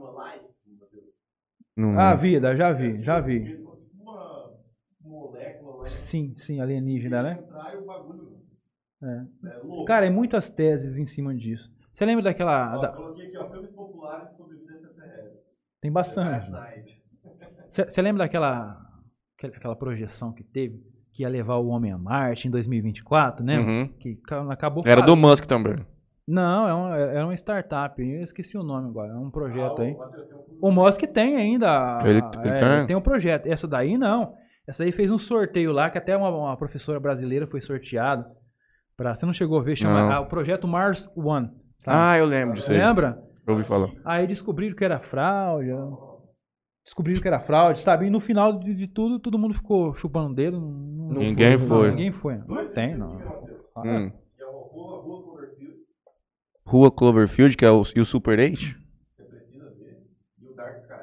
Não- Ah, vida, já vi, já vi. Uma molécula lá. Sim, sim, alienígena, né? É. É louco. Cara, é muitas teses em cima disso. Você lembra daquela. Ó, da- Coloquei aqui, ó. Filmes populares sobre vida extraterrestre. Tem bastante. Você lembra daquela aquela- projeção que teve que ia levar o homem a Marte em 2024, né? Uhum. Que ca- acabou. Era do falindo. Musk também. Não, é um- era uma startup. Eu esqueci o nome agora. É um projeto aí. Ah, tem filme O Musk tem ainda. Ele- é, ele tem? um projeto. Essa daí não. Essa aí fez um sorteio lá, que até uma, uma professora brasileira foi sorteada. Pra, você não chegou a ver? Chama ah, o projeto Mars One. tá? Ah, eu lembro disso aí. Lembra? Eu ouvi falar. Aí descobriram que era fraude. Descobriram que era fraude, sabe? E no final de, de tudo, todo mundo ficou chupando o dedo. Não, não Ninguém não, foi. ninguém foi. Não tem, não. Ah, Hum. É rua, Cloverfield, que é o, e o Super 8? você precisa ver. E o Dark Sky.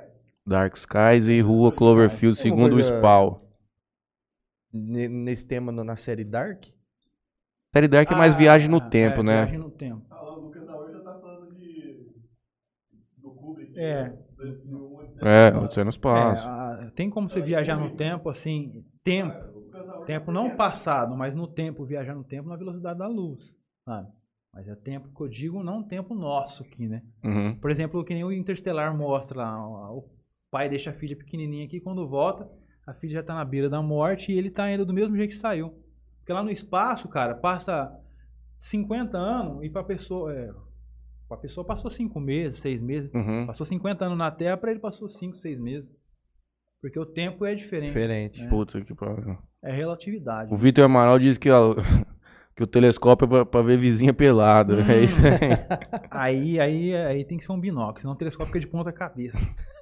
Dark Skies e Rua Dark Cloverfield, Skies. Segundo o Spawn. Ne- Nesse tema no- na série Dark? Série Dark é mais ah, viagem no é, tempo, né? Viagem no tempo. Ah, o Lucas da já tá falando de. do Kubrick. É. né? 2001, Odisseia É, no Espaço. Odisseia no É, Espaço. ah, tem como você viajar no tempo, assim, tempo. Tempo não passado, mas no tempo, viajar no tempo na velocidade da luz, sabe? Mas é tempo que eu digo, não tempo nosso aqui, né? Uhum. Por exemplo, que nem o Interstellar mostra lá, o pai deixa a filha pequenininha aqui, quando volta, a filha já tá na beira da morte e ele tá indo do mesmo jeito que saiu. Porque lá no espaço, cara, passa 50 anos e pra pessoa, é, a pessoa passou 5 meses, 6 meses, Uhum. passou 50 anos na Terra, pra ele passou 5, 6 meses. Porque o tempo é diferente, Diferente. É. Puta que pariu. é relatividade. O Vitor Amaral diz que, ó, que o telescópio é pra, pra ver vizinha pelada. Hum. É isso aí. Aí, aí, aí tem que ser um binóculo, senão o telescópio fica de ponta cabeça.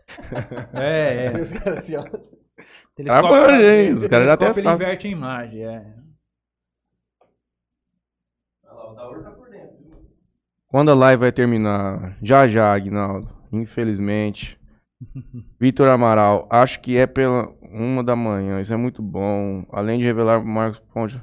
é, é. Os caras assim, ó. Telescópio, manja, hein? Os caras já até sabem. inverte a imagem, é. Olha lá, o Daur tá por? Quando a live vai terminar? Já já, Agnaldo. Infelizmente. Vitor Amaral, acho que é pela uma da manhã. Isso é muito bom. Além de revelar Marcos Ponte.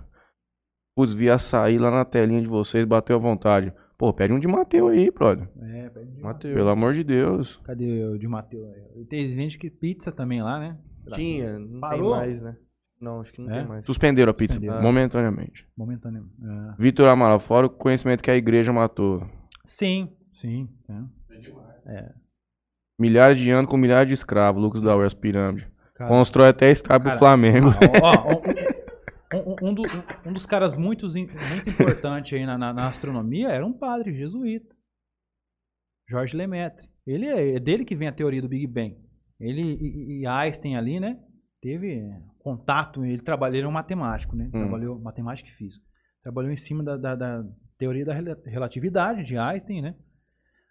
Putz, vi açaí lá na telinha de vocês, bateu à vontade. Pô, pede um de Mateu aí, brother. É, pede de- Mateus. Pelo amor de Deus. Cadê o de Mateus? Tem gente que pizza também lá, né? Tinha, não Parou? tem mais, né? Não, acho que não É? tem mais. Suspenderam a pizza Suspenderam. momentaneamente. Momentaneamente. É. Vitor Amaral, fora o conhecimento que a igreja matou. Sim, sim. é. É demais. Milhares de anos com milhares de escravos, Lucas da West Pirâmide. Cara, Constrói até estádio pro Flamengo. ó, um, um- um do- um dos caras muito, muito importante aí na, na- na astronomia era um padre jesuíta. Jorge Lemaitre. Ele é, é dele que vem a teoria do Big Bang. Ele e, e Einstein ali, né? Teve contato, ele trabalhou, ele é um matemático, né? Hum. Trabalhou matemática e física. Trabalhou em cima da, da- da teoria da rela- relatividade de Einstein, né?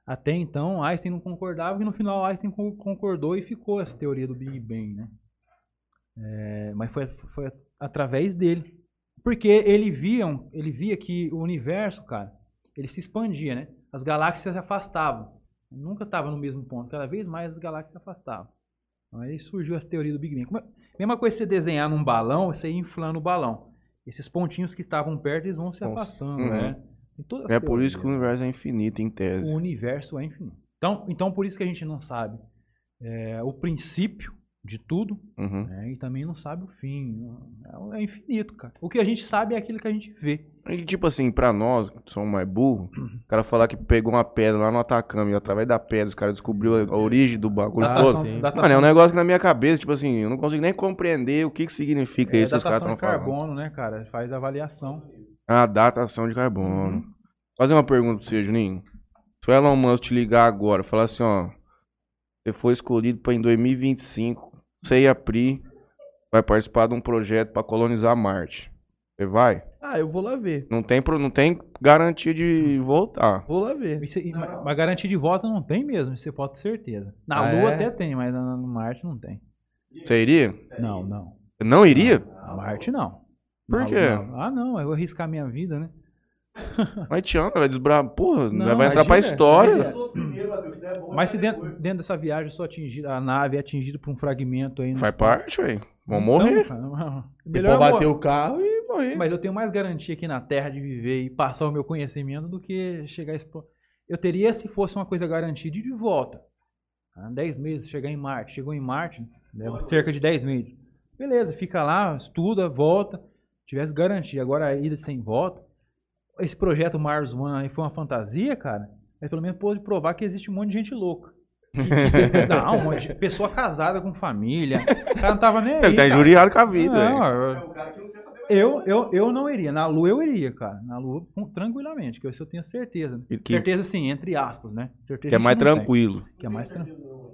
Até então, Einstein não concordava e no final Einstein con- concordou e ficou essa teoria do Big Bang, né? É, mas foi, foi através dele. Porque ele via, ele via que o universo, cara, ele se expandia, né? As galáxias se afastavam. Nunca estava no mesmo ponto. Cada vez mais as galáxias se afastavam. Então, aí surgiu essa teoria do Big Bang. É- mesma coisa que você desenhar num balão, você ir inflando o balão. Esses pontinhos que estavam perto, eles vão se Vão se- afastando, Uhum. né? Tem todas as É por isso que o universo é infinito em tese. O universo é infinito. Então, então por isso que a gente não sabe é, o princípio de tudo Uhum. né, e também não sabe o fim. É, é infinito, cara. O que a gente sabe é aquilo que a gente vê. E, tipo assim, pra nós, que somos mais burros, o cara falar que pegou uma pedra lá no Atacama e através da pedra os caras descobriu a a origem do bagulho Datação, todo. sim. datação, Mano, é um negócio que na minha cabeça, tipo assim, eu não consigo nem compreender o que, que significa é isso que os caras estão falando. carbono, né, cara? Faz avaliação. A datação de carbono. Uhum. Fazer uma pergunta pra você, Juninho. Se o Elon Musk te ligar agora, falar assim, ó, você foi escolhido pra em 2025, você e a Pri vai participar de um projeto pra colonizar Marte. Você vai? Ah, eu vou lá ver. Não tem, pro- não tem garantia de voltar. Vou lá ver. Isso- mas mas garantia de volta não tem mesmo, isso você pode ter certeza. Na Ah, Lua é? até tem, mas na- no Marte não tem. Você iria? Não, não. Você não iria? Na Marte não. Por quê? Ah, não, eu vou arriscar minha vida, né? Mas te ama, vai desbravar. Porra, Não, vai entrar pra história. É. Se Mas se vai dentro, dentro dessa viagem eu sou atingido, a nave é atingida por um fragmento aí. no Faz parte, ué. Vão Então, morrer. cara, eu bater o carro e morrer. Mas eu tenho mais garantia aqui na Terra de viver e passar o meu conhecimento do que chegar a expo... Eu teria se fosse uma coisa garantida e de volta. Ah, 10 meses, chegar em Marte. Chegou em Marte, leva cerca de 10 meses. Beleza, fica lá, estuda, volta. Tivesse garantia. Agora a ida sem volta. Esse projeto Mars One aí foi uma fantasia, cara. Mas pelo menos pôde provar que existe um monte de gente louca. Não, um monte de pessoa casada com família. O cara não tava nem aí. Ele tá injuriado com a vida, Não, eu- É eu, eu, eu não iria. Na Lua eu iria, cara. Na Lua tranquilamente, que isso eu tenho certeza. E que- Certeza, sim, entre aspas, né? Certeza Que é mais não tem. tranquilo. Que é mais tranquilo.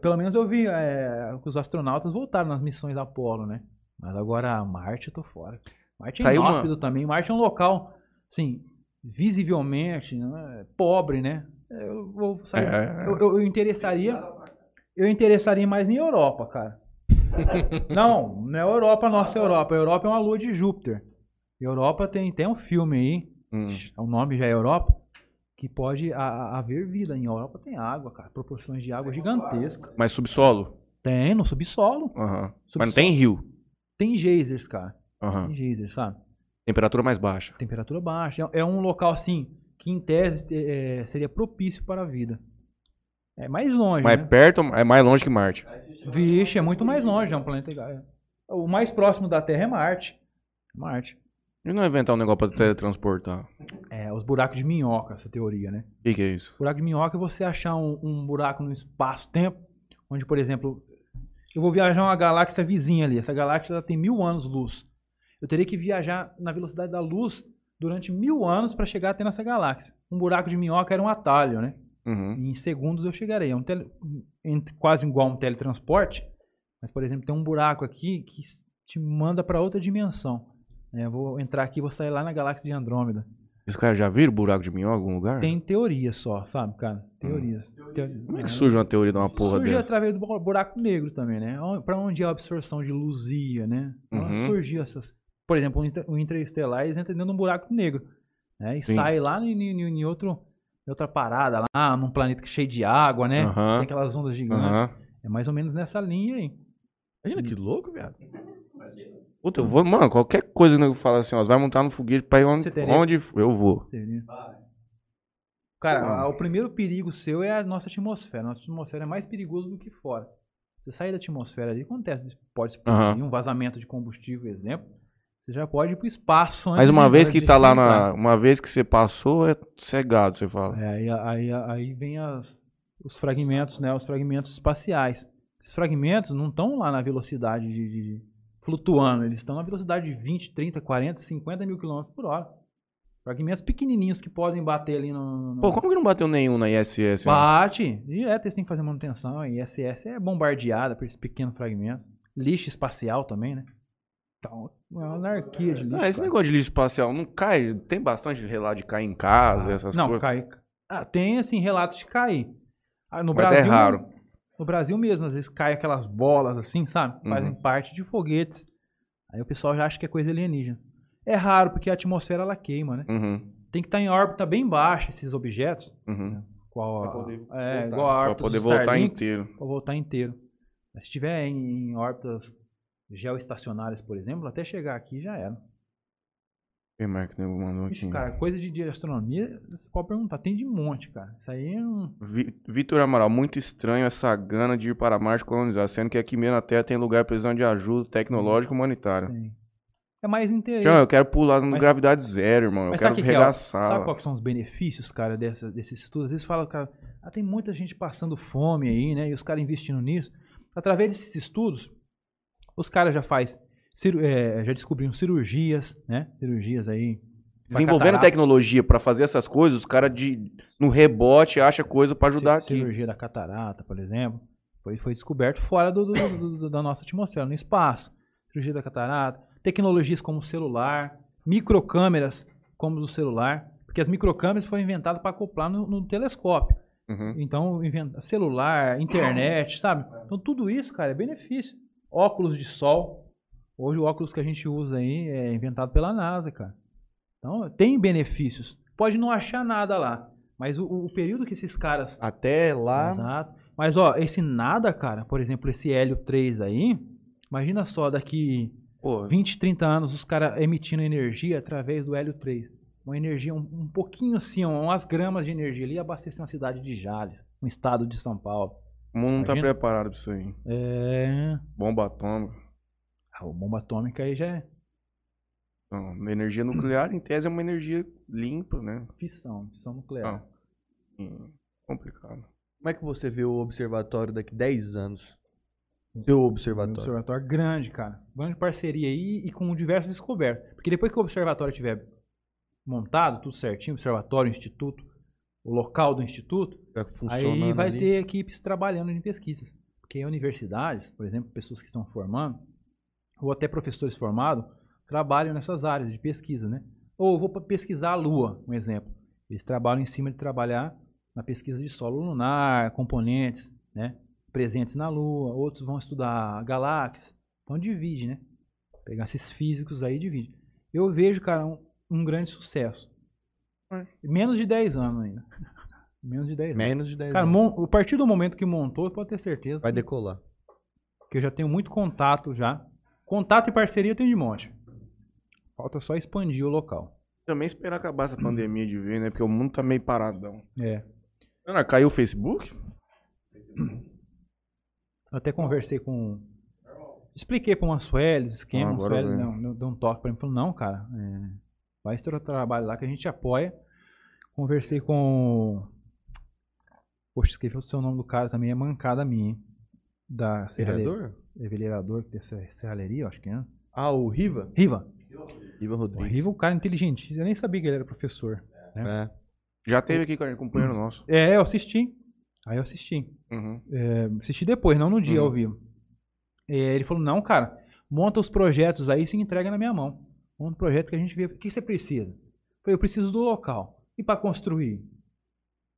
Pelo menos eu vi é, que os astronautas voltaram nas missões da Apollo, né? Mas agora Marte eu tô fora. Marte é Saiu uma- inóspito também. Marte é um local, assim, visivelmente né, pobre, né? Eu vou sair. É. Eu, eu, eu interessaria. Eu interessaria mais em Europa, cara. Não, não é Europa, nossa Europa. A Europa é uma lua de Júpiter. Europa tem, tem um filme aí, Hum. o nome já é Europa, que pode haver vida. Em Europa tem água, cara. Proporções de água gigantescas. Mas subsolo? Tem no subsolo. Mas Subsolo. não tem rio? Tem geysers, cara. Aham. Tem geysers, sabe? Temperatura mais baixa. Temperatura baixa. É é um local, assim, que em tese é, seria propício para a vida. É mais longe, Mais né? perto, é mais longe que Marte. Vixe, é muito mais longe, é um planeta. é. O mais próximo da Terra é Marte. Marte. E não inventar um negócio pra teletransportar. É, os buracos de minhoca, essa teoria, né? O que, que é isso? Buraco de minhoca é você achar um, um buraco no espaço-tempo, onde, por exemplo, eu vou viajar uma galáxia vizinha ali. Essa galáxia ela tem mil anos-luz. Eu teria que viajar na velocidade da luz durante mil anos para chegar até nessa galáxia. Um buraco de minhoca era um atalho, né? Uhum. Em segundos eu chegarei. É um tele- quase igual um teletransporte, mas, por exemplo, tem um buraco aqui que te manda para outra dimensão. É, eu vou entrar aqui e vou sair lá na galáxia de Andrômeda. Os caras já viram buraco de minhoca em algum lugar? Tem teorias só, sabe, cara? Teorias. Teori- Como é que surge uma teoria de uma porra Surgiu dessa? através do bu- buraco negro também, né? Para onde a absorção de luz ia, né? Então, Uhum. Surgiu essas. Por exemplo, o inter- o interestelar, eles entram dentro de um buraco negro. Né? E Sim. sai lá em, em- em outro, em outra parada, lá num planeta cheio de água, né? Aham. Tem aquelas ondas gigantes. Aham. É mais ou menos nessa linha aí. Imagina que louco, viado. Puta, eu vou, mano, qualquer coisa que eu falo assim, ó, você vai montar no foguete pra ir onde, teria- onde eu vou. Cara, Ah. a- o primeiro perigo seu é a nossa atmosfera. Nossa atmosfera é mais perigosa do que fora. Você sair da atmosfera ali, acontece, pode explodir Aham. um vazamento de combustível, exemplo. Você já pode ir pro espaço. Mas antes uma de- vez que tá lá na. Uma vez que você passou, é cegado, você fala. É, aí, aí, aí vem as, os fragmentos, né? Os fragmentos espaciais. Esses fragmentos não estão lá na velocidade de, de- flutuando, eles estão na velocidade de 20, 30, 40, 50 mil quilômetros por hora. Fragmentos pequenininhos que podem bater ali no. no- Pô, como que não bateu nenhum na ISS? ó? Bate. Direto eles têm que fazer manutenção. A ISS é bombardeada por esses pequenos fragmentos. Lixo espacial também, né? Então, é uma anarquia de lixo. Ah, esse cara. negócio de lixo espacial não cai? Tem bastante relato de cair em casa, essas Não, coisas. cai. Ah, tem, assim, relatos de cair. Ah, no Mas Brasil, é raro. No Brasil mesmo, às vezes cai aquelas bolas assim, sabe? Fazem Uhum. parte de foguetes. Aí o pessoal já acha que é coisa alienígena. É raro, porque a atmosfera ela queima, né? Uhum, Tem que estar em órbita bem baixa esses objetos. uhum. Qual, Pra poder é, voltar. igual a Pra órbita poder dos voltar Starlinks, inteiro. Pra voltar inteiro. Mas se tiver em, em órbitas geoestacionárias, por exemplo, até chegar aqui já era. Quem mais que nego mandou Ixi, aqui? cara, coisa de, de astronomia, você pode perguntar. Tem de monte, cara. Isso aí é um... Vi- Vitor Amaral, muito estranho essa gana de ir para Marte colonizar, sendo que aqui mesmo na Terra tem lugar precisando de ajuda tecnológica e humanitária. tem. É mais interesse. Tião, eu quero pular no Mas- gravidade zero, irmão. Eu Mas quero sabe o que, que é? regaçar. Sabe quais são os benefícios, cara, dessa, desses estudos? Às vezes fala, cara, ah, tem muita gente passando fome aí, né? E os caras investindo nisso. Através desses estudos, os caras já faz, é, já descobriram cirurgias, né? Cirurgias aí. Desenvolvendo tecnologia pra fazer essas coisas, os caras de no rebote acha coisa pra ajudar aqui. Cirurgia da catarata, por exemplo. Foi, foi descoberto fora do, do- do- do- da nossa atmosfera, no espaço. Cirurgia da catarata. Tecnologias como o celular. Microcâmeras como o celular. Porque as microcâmeras foram inventadas para acoplar no- no telescópio. Uhum. Então, inventa celular, internet, sabe? Então, tudo isso, cara, é benefício. Óculos de sol. Hoje, o óculos que a gente usa aí é inventado pela NASA, cara. Então, tem benefícios. Pode não achar nada lá. Mas o, o período que esses caras. Até lá. Exato. Mas, ó, esse nada, cara, por exemplo, esse hélio 3 aí. Imagina só, daqui Pô, 20, 30 anos, os caras emitindo energia através do hélio 3. Uma energia um, um pouquinho assim, umas gramas de energia ali, abastecer uma cidade de Jales, um estado de São Paulo. o mundo não tá preparado pra isso aí. É. Bomba atômica. A bomba atômica aí já é Então, energia nuclear, em tese, é uma energia limpa, né? fissão, fissão nuclear. Ah, hum, complicado. Como é que você vê o observatório daqui 10 anos? Seu Um observatório. observatório grande, cara. Grande parceria aí e com diversas descobertas. Porque depois que o observatório tiver montado, tudo certinho, observatório, instituto, o local do instituto, Já Aí vai ali. ter equipes trabalhando em pesquisas. Porque universidades, por exemplo, pessoas que estão formando, ou até professores formados, trabalham nessas áreas de pesquisa, né? Ou vou pesquisar a Lua, um exemplo. Eles trabalham em cima de trabalhar na pesquisa de solo lunar, componentes, né? presentes na Lua, outros vão estudar galáxias. Então divide, né? Pegar esses físicos aí e divide. Eu vejo, cara, um, um grande sucesso. É. Menos de 10 anos ainda. Menos de 10 anos. Menos de 10 Cara, anos. a partir do momento que montou, pode ter certeza Vai que- decolar. que eu já tenho muito contato já. Contato e parceria tenho de monte. Falta só expandir o local. Também esperar acabar essa pandemia de vez, né? Porque o mundo tá meio paradão. É. Ah, caiu o Facebook? Eu até conversei com. Expliquei pra uma Sueli, o esquema, Ah, não, deu um toque pra mim. Falou, não, cara, é, vai estourar o trabalho lá que a gente apoia. Conversei com. Poxa, esqueci o seu nome do cara também, é mancada minha, hein? Da serralheria. Vereador? É vereador que tem essa serralheria, eu acho que é. Ah, o Riva? Riva. Riva O Rodrigues. Riva, o cara inteligente. Eu nem sabia que ele era professor. É. Já teve aqui com a gente, companheiro nosso. É, eu assisti. Aí eu assisti. Uhum. É, assisti depois, não no dia Uhum. ao vivo. É, ele falou, não, cara, monta os projetos aí e se entrega na minha mão. Monta um projeto que a gente vê. O que você precisa? Eu falei, eu preciso do local. E para construir?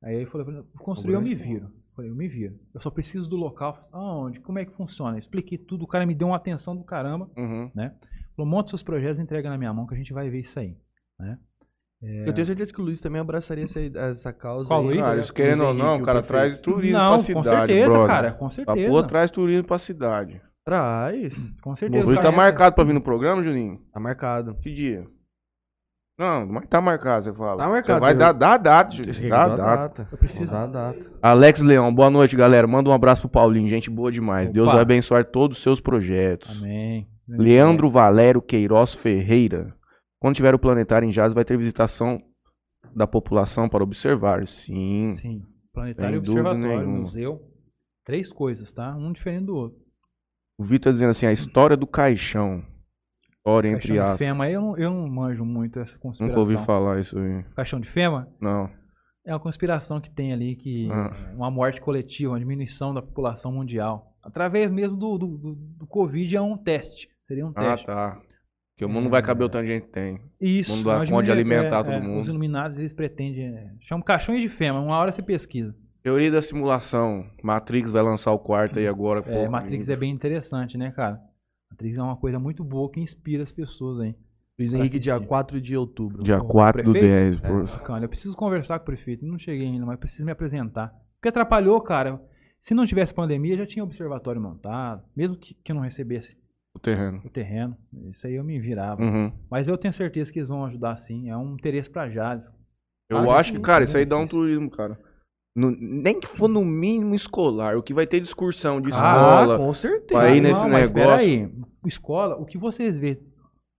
Aí ele falou, construir eu me viro. Eu falei, eu me viro. Eu só preciso do local. Aonde? Como é que funciona? Eu expliquei tudo, o cara me deu uma atenção do caramba. Uhum. Falou, monta seus projetos e entrega na minha mão que a gente vai ver isso aí. Né? Eu tenho certeza que o Luiz também abraçaria essa, essa causa. Qual aí. Luiz? Ah, Luiz isso querendo ou não, o cara prefeito. traz turismo Não, pra com cidade, certeza, brother. cara, com A certeza. porra traz turismo pra cidade. Traz. Com O certeza. Luiz tá cara. marcado pra vir no programa, Juninho? Tá marcado. Que dia? Não, mas tá marcado, você fala. Tá marcado, Você vai eu- dar, dar a data, aqui Dá data. data. Eu preciso. Dá a data. Alex Leão, boa noite, galera. Manda um abraço pro Paulinho, gente boa demais. Deus Opa. vai abençoar todos os seus projetos. Amém. Leandro Valério Queiroz Ferreira. Quando tiver o planetário em Jazz, vai ter visitação da população para observar. Sim. Sim. Planetário Observatório, museu. Três coisas, tá? Um diferente do outro. O Vitor dizendo assim: a história do caixão. História entre Caixão de. Fema, eu não, eu não manjo muito essa conspiração. Nunca ouvi falar isso aí. Caixão de Fema Não. é uma conspiração que tem ali que Ah. uma morte coletiva, uma diminuição da população mundial. Através mesmo do, do, do, do Covid é um teste. Seria um Ah, teste. tá. Porque o mundo não vai caber o tanto de gente tem. Isso. O mundo dá nós conta de diminui- alimentar todo mundo. Os iluminados, eles pretendem... É, chama caixões de Fema. Uma hora você pesquisa. Teoria da simulação. Matrix vai lançar o quarto aí agora. É. Matrix é bem interessante, né, cara? Matrix é uma coisa muito boa que inspira as pessoas aí. Luiz Henrique, dia assistir. 4 de outubro. Dia O 4 do prefeito? 10. É. por- Bacana. Eu preciso conversar com o prefeito. Não cheguei ainda, mas preciso me apresentar. Porque atrapalhou, cara. Se não tivesse pandemia, já tinha observatório montado. Mesmo que, que eu não recebesse O terreno. o terreno. Isso aí eu me virava. Uhum. Mas eu tenho certeza que eles vão ajudar sim. É um interesse pra Jales. Eu Ah, acho sim, que, cara, isso aí dá um turismo, cara. No- nem que for no mínimo escolar. O que vai ter de excursão de Ah, escola. com certeza. Ir nesse não, mas negócio. peraí. Escola, o que vocês vê,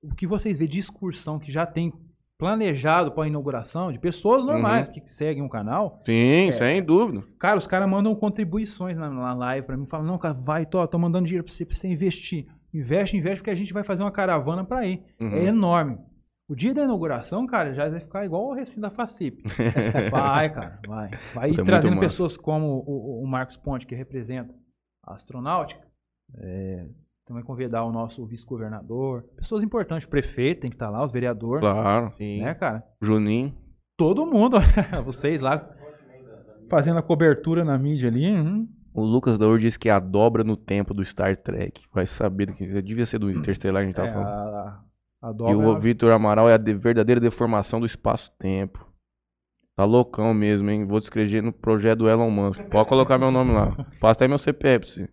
o que vocês vê de excursão que já tem planejado para inauguração de pessoas Uhum. normais que seguem o canal, Sim, É. sem dúvida. Cara, os caras mandam contribuições na, na live pra mim. Falam, não, cara, vai, tô, tô mandando dinheiro pra você, pra você investir. Investe, investe, porque a gente vai fazer uma caravana pra ir. Uhum. É enorme. O dia da inauguração, cara, já vai ficar igual o recinto da FACIP. vai, cara, vai. Vai Puta, é trazendo pessoas como o, o- Marcos Ponte, que representa a astronáutica. É, também convidar o nosso vice-governador. Pessoas importantes, o prefeito tem que estar lá, os vereadores. Claro. Sim. Né, cara? Juninho. Todo mundo. Vocês lá fazendo a cobertura na mídia ali. hum. O Lucas Daur disse que é a dobra no tempo do Star Trek. Vai saber do que. Devia ser do Interstellar, a gente tava É, falando. a E dobra. o Vitor Amaral é a de- verdadeira deformação do espaço-tempo. Tá loucão mesmo, hein? Vou descrever no projeto do Elon Musk. Pode colocar meu nome lá. Passa aí meu CPF. você.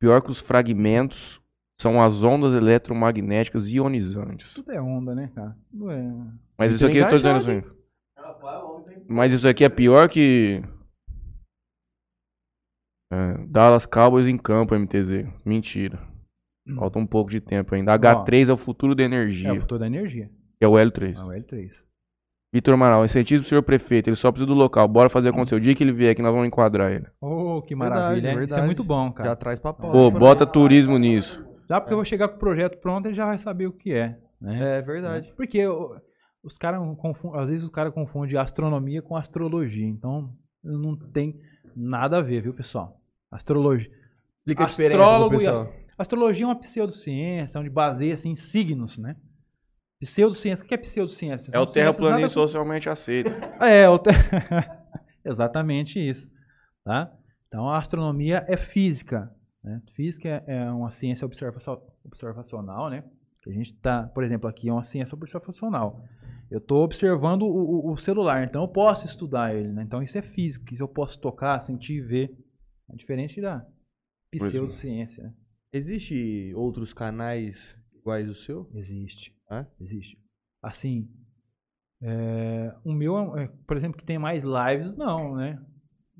Pior que os fragmentos são as ondas eletromagnéticas ionizantes. Tudo é onda, né, cara? Tudo é. Mas isso aqui eu tô dizendo assim. Mas isso aqui é pior que. É, Dallas Cowboys em campo, MTZ. Mentira. Falta um pouco de tempo ainda. H3 é o futuro da É energia, o fator da energia. que é o L3. É o L3. Vitor Amaral, incentivo pro senhor prefeito. Ele só precisa do local. Bora fazer acontecer. O dia que ele vier aqui, nós vamos enquadrar ele. Oh, que Verdade, maravilha. hein? Isso é verdade. muito bom, Já cara. traz pra pauta. Pô, bota turismo nisso. Já porque eu vou chegar com o projeto pronto, ele já vai saber o que é. Né? É verdade. Porque o- os caras confundem, às vezes os caras confundem astronomia com astrologia. Então, não tem nada a ver, viu, pessoal? Astrologia. Explica a diferença pro e pessoal. Ast- Astrologia é uma pseudociência, onde baseia-se em signos, né? Pseudociência. O que é pseudociência? É o terraplanismo nada- socialmente aceito. É, o te- exatamente isso. Tá? Então, a astronomia é física. Né? Física é, é uma ciência observacio- observacional, né? A gente tá, por exemplo, aqui é uma ciência observacional. Eu estou observando o, o- celular, então eu posso estudar ele, né? Então isso é física, isso eu posso tocar, sentir, ver. É diferente da pseudociência, né? Existe outros canais iguais ao seu? Existe. É? Existe. Assim, é, o meu, é, por exemplo, que tem mais lives, não, né?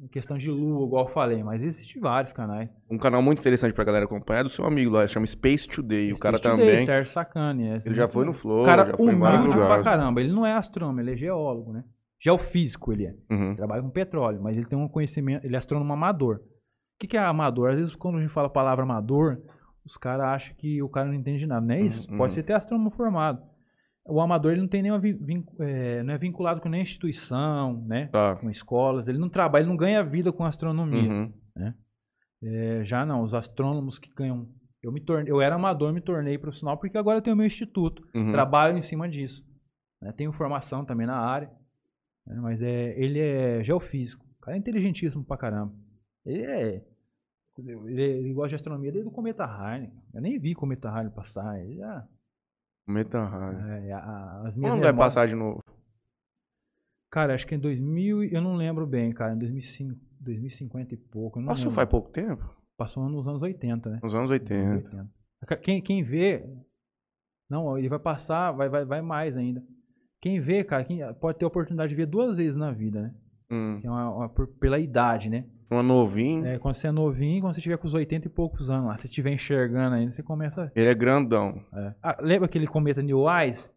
Em questão de lua, igual eu falei, mas existem vários canais. Um canal muito interessante pra galera acompanhar é do seu amigo lá, chama Space Today. o cara Space Today, também. Sérgio Sacani. é, Ele já foi no Flow, O cara já foi em vários humilde pra lugares. caramba. Ele não é astrônomo, ele é geólogo, né? Geofísico ele é. Uhum. Trabalha com petróleo, mas ele tem um conhecimento, ele é astrônomo amador. O que, que é amador? Às vezes, quando a gente fala a palavra amador, os caras acham que o cara não entende nada. Não é isso. Uhum, Pode uhum. ser até astrônomo formado. O amador ele não tem nenhuma é, não é vinculado com nenhuma instituição, né? Tá. Com escolas. Ele não trabalha, ele não ganha vida com astronomia. Uhum. É, já não, os astrônomos que ganham. Eu, me tornei, eu era amador, me tornei profissional, porque agora eu tenho meu instituto. Uhum. Trabalho em cima disso. né? Tenho formação também na área. né? Mas é, ele é geofísico. O cara é inteligentíssimo pra caramba. Ele é. Ele, ele gosta de astronomia desde o cometa Halley. Eu nem vi cometa Halley passar. Ele já, Meta Rádio. é, a- as minhas Quando vai passar de novo? Cara, acho que em 2000. e- Eu não lembro bem, cara. Em 2005, 2050 e pouco. Passou lembro. faz pouco tempo? Passou nos anos 80, né? Nos anos 80. 80. Quem, quem vê. Não, ele vai passar, vai, vai, vai mais ainda. Quem vê, cara, quem pode ter a oportunidade de ver duas vezes na vida, né? Hum. É uma- uma- por- pela idade, né? Uma novinho. É, quando você é novinho, quando você tiver com os 80 e poucos anos lá, se estiver enxergando ainda, você começa. Ele é grandão. é. Ah, lembra aquele cometa New Eyes?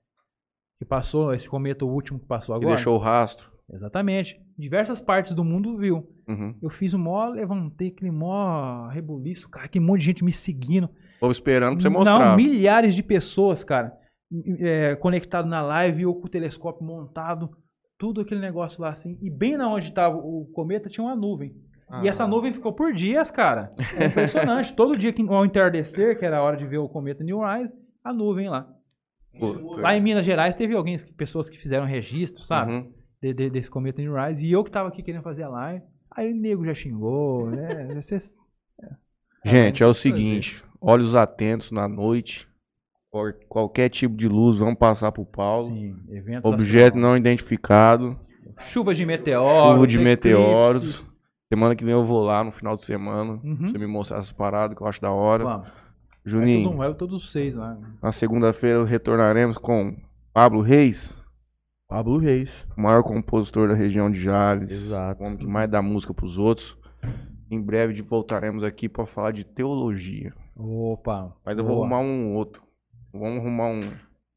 Que passou, esse cometa, o último que passou Ele agora? deixou o rastro. Exatamente. Diversas partes do mundo viu. Uhum. Eu fiz o mó, levantei aquele mó rebuliço, cara, que monte de gente me seguindo. Tô esperando pra você mostrar. Não, milhares de pessoas, cara, é, conectado na live, eu com o telescópio montado, tudo aquele negócio lá assim. E bem na onde estava o cometa tinha uma nuvem. E essa Ah. nuvem ficou por dias, cara. É impressionante. Todo dia que ao entardecer, que era a hora de ver o cometa New Rise, a nuvem lá. Puta. Lá em Minas Gerais teve alguém, pessoas que fizeram registro, sabe? Uhum. De- de- desse cometa New Rise. E eu que tava aqui querendo fazer a live. Aí o nego já xingou, né? Vocês- Gente, é o seguinte. Olhos atentos na noite. Qual- Qualquer tipo de luz, vamos passar pro Paulo. Sim, Objeto astronômicos. não identificado. Chuva de meteoros. Chuva de meteoros. Semana que vem eu vou lá no final de semana. Uhum. Pra você me mostrar essas paradas que eu acho da hora. Vamos. Juninho, todo- vai todos os seis lá. na segunda-feira retornaremos com Pablo Reis, Pablo Reis. o maior compositor da região de Jales. Exato. O homem que mais dá música pros outros. Em breve de- voltaremos aqui pra falar de teologia. Opa. Mas eu vou boa. arrumar um outro. Vamos arrumar um.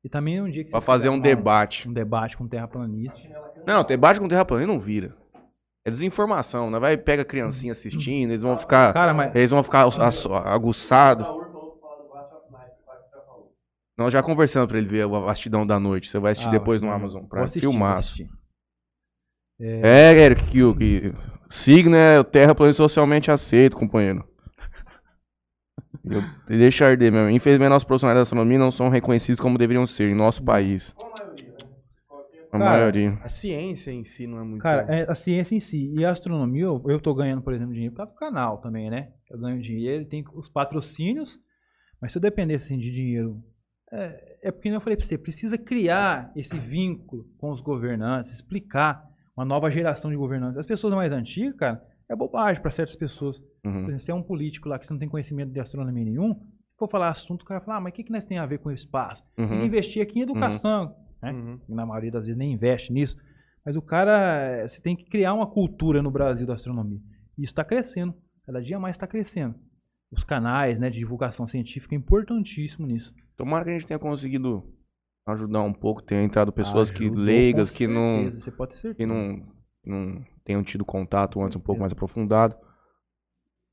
E também um dia que Pra fazer um debate. Um debate com terraplanista. Não, debate com terraplanista não vira. É desinformação, né? Vai pega a criancinha assistindo, eles vão ficar. Cara, mas. Eles vão ficar ass- aguçados. Nós já conversando pra ele ver a vastidão da noite. Você vai assistir Ah, depois no Amazon Prime. assistir, Filmaço. assistir. É, Eric, que, o- que signo é o terraplanista socialmente aceito, companheiro. Eu, deixa arder mesmo. Infelizmente, nossos profissionais da astronomia não são reconhecidos como deveriam ser em nosso país. A Cara, maioria. A ciência em si não é muito. Cara, é a ciência em si. E a astronomia, eu, eu tô ganhando, por exemplo, dinheiro para o canal também, né? Eu ganho dinheiro, tem os patrocínios, mas se eu dependesse assim, de dinheiro. É, é porque, como eu falei pra você, precisa criar esse vínculo com os governantes, explicar uma nova geração de governantes. As pessoas mais antigas, cara, é bobagem para certas pessoas. Por Uhum. exemplo, se é um político lá que você não tem conhecimento de astronomia nenhum, se for falar assunto, o cara vai falar, ah, mas o que, que nós tem a ver com o espaço? Uhum. investir aqui em educação, né? Uhum. que na maioria das vezes nem investe nisso. Mas o cara, eh, você tem que criar uma cultura no Brasil da astronomia. E isso está crescendo. Cada dia mais está crescendo. Os canais né, de divulgação científica é importantíssimo nisso. Tomara que a gente tenha conseguido ajudar um pouco, tenha entrado pessoas que Ajudou, leigas, com que não, certeza, Você pode ter certeza. que não, não tenham tido contato Com antes um pouco certeza. mais aprofundado.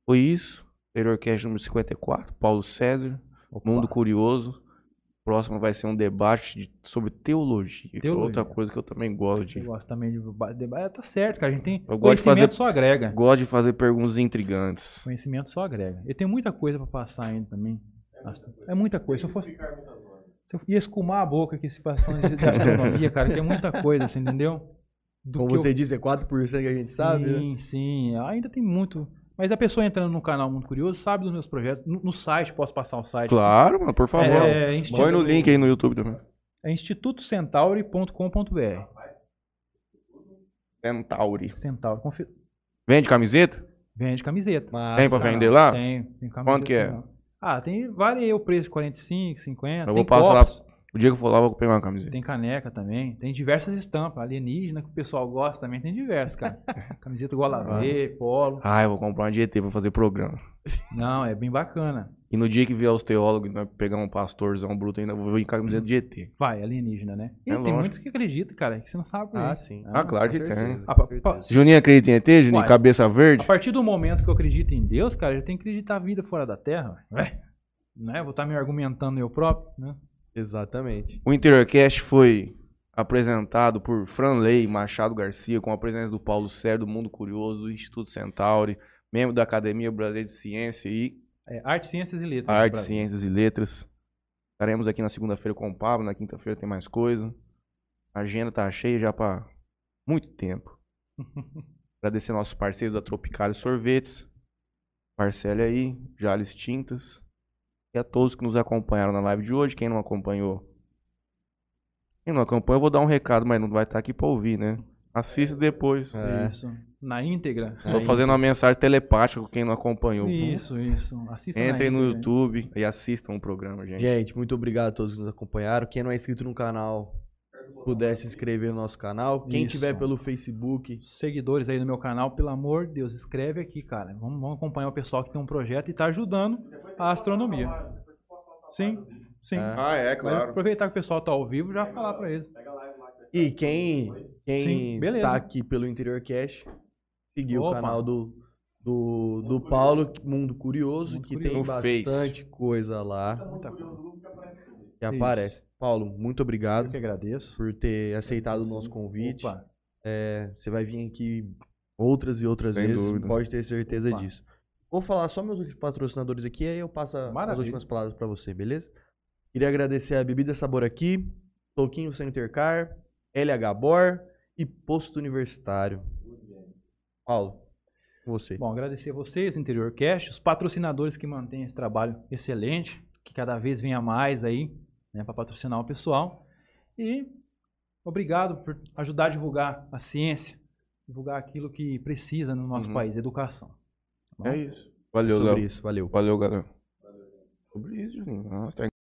Foi isso. Interiorcast número 54, Paulo César, Opa. Mundo Curioso. Próximo vai ser um debate de- sobre teologia, que é Teologia. outra coisa que eu também gosto Você de. gosta também de ba- debate. Tá certo, cara. A gente tem Eu gosto de conhecimento fazer- só agrega. Gosto de fazer perguntas intrigantes. Conhecimento só agrega. E tem muita coisa para passar ainda também. É muita coisa. Se eu fosse. Se eu ia escumar a boca aqui se falando de astronomia, cara, tem muita coisa, assim, entendeu? Do Como que eu- você disse, é 4% que a gente sim, sabe, né? Sim, ainda tem muito. Mas a pessoa entrando no canal Mundo Curioso sabe dos meus projetos. No, no site, posso passar o site. Claro, mano, por favor. É, Instituto- Põe no link aí no YouTube também. É institutocentauri.com.br. Centauri. Centauri. Confi- Vende camiseta? Vende camiseta. Massa. Tem pra vender lá? Tem, tem camiseta. Quanto que é? legal. Ah, tem, varia o preço, 45, 50. Eu tem vou passar lá. O dia que eu for lá, eu vou pegar uma camiseta. Tem caneca também. Tem diversas estampas. Alienígena, que o pessoal gosta também. Tem diversas, cara. Camiseta gola V, polo. Ah, eu vou comprar uma de ET pra fazer programa. Não, é bem bacana. E no dia que vier os teólogos, nós pegar um pastorzão bruto ainda, vou vir com a camiseta de ET. Vai, alienígena, né? E É tem muitos que acreditam, cara, que você não sabe. Ah, né? sim. Ah, claro Com que certeza, tem. com Ah, pa-. Juninho acredita em ET, Juninho? Uai. Cabeça A verde? partir do momento que eu acredito em Deus, cara, eu tenho que acreditar a vida fora da Terra. Ué, né? Vou estar me argumentando eu próprio, né? Exatamente. O Interiorcast foi apresentado por Franley Machado Garcia, com a presença do Paulo Sérgio, do Mundo Curioso, do Instituto Centauri, membro da Academia Brasileira de Ciência e É, Arte, Ciências e Letras. Brasil. Ciências e Letras. Estaremos aqui na segunda-feira com o Pablo, na quinta-feira tem mais coisa. A agenda tá cheia já para muito tempo. Agradecer nossos parceiros da Tropicália Sorvetes, Parcele aí, Jales Tintas. E a todos que nos acompanharam na live de hoje. Quem não acompanhou, quem não acompanhou, eu vou dar um recado, mas não vai estar aqui para ouvir, né? Assista depois. É. Isso. Na íntegra. É. Tô fazendo uma mensagem telepática com quem não acompanhou. Isso, isso. Assista na Entrem no. YouTube e assistam o programa, gente. Gente, muito obrigado a todos que nos acompanharam. Quem não é inscrito no canal, puder se inscrever no nosso canal. Quem Isso. tiver pelo Facebook, Seguidores aí do meu canal, pelo amor de Deus, escreve aqui, cara. Vamos, vamos acompanhar o pessoal que tem um projeto e tá ajudando a astronomia. Sim, sim. É. Ah, é, Mas aproveitar que o pessoal tá ao vivo já falar pra eles. E quem, quem Sim, tá aqui pelo Interior Cash, seguir o Opa. canal do, do, do Paulo, Mundo Curioso, Mundo que Curioso. tem No Face. bastante coisa lá Muita coisa. que aparece. Paulo, muito Eu obrigado que agradeço. por ter aceitado o nosso convite. Opa, É, você vai vir aqui outras e outras Sem vezes, dúvida. pode ter certeza Opa. disso. Vou falar só meus últimos patrocinadores aqui, aí eu passo as Maravilha. últimas palavras pra você, beleza? Queria agradecer a Bebida Sabor aqui, Toquinho Center Car, LH Bor e Posto Universitário. Paulo, com você. Bom, agradecer a vocês, o Interior Cast, os patrocinadores que mantêm esse trabalho excelente, que cada vez venha mais aí, né, para patrocinar o pessoal. E obrigado por ajudar a divulgar a ciência, divulgar aquilo que precisa no nosso Uhum. país, educação. Tá? É isso. Valeu, sobre Léo. isso, valeu. Valeu, galera. Sobre isso, Juninho. Nossa, tá